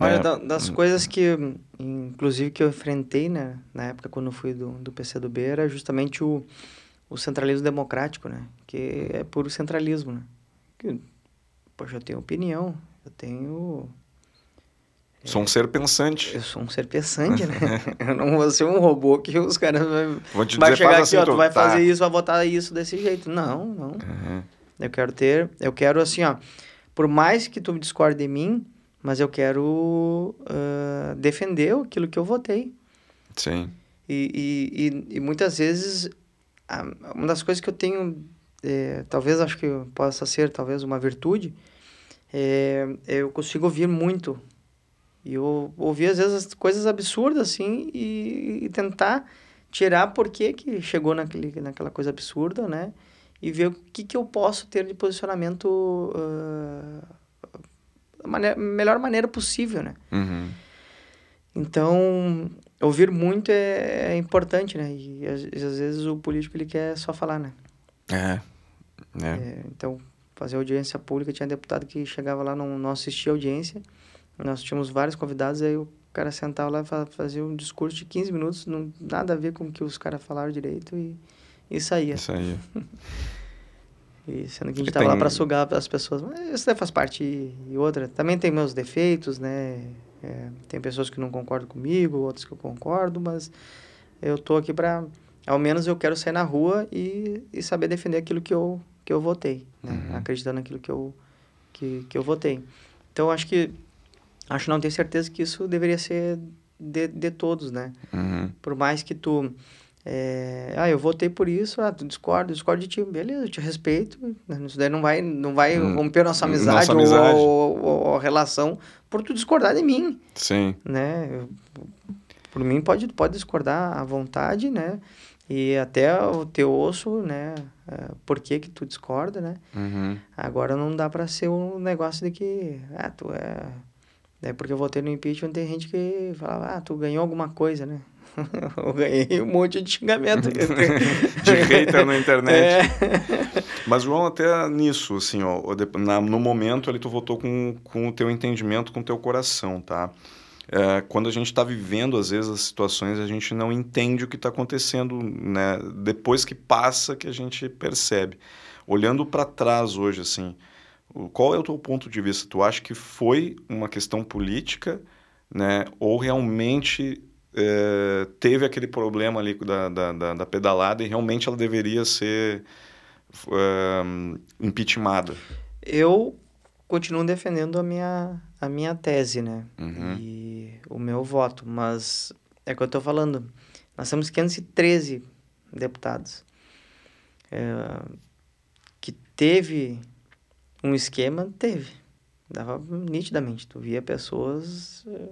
B: Olha,
A: né?
B: da- das coisas que, inclusive, que eu enfrentei, né, na época quando eu fui do, do PCdoB, era justamente o, o centralismo democrático, né? Que é puro centralismo, né? Que, poxa, eu tenho opinião, eu tenho...
A: Sou um ser pensante.
B: Eu sou um ser pensante, né? *laughs* eu não vou ser um robô que os caras
A: Vou te
B: vai
A: dizer,
B: chegar aqui,
A: assim,
B: ó, tu vai
A: tá.
B: fazer isso, vai votar isso desse jeito. Não, não.
A: Uhum.
B: Eu quero ter, eu quero assim, ó, por mais que tu discorde de mim, mas eu quero ah, defender aquilo que eu votei.
A: Sim.
B: E, e, e, e muitas vezes, uma das coisas que eu tenho, é, talvez acho que possa ser talvez uma virtude, é, eu consigo ouvir muito. E eu ouvi às vezes as coisas absurdas assim e, e tentar tirar por que que chegou naquele, naquela coisa absurda, né? E ver o que que eu posso ter de posicionamento ah, da maneira, melhor maneira possível, né?
A: Uhum.
B: Então, ouvir muito é, é importante, né? E às, às vezes o político ele quer só falar, né?
A: É. É.
B: É, então, fazer audiência pública, tinha deputado que chegava lá, não, não assistia a audiência. Nós tínhamos vários convidados, aí o cara sentava lá e fa- fazia um discurso de 15 minutos, não, nada a ver com o que os caras falaram direito e, e saía. E *laughs* sendo que a gente
A: E
B: tava lá
A: tem-
B: para sugar as pessoas. Mas isso faz parte. E, e outra, também tem meus defeitos, né? É, tem pessoas que não concordam comigo, outras que eu concordo, mas eu tô aqui para Ao menos eu quero sair na rua e, e saber defender aquilo que eu, que eu votei, né?
A: Uhum.
B: Acreditando naquilo que eu, que, que eu votei. Então, acho que... Acho não tenho certeza que isso deveria ser de, de todos, né?
A: Uhum.
B: Por mais que tu... é, ah, eu votei por isso, ah, tu discorda, discorda de ti, beleza, eu te respeito, né? isso daí não vai, não vai
A: Hum,
B: romper nossa
A: nossa
B: amizade,
A: amizade.
B: Ou, ou, ou relação por tu discordar de mim,
A: Sim.
B: né? Eu- por mim pode, pode discordar à vontade, né? E até o teu osso, né? Uh, por que que tu discorda, né?
A: Uhum.
B: Agora não dá para ser um negócio de que, ah, tu é... É porque eu votei no impeachment, tem gente que fala, ah, tu ganhou alguma coisa, né? *laughs* eu ganhei um monte de xingamento. *laughs*
A: de hater na internet. É. Mas, João, até nisso, assim, ó, na, no momento ali tu votou com, com o teu entendimento, com o teu coração, tá? É, quando a gente está vivendo, às vezes, as situações, a gente não entende o que está acontecendo, né? Depois que passa, que a gente percebe. Olhando para trás hoje, assim, qual é o teu ponto de vista? Tu acha que foi uma questão política, né? Ou realmente é, teve aquele problema ali da, da, da, da, pedalada e realmente ela deveria ser é, impeachmentada?
B: Eu continuo defendendo a minha, a minha tese, né?
A: Uhum.
B: E o meu voto, mas é o que eu estou falando. Nós temos 513 deputados. É, que teve um esquema, teve. Dava nitidamente. Tu via pessoas é,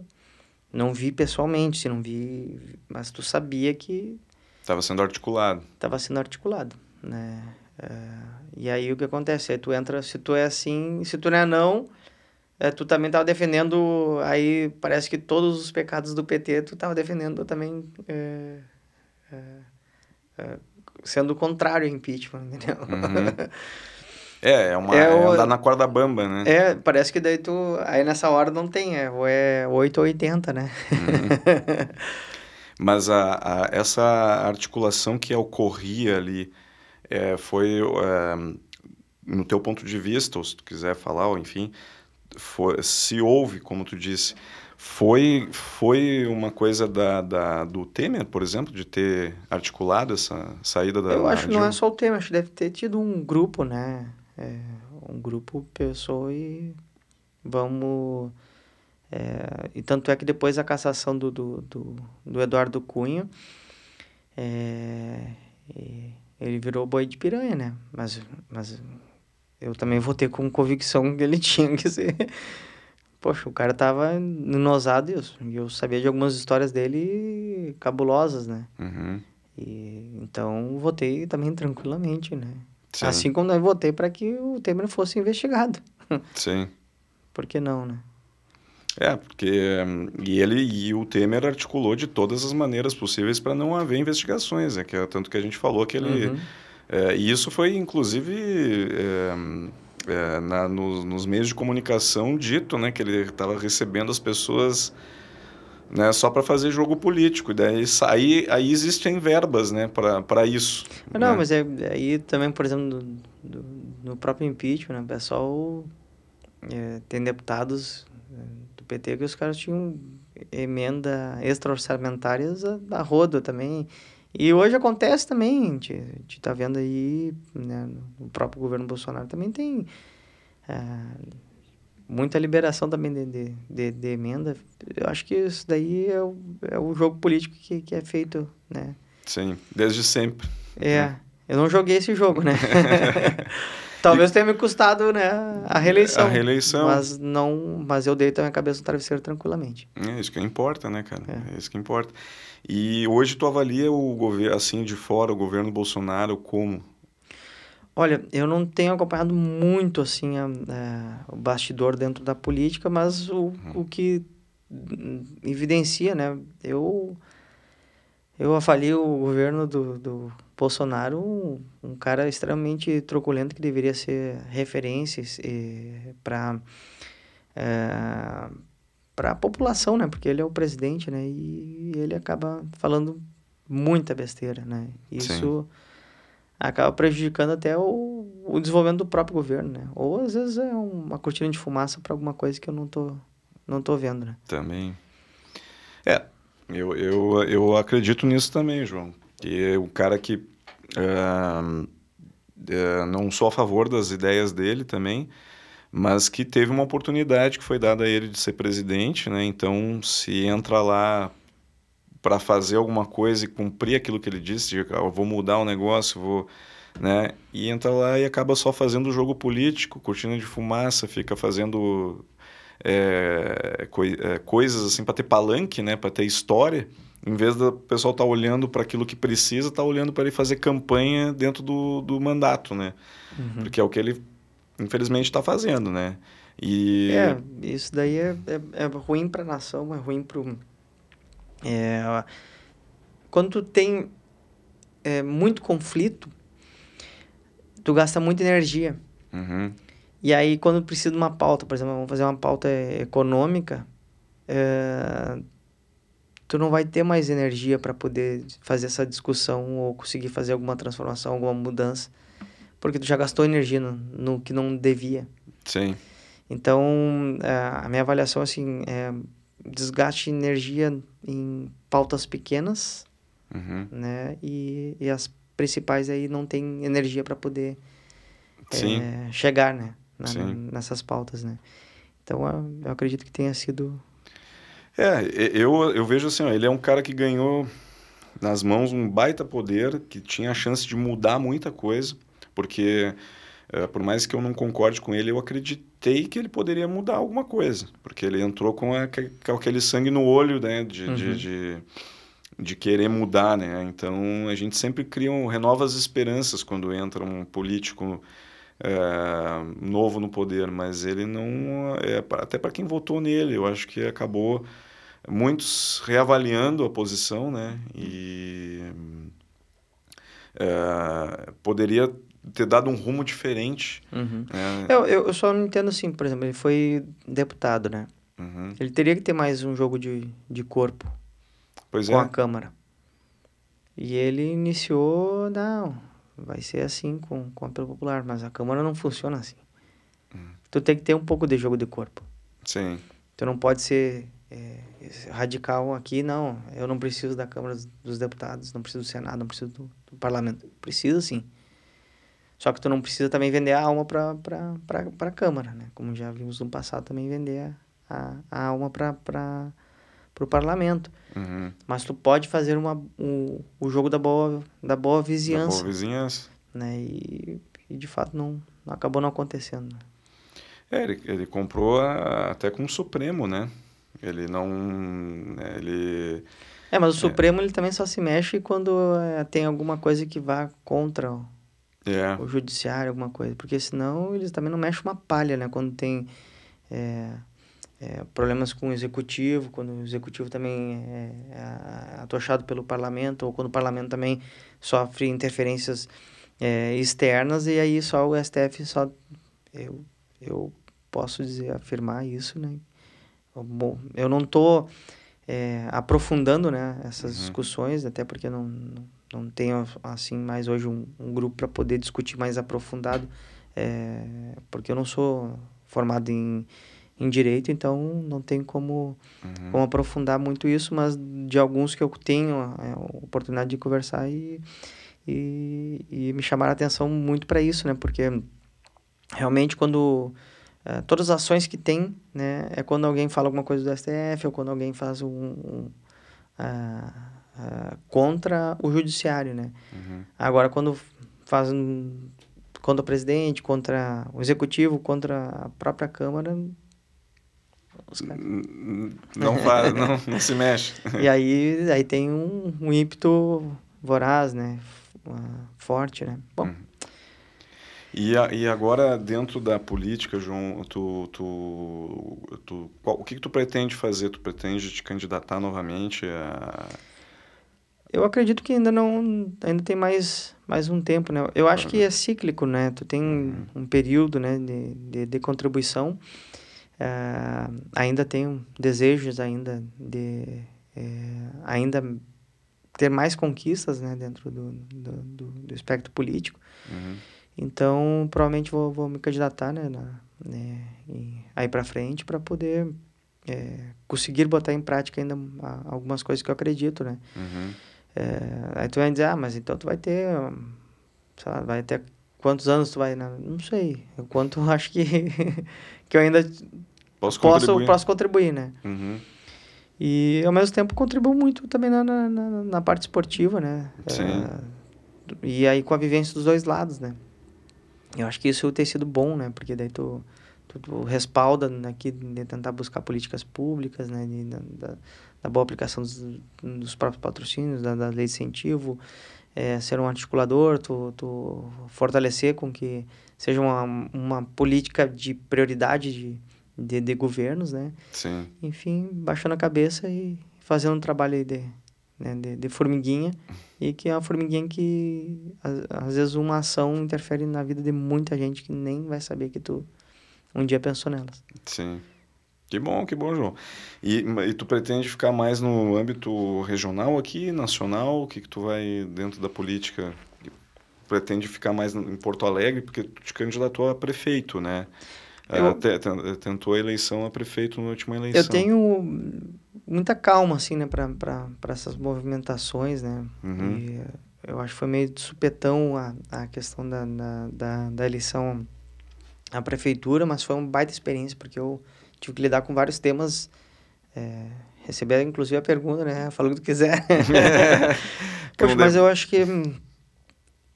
B: não vi pessoalmente, se não vi, mas tu sabia que
A: estava sendo articulado.
B: Estava sendo articulado, né? É, e aí o que acontece? Aí tu entra, se tu é assim, se tu não é não, é, tu também estava defendendo, aí parece que todos os pecados do PT tu estava defendendo também, é, é, é sendo o contrário ao impeachment, *laughs* entendeu?
A: Uhum. É, é, uma, é, é andar na corda bamba, né?
B: É, parece que daí tu. Aí nessa hora não tem, é, ou é 8 ou 80, né? Uhum.
A: Mas a, a, essa articulação que ocorria ali é, foi, é, no teu ponto de vista, ou se tu quiser falar, ou enfim, foi, se houve, como tu disse, foi, foi uma coisa da, da, do Temer, por exemplo, de ter articulado essa saída da.
B: Eu acho que não é só o Temer, acho que deve ter tido um grupo, né? É, um grupo pensou e vamos. É, e tanto é que depois da cassação do, do, do, do Eduardo Cunha, é, ele virou boi de piranha, né? Mas, mas eu também votei com convicção que ele *laughs* tinha que ser. Poxa, o cara tava inosado e eu sabia de algumas histórias dele cabulosas, né?
A: Uhum.
B: E, então, votei também tranquilamente, né?
A: Sim.
B: Assim como nós votei para que o Temer fosse investigado. *laughs*
A: Sim.
B: Por que não, né?
A: É, porque e ele e o Temer articulou de todas as maneiras possíveis para não haver investigações, é que é tanto que a gente falou que ele uhum. é, e isso foi inclusive é, é, na, nos, nos meios de comunicação dito, né, que ele estava recebendo as pessoas né, só para fazer jogo político. Daí aí, aí existem verbas né, para isso.
B: Não,
A: né?
B: mas é, aí também, por exemplo, no, do, no próprio impeachment, né, o pessoal é, tem deputados é, do PT que os caras tinham emenda extra-orçamentárias a, a rodo também. E hoje acontece também, a gente, a gente tá vendo aí, né, no próprio governo Bolsonaro também tem... É, muita liberação também de, de, de, de, emenda. Eu acho que isso daí é o, é o jogo político que, que é feito, né?
A: Sim, desde sempre.
B: É, né? eu não joguei esse jogo, né? *laughs* Talvez tenha me custado, né, a reeleição.
A: A reeleição.
B: Mas não, mas eu dei a cabeça no travesseiro tranquilamente.
A: É isso que importa, né, cara? É. é isso que importa. E hoje tu avalia o governo assim de fora, o governo Bolsonaro como
B: Olha, eu não tenho acompanhado muito assim a, a, é, o bastidor dentro da política, mas o, uhum. o que evidencia, né? Eu eu avalio o governo do, do Bolsonaro um, um cara extremamente truculento que deveria ser referência para é, para a população, né? Porque ele é o presidente, né? E ele acaba falando muita besteira, né? Isso Sim acaba prejudicando até o, o desenvolvimento do próprio governo, né? Ou às vezes é uma cortina de fumaça para alguma coisa que eu não tô, não tô vendo, né?
A: Também. É, eu, eu, eu acredito nisso também, João. E o cara que uh, uh, não sou a favor das ideias dele também, mas que teve uma oportunidade que foi dada a ele de ser presidente, né? Então, se entra lá para fazer alguma coisa e cumprir aquilo que ele disse, de, ah, vou mudar o negócio, vou, né? E entra lá e acaba só fazendo o jogo político, cortina de fumaça, fica fazendo é, coi é, coisas assim para ter palanque, né? Para ter história. em vez do pessoal estar tá olhando para aquilo que precisa, está olhando para ele fazer campanha dentro do, do mandato, né? Uhum. Porque é o que ele, infelizmente, está fazendo, né?
B: E... É, isso daí é, é, é ruim para a nação, é ruim para o... É, quando tu tem é, muito conflito, tu gasta muita energia. Uhum. E aí, quando precisa de uma pauta, por exemplo, vamos fazer uma pauta econômica, é, tu não vai ter mais energia para poder fazer essa discussão ou conseguir fazer alguma transformação, alguma mudança, porque tu já gastou energia no, no que não devia.
A: Sim.
B: Então, é, a minha avaliação, assim, é desgaste de energia em pautas pequenas, uhum. né? E, e as principais aí não tem energia para poder é, chegar, né? Na, nessas pautas, né? Então, eu acredito que tenha sido
A: é, eu, eu vejo assim, ó, ele é um cara que ganhou nas mãos um baita poder, que tinha a chance de mudar muita coisa, porque é, por mais que eu não concorde com ele, eu acreditei que ele poderia mudar alguma coisa, porque ele entrou com, a, com aquele sangue no olho, né, de, uhum. de, de, de, querer mudar, né, então a gente sempre cria, um, renova as esperanças quando entra um político é, novo no poder, mas ele não. É, até para quem votou nele, eu acho que acabou muitos reavaliando a posição, né? E é, poderia ter dado um rumo diferente.
B: Uhum. Né? Eu, eu só não entendo assim, por exemplo, ele foi deputado, né? Uhum. Ele teria que ter mais um jogo de, de corpo
A: pois
B: com
A: é.
B: a Câmara. E ele iniciou, não, vai ser assim com, com a apelo popular, mas a Câmara não funciona assim. Uhum. Tu tem que ter um pouco de jogo de corpo.
A: Sim.
B: Tu não pode ser é, radical aqui, não. Eu não preciso da Câmara dos Deputados, não preciso do Senado, não preciso do, do Parlamento. Precisa sim. Só que tu não precisa também vender a alma para a Câmara, né? Como já vimos no passado também vender a, a alma para o Parlamento. Uhum. Mas tu pode fazer uma, o, o jogo da boa, da boa vizinhança. Da
A: boa vizinhança.
B: Né? E, e de fato não, não acabou não acontecendo. Né?
A: É, ele, ele comprou a, até com o Supremo, né? Ele não. Né, ele.
B: É, mas o é. Supremo ele também só se mexe quando é, tem alguma coisa que vá contra o, é. o judiciário, alguma coisa. Porque senão eles também não mexem uma palha, né? Quando tem é, é, problemas com o executivo, quando o executivo também é, é atochado pelo parlamento, ou quando o parlamento também sofre interferências externas, e aí só o STF só. Eu, eu posso dizer, afirmar isso, né? Bom, eu não estou é, aprofundando né, essas uhum. discussões, até porque não, não tenho assim mais hoje um, um grupo para poder discutir mais aprofundado, é, porque eu não sou formado em, em direito, então não tem como, uhum. como aprofundar muito isso, mas de alguns que eu tenho a oportunidade de conversar e, e, e me chamaram a atenção muito para isso, né? Porque realmente quando Uh, todas as ações que tem, né, é quando alguém fala alguma coisa do STF ou quando alguém faz um, um uh, uh, contra o judiciário, né. Uhum. Agora, quando faz um, contra o presidente, contra o executivo, contra a própria Câmara,
A: não faz, *laughs* não, não se mexe.
B: E aí, aí tem um, um ímpeto voraz, né, forte, né. Bom, uhum.
A: E, a, e agora, dentro da política, João, tu, tu, tu, qual, o que, que tu pretende fazer? Tu pretende te candidatar novamente a...
B: Eu acredito que ainda não ainda tem mais, mais um tempo, né? Eu acho que é cíclico, né? Tu tem uhum. um período né, de, de, de contribuição. Uh, ainda tenho desejos ainda de é, ainda ter mais conquistas né, dentro do, do, do, do espectro político. Uhum. Então, provavelmente vou, vou me candidatar, né, na, né aí para frente para poder é, conseguir botar em prática ainda algumas coisas que eu acredito, né? Uhum. É, aí tu vai dizer, ah, mas então tu vai ter, sei lá, vai ter quantos anos tu vai, não sei, quanto acho que *laughs* que eu ainda
A: posso
B: posso
A: contribuir,
B: posso contribuir né? Uhum. E ao mesmo tempo contribuo muito também na, na, na parte esportiva, né?
A: Sim. É,
B: e aí com a vivência dos dois lados, né? Eu acho que isso tem sido bom, né? Porque daí tu, tu, tu respalda aqui de tentar buscar políticas públicas, né, de, da, da boa aplicação dos, dos próprios patrocínios, da, da lei de incentivo, é, ser um articulador, tu, tu fortalecer com que seja uma, uma política de prioridade de, de, de governos, né?
A: Sim.
B: Enfim, baixando a cabeça e fazendo um trabalho de, né, de, de formiguinha e que é uma formiguinha que às, às vezes uma ação interfere na vida de muita gente que nem vai saber que tu um dia pensou nelas.
A: Sim. Que bom, que bom, João. E, e tu pretende ficar mais no âmbito regional aqui, nacional? O que, que tu vai dentro da política? Pretende ficar mais em Porto Alegre, porque tu te candidatou a prefeito, né? Eu, uh, tentou a eleição a prefeito na última eleição.
B: Eu tenho muita calma, assim, né, para essas movimentações, né?
A: Uhum.
B: E eu acho que foi meio de supetão a, a questão da, da, da, da eleição à prefeitura, mas foi uma baita experiência, porque eu tive que lidar com vários temas. É, receber, inclusive, a pergunta, né? Fala o que tu quiser. *laughs* *laughs* Poxa, mas eu acho que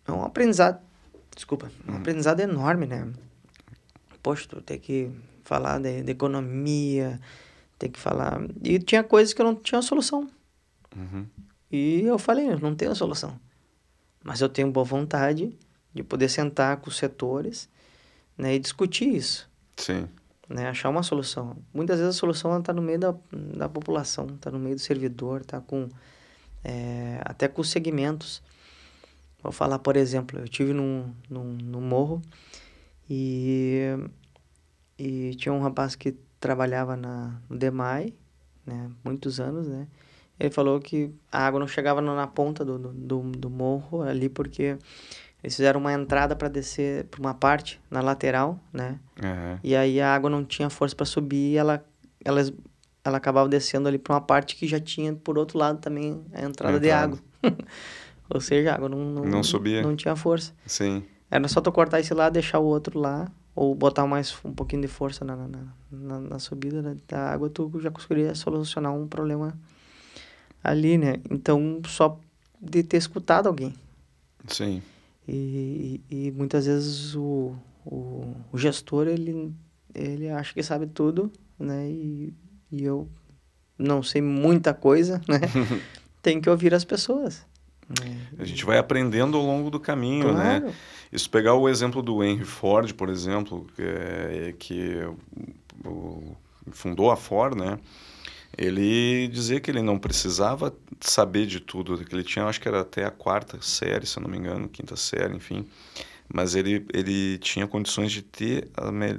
B: é um aprendizado, desculpa, um uhum. aprendizado enorme, né? Poxa, tu tem que falar de, de, economia, tem que falar... E tinha coisas que eu não tinha solução.
A: Uhum.
B: E eu falei, eu não tenho solução. Mas eu tenho boa vontade de poder sentar com os setores né, e discutir isso.
A: Sim
B: né? Achar uma solução. Muitas vezes a solução está no meio da, da população, está no meio do servidor, está com é, até com os segmentos. Vou falar, por exemplo, eu tive num, num, num morro e, e tinha um rapaz que trabalhava na, no DEMAI, né? Muitos anos, né? Ele falou que a água não chegava na ponta do, do, do morro ali porque eles fizeram uma entrada para descer para uma parte na lateral, né?
A: Uhum.
B: E aí a água não tinha força para subir e ela, ela, ela acabava descendo ali para uma parte que já tinha por outro lado também a entrada, de água. *laughs* Ou seja, a água não, não,
A: não subia.
B: Não tinha força.
A: Sim.
B: Era só tu cortar esse lado, deixar o outro lá, ou botar mais um pouquinho de força na, na, na, na subida da água, tu já conseguiria solucionar um problema ali, né? Então, só de ter escutado alguém.
A: Sim.
B: E, e, muitas vezes o, o, o, gestor, ele, ele acha que sabe tudo, né? E, e eu não sei muita coisa, né? *laughs* Tem que ouvir as pessoas. Né?
A: A gente vai aprendendo ao longo do caminho, né? claro. né? Isso pegar o exemplo do Henry Ford, por exemplo, que, é, que fundou a Ford, né? Ele dizia que ele não precisava saber de tudo, que ele tinha, acho que era até a quarta série, se eu não me engano, quinta série, enfim. Mas ele, ele tinha condições de ter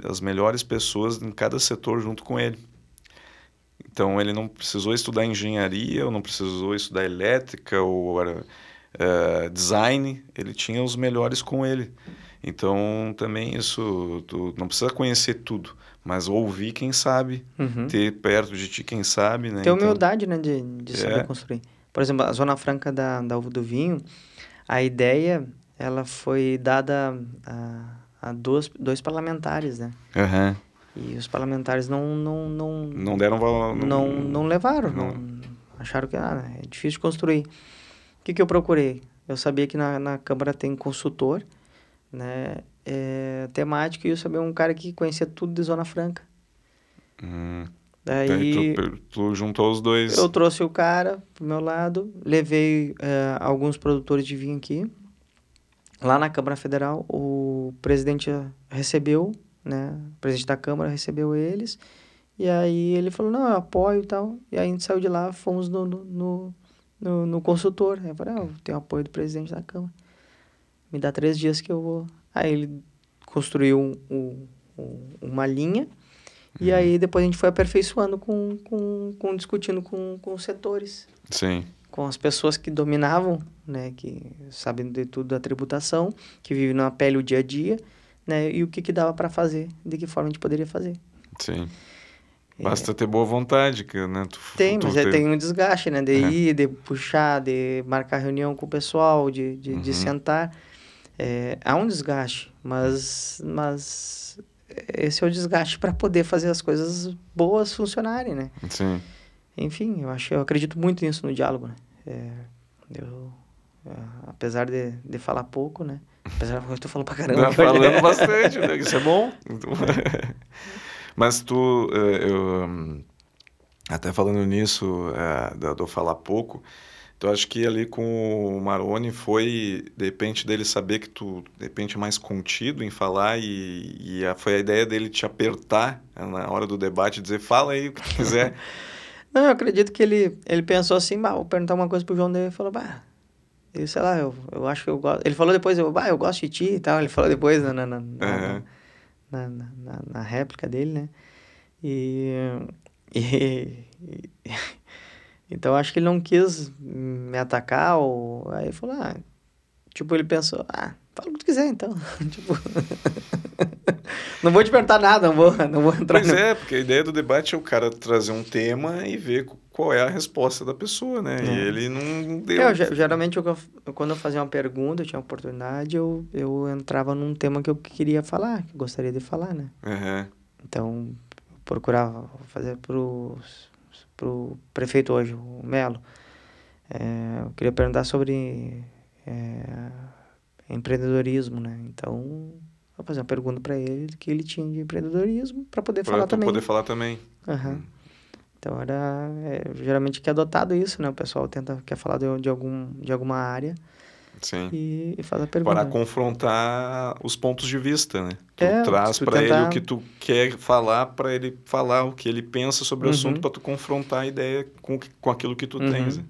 A: as melhores pessoas em cada setor junto com ele. Então ele não precisou estudar engenharia, ou não precisou estudar elétrica, ou uh, design, ele tinha os melhores com ele. Então também isso, tu não precisa conhecer tudo, mas ouvir quem sabe,
B: uhum.
A: ter perto de ti quem sabe, né?
B: Ter então, humildade, né, de, de saber é. construir. Por exemplo, a Zona Franca da, da Uva do Vinho, a ideia, ela foi dada a, a dois, dois parlamentares, né?
A: Uhum.
B: E os parlamentares não... Não, não,
A: não deram valor...
B: Não, não, não levaram, não. não. acharam que ah, é difícil de construir. O que, que eu procurei? Eu sabia que na, na Câmara tem consultor, né? É, temática e eu sabia um cara que conhecia tudo de Zona Franca.
A: Hum.
B: Daí
A: tu, tu, juntou os dois.
B: Eu trouxe o cara pro meu lado, levei é, alguns produtores de vinho aqui. Lá na Câmara Federal, o presidente recebeu, né? O presidente da Câmara recebeu eles. E aí ele falou, não, eu apoio e tal. E aí a gente saiu de lá, fomos no, no, no, no consultor. Aí eu falei, ah, eu tenho apoio do presidente da Câmara. Me dá três dias que eu vou Aí ele construiu um, um, um, uma linha e aí depois a gente foi aperfeiçoando com, com, com discutindo com, com os setores.
A: Sim.
B: Com as pessoas que dominavam, né, que sabem de tudo da tributação, que vivem na pele o dia a dia, né, e o que que dava para fazer, de que forma a gente poderia fazer.
A: Sim. É. Basta é. ter boa vontade, né?
B: Tu, tem, tu mas é, tem um desgaste, né? De é. ir, de puxar, de marcar reunião com o pessoal, de, de, uhum. de sentar. É, há um desgaste, mas, mas esse é o desgaste para poder fazer as coisas boas funcionarem, né?
A: Sim.
B: Enfim, eu acho, eu acredito muito nisso no diálogo, né? É, eu, é, apesar de, de falar pouco, né? Apesar que eu tô falando pra caramba.
A: Tá falando *laughs* bastante, né? Isso é bom. Mas tu, eh, eu, até falando nisso, é, eu falar pouco, então acho que ali com o Maroni foi, de repente, dele saber que tu, de repente, é mais contido em falar e, e a, foi a ideia dele te apertar né, na hora do debate, dizer, fala aí o que tu quiser. *laughs*
B: Não, eu acredito que ele, ele pensou assim, bah, vou perguntar uma coisa pro João dele e falou, bah, eu sei lá, eu, eu acho que eu gosto. Ele falou depois, eu, bah, eu gosto de ti e tal. Ele falou depois na, na, na, uhum. na, na, na, na, réplica dele, né? E, *laughs* e, e então acho que ele não quis me atacar, ou aí falou, ah, tipo, ele pensou, ah, fala o que tu quiser então. *laughs* tipo, *laughs* não vou te perguntar nada, não vou, não vou entrar
A: Pois no... é, porque a ideia do debate é o cara trazer um tema e ver qual é a resposta da pessoa, né? É. E ele não deu.
B: É, eu, geralmente, eu, quando eu fazia uma pergunta, eu tinha uma oportunidade, eu, eu entrava num tema que eu queria falar, que eu gostaria de falar, né?
A: Uhum.
B: Então, procurava fazer pros para o prefeito hoje, o Melo. É, eu queria perguntar sobre é, empreendedorismo, né? Então, vou fazer uma pergunta para ele que ele tinha de empreendedorismo para poder pra falar também.
A: Para poder falar também.
B: Uhum. Hum. Então, era é, geralmente que é adotado isso, né? O pessoal tenta quer falar de, de, algum, de alguma área
A: Sim.
B: E, e faz a pergunta.
A: Para confrontar os pontos de vista, né? Tu é, traz para tentar... ele o que tu quer falar, para ele falar o que ele pensa sobre o uhum. assunto, para tu confrontar a ideia com, com aquilo que tu uhum. tens. Né?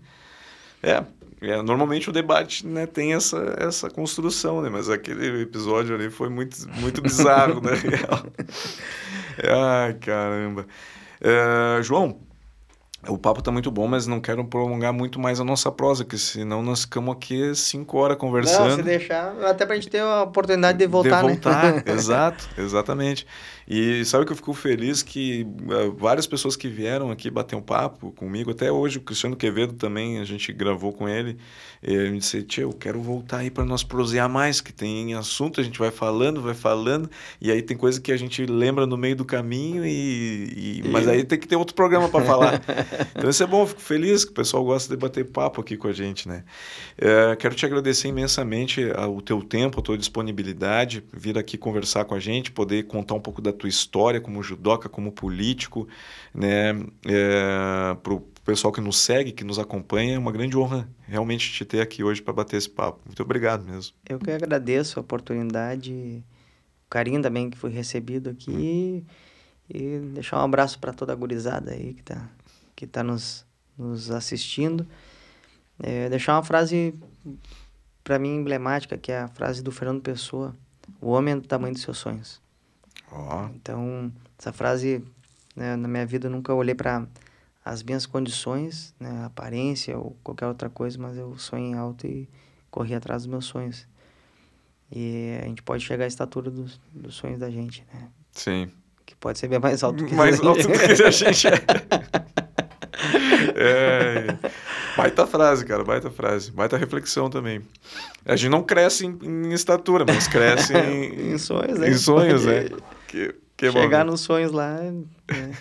A: É, é, normalmente o debate né, tem essa, essa construção, né? Mas aquele episódio ali foi muito, muito bizarro, né? *laughs* *laughs* Ai, caramba. É, João, o papo tá muito bom, mas não quero prolongar muito mais a nossa prosa, que senão nós ficamos aqui cinco horas conversando. Não,
B: se deixar, até pra gente ter a oportunidade de voltar,
A: de voltar, né? *laughs* exato, exatamente. E sabe que eu fico feliz que uh, várias pessoas que vieram aqui bater um papo comigo, até hoje o Cristiano Quevedo também, a gente gravou com ele, e ele me disse, tia, eu quero voltar aí para nós prosear mais, que tem assunto, a gente vai falando, vai falando, e aí tem coisa que a gente lembra no meio do caminho, e, e... mas aí tem que ter outro programa para falar. *laughs* então isso é bom, fico feliz que o pessoal gosta de bater papo aqui com a gente, né? É, quero te agradecer imensamente o teu tempo, a tua disponibilidade, vir aqui conversar com a gente, poder contar um pouco da tua história como judoca, como político, né? É, para o pessoal que nos segue, que nos acompanha, é uma grande honra realmente te ter aqui hoje para bater esse papo. Muito obrigado mesmo.
B: Eu que agradeço a oportunidade, o carinho também que fui recebido aqui hum. e deixar um abraço para toda a gurizada aí que está que tá nos, nos assistindo. É, deixar uma frase para mim emblemática, que é a frase do Fernando Pessoa: O homem é do tamanho dos seus sonhos.
A: Oh.
B: Então, essa frase, né, na minha vida, eu nunca olhei para as minhas condições, né, aparência ou qualquer outra coisa, mas eu sonhei alto e corri atrás dos meus sonhos. E a gente pode chegar à estatura dos, dos sonhos da gente, né?
A: Sim.
B: Que pode ser bem mais alto que
A: mais alto do que a gente é. *laughs* é. Baita frase, cara, baita frase. Baita reflexão também. A gente não cresce em, em estatura, mas cresce *laughs* em,
B: em sonhos, né?
A: Em sonhos, né? *laughs* Que, que
B: Chegar bom. nos sonhos lá. É,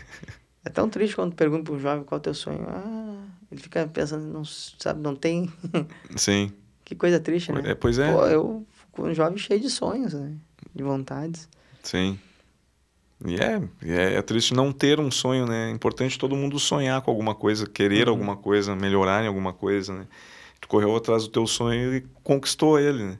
B: é tão triste quando pergunta para um jovem qual é o teu sonho. Ah, ele fica pensando, não sabe, não tem. *laughs*
A: Sim.
B: que coisa triste, né?
A: É, pois é.
B: Pô, eu fui um jovem cheio de sonhos, né? De vontades.
A: Sim. E é, é, é, triste não ter um sonho, né? É importante todo mundo sonhar com alguma coisa, querer uhum. alguma coisa, melhorar em alguma coisa, né? Tu correu atrás do teu sonho e conquistou ele, né?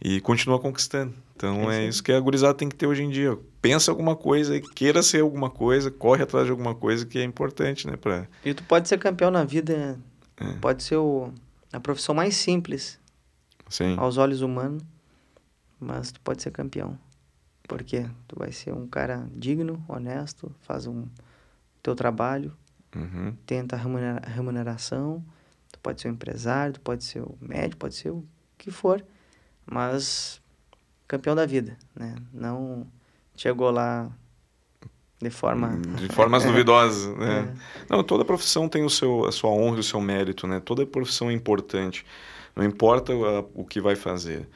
A: E continua conquistando. Então é, é isso que a gurizada tem que ter hoje em dia. Pensa alguma coisa, queira ser alguma coisa, corre atrás de alguma coisa que é importante, né? Pra...
B: E tu pode ser campeão na vida, é. pode ser o, a profissão mais simples
A: Sim.
B: aos olhos humanos, mas tu pode ser campeão. Porque tu vai ser um cara digno, honesto, faz um teu trabalho,
A: uhum.
B: tenta a remuneração, tu pode ser um empresário, tu pode ser o médico, pode ser o que for, mas campeão da vida, né? Não chegou lá de forma
A: de formas *laughs* duvidosas, né? É. Não, toda profissão tem o seu a sua honra e o seu mérito, né? Toda profissão é importante. Não importa o que vai fazer.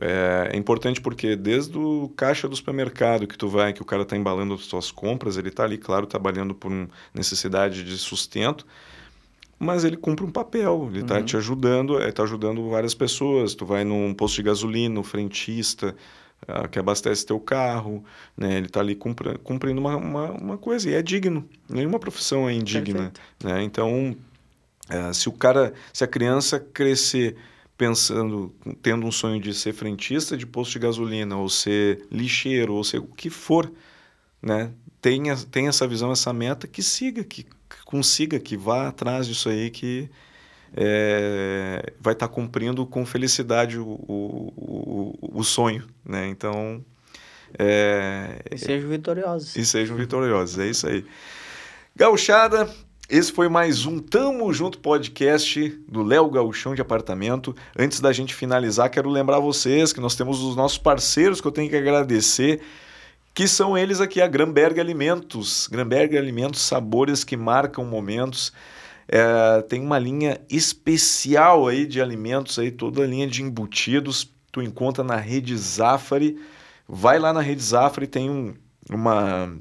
A: É, é, importante porque desde o caixa do supermercado que tu vai, que o cara está embalando as suas compras, ele está ali, claro, trabalhando por necessidade de sustento, mas ele cumpre um papel, ele está
B: Uhum.
A: te ajudando, está ajudando várias pessoas. Tu vai num posto de gasolina, o frentista ah, que abastece teu carro, né? Ele está ali cumpri- cumprindo uma, uma, uma coisa e é digno. Nenhuma profissão é indigna, né? Então, ah, se o cara, se a criança crescer pensando, tendo um sonho de ser frentista de posto de gasolina, ou ser lixeiro, ou ser o que for, né? Essa visão, essa meta, que siga, que consiga, que vá atrás disso aí, que é, vai estar cumprindo com felicidade o, o, o, o sonho, né? Então, é,
B: E sejam vitoriosos.
A: e sejam vitoriosos, é isso aí. Gauchada, esse foi mais um Tamo Junto podcast do Léo Gauchão de Apartamento. Antes da gente finalizar, quero lembrar vocês que nós temos os nossos parceiros que eu tenho que agradecer, que são eles aqui, a Gramberg Alimentos. Gramberg Alimentos, sabores que marcam momentos. É, tem uma linha especial aí de alimentos, aí, toda a linha de embutidos. Tu encontra na Rede Zafari. Vai lá na Rede Zafari, tem um, uma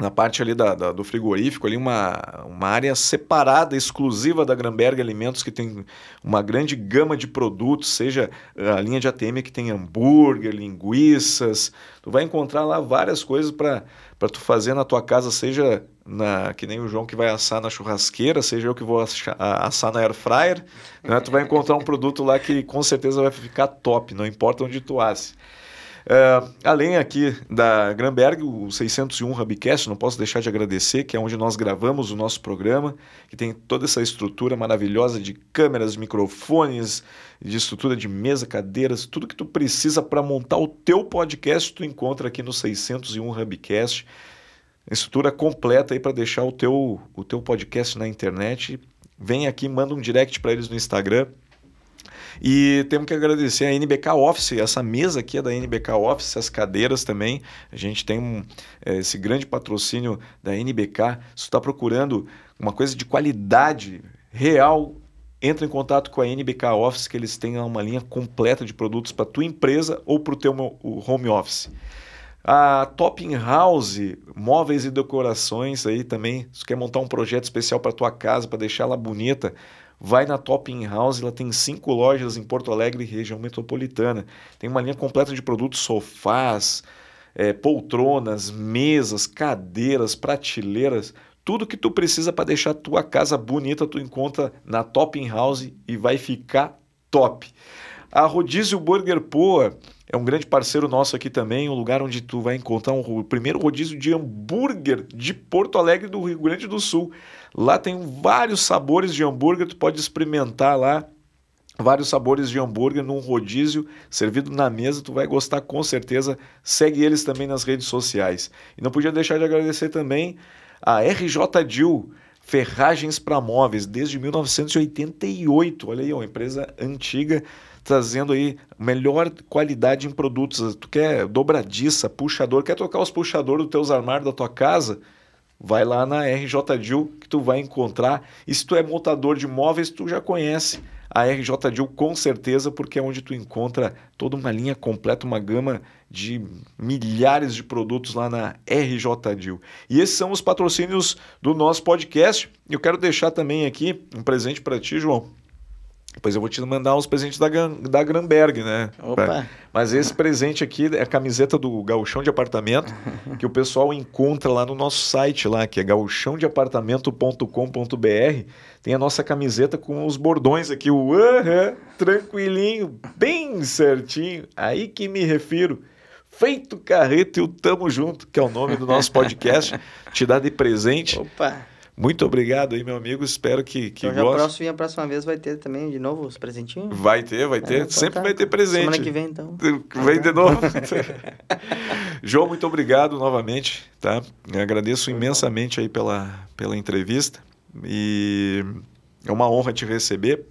A: na parte ali da, da- do frigorífico, ali uma, uma área separada, exclusiva da Gramberg Alimentos, que tem uma grande gama de produtos, seja a linha de ATM que tem hambúrguer, linguiças, tu vai encontrar lá várias coisas para tu fazer na tua casa, seja na, que nem o João que vai assar na churrasqueira, seja eu que vou acha- a- assar na air fryer, né? tu vai encontrar um produto lá que com certeza vai ficar top, não importa onde tu asse. É, além aqui da Gramberg, o 601 Hubcast, não posso deixar de agradecer, que é onde nós gravamos o nosso programa, que tem toda essa estrutura maravilhosa de câmeras, microfones, de estrutura de mesa, cadeiras, tudo que tu precisa para montar o teu podcast, tu encontra aqui no 601 Hubcast. Estrutura completa aí para deixar o teu, o teu podcast na internet. Vem aqui, manda um direct para eles no Instagram. E temos que agradecer a NBK Office, essa mesa aqui é da NBK Office, as cadeiras também. A gente tem um, eh, esse grande patrocínio da NBK. Se está procurando uma coisa de qualidade real, entra em contato com a NBK Office, que eles têm uma linha completa de produtos para tua empresa ou para o teu home office. A Topping House, móveis e decorações aí também. Se quer montar um projeto especial para tua casa, para deixar ela bonita, vai na Topping House. Ela tem cinco lojas em Porto Alegre, região metropolitana. Tem uma linha completa de produtos, sofás, eh, poltronas, mesas, cadeiras, prateleiras. Tudo que tu precisa para deixar tua casa bonita, tu encontra na Topping House e vai ficar top. A Rodízio Burger Poa é um grande parceiro nosso aqui também, um lugar onde tu vai encontrar um, o primeiro rodízio de hambúrguer de Porto Alegre do Rio Grande do Sul. Lá tem vários sabores de hambúrguer, tu pode experimentar lá vários sabores de hambúrguer num rodízio servido na mesa, tu vai gostar com certeza. Segue eles também nas redes sociais. E não podia deixar de agradecer também a RJ Dil, Ferragens para Móveis, desde 1988. Olha aí, uma empresa antiga trazendo aí melhor qualidade em produtos. Tu quer dobradiça, puxador, quer trocar os puxadores dos teus armários da tua casa? Vai lá na RJ Dil que tu vai encontrar. E se tu é montador de móveis, tu já conhece a RJ Dil com certeza, porque é onde tu encontra toda uma linha completa, uma gama de milhares de produtos lá na RJ Dil. E esses são os patrocínios do nosso podcast. Eu quero deixar também aqui um presente para ti, João. Depois eu vou te mandar uns presentes da, da Granberg, né?
B: Opa.
A: Mas esse presente aqui é a camiseta do Gauchão de Apartamento, *laughs* que o pessoal encontra lá no nosso site, lá, que é gauchãodeapartamento.com.br. Tem a nossa camiseta com os bordões aqui, o aham, tranquilinho, bem certinho. Aí que me refiro. Feito Carreto e o Tamo Junto, que é o nome do nosso podcast. *laughs* te dá de presente.
B: Opa!
A: Muito obrigado aí, meu amigo. Espero que, que
B: Então
A: goste.
B: próximo, a próxima vez vai ter também de novo os presentinhos?
A: Vai ter, vai ter.
B: É,
A: Sempre
B: tá.
A: vai ter presente.
B: Semana que vem, então.
A: Vem de novo. *laughs* João, muito obrigado novamente, tá? Eu agradeço imensamente aí pela, pela entrevista e é uma honra te receber.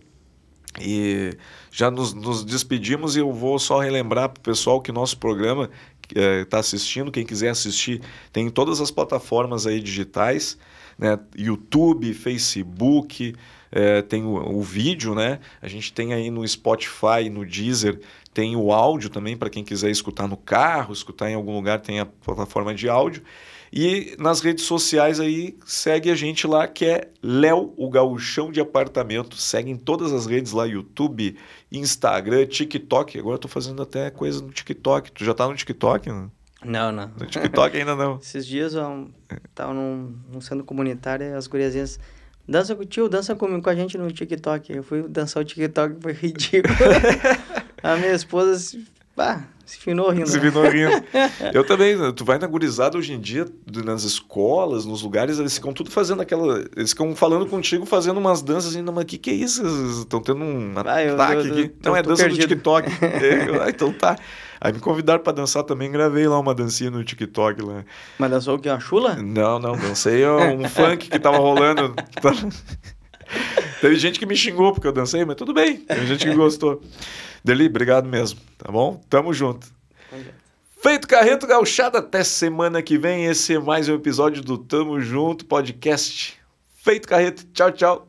A: E já nos, nos despedimos e eu vou só relembrar para o pessoal que nosso programa está assistindo, quem quiser assistir, tem em todas as plataformas aí digitais, né? YouTube, Facebook, eh, tem o, o vídeo, né? A gente tem aí no Spotify, no Deezer, tem o áudio também para quem quiser escutar no carro, escutar em algum lugar, tem a plataforma de áudio. E nas redes sociais aí, segue a gente lá, que é Léo, o Gauchão de Apartamento. Segue em todas as redes lá, YouTube, Instagram, TikTok. Agora eu tô fazendo até coisa no TikTok. Tu já tá no TikTok? Não,
B: não. não.
A: No TikTok ainda não. *laughs*
B: Esses dias eu tava num, num centro comunitário e as guriazinhas... Dança com o tio, dança com, com a gente no TikTok. Eu fui dançar o TikTok, foi *laughs* ridículo. a minha esposa... Ah, se finou rindo.
A: Se finou rindo. Eu também, tu vai na gurizada hoje em dia, nas escolas, nos lugares, eles ficam tudo fazendo aquela. Eles ficam falando contigo, fazendo umas danças ainda, mas o que, que é isso? Estão tendo um ah, eu, ataque eu, eu, aqui. Não, é dança perdido. do TikTok. *laughs* é, então tá. Aí me convidaram para dançar também, gravei lá uma dancinha no TikTok lá.
B: Mas dançou o que? Uma chula?
A: Não, não, dancei um *laughs* funk que tava rolando. Teve gente que me xingou porque eu dancei, mas tudo bem. Teve gente que gostou. Deli, obrigado mesmo, tá bom? Tamo junto. Feito Carreto Gauchada, até semana que vem. Esse é mais um episódio do Tamo Junto Podcast. Feito Carreto, tchau, tchau.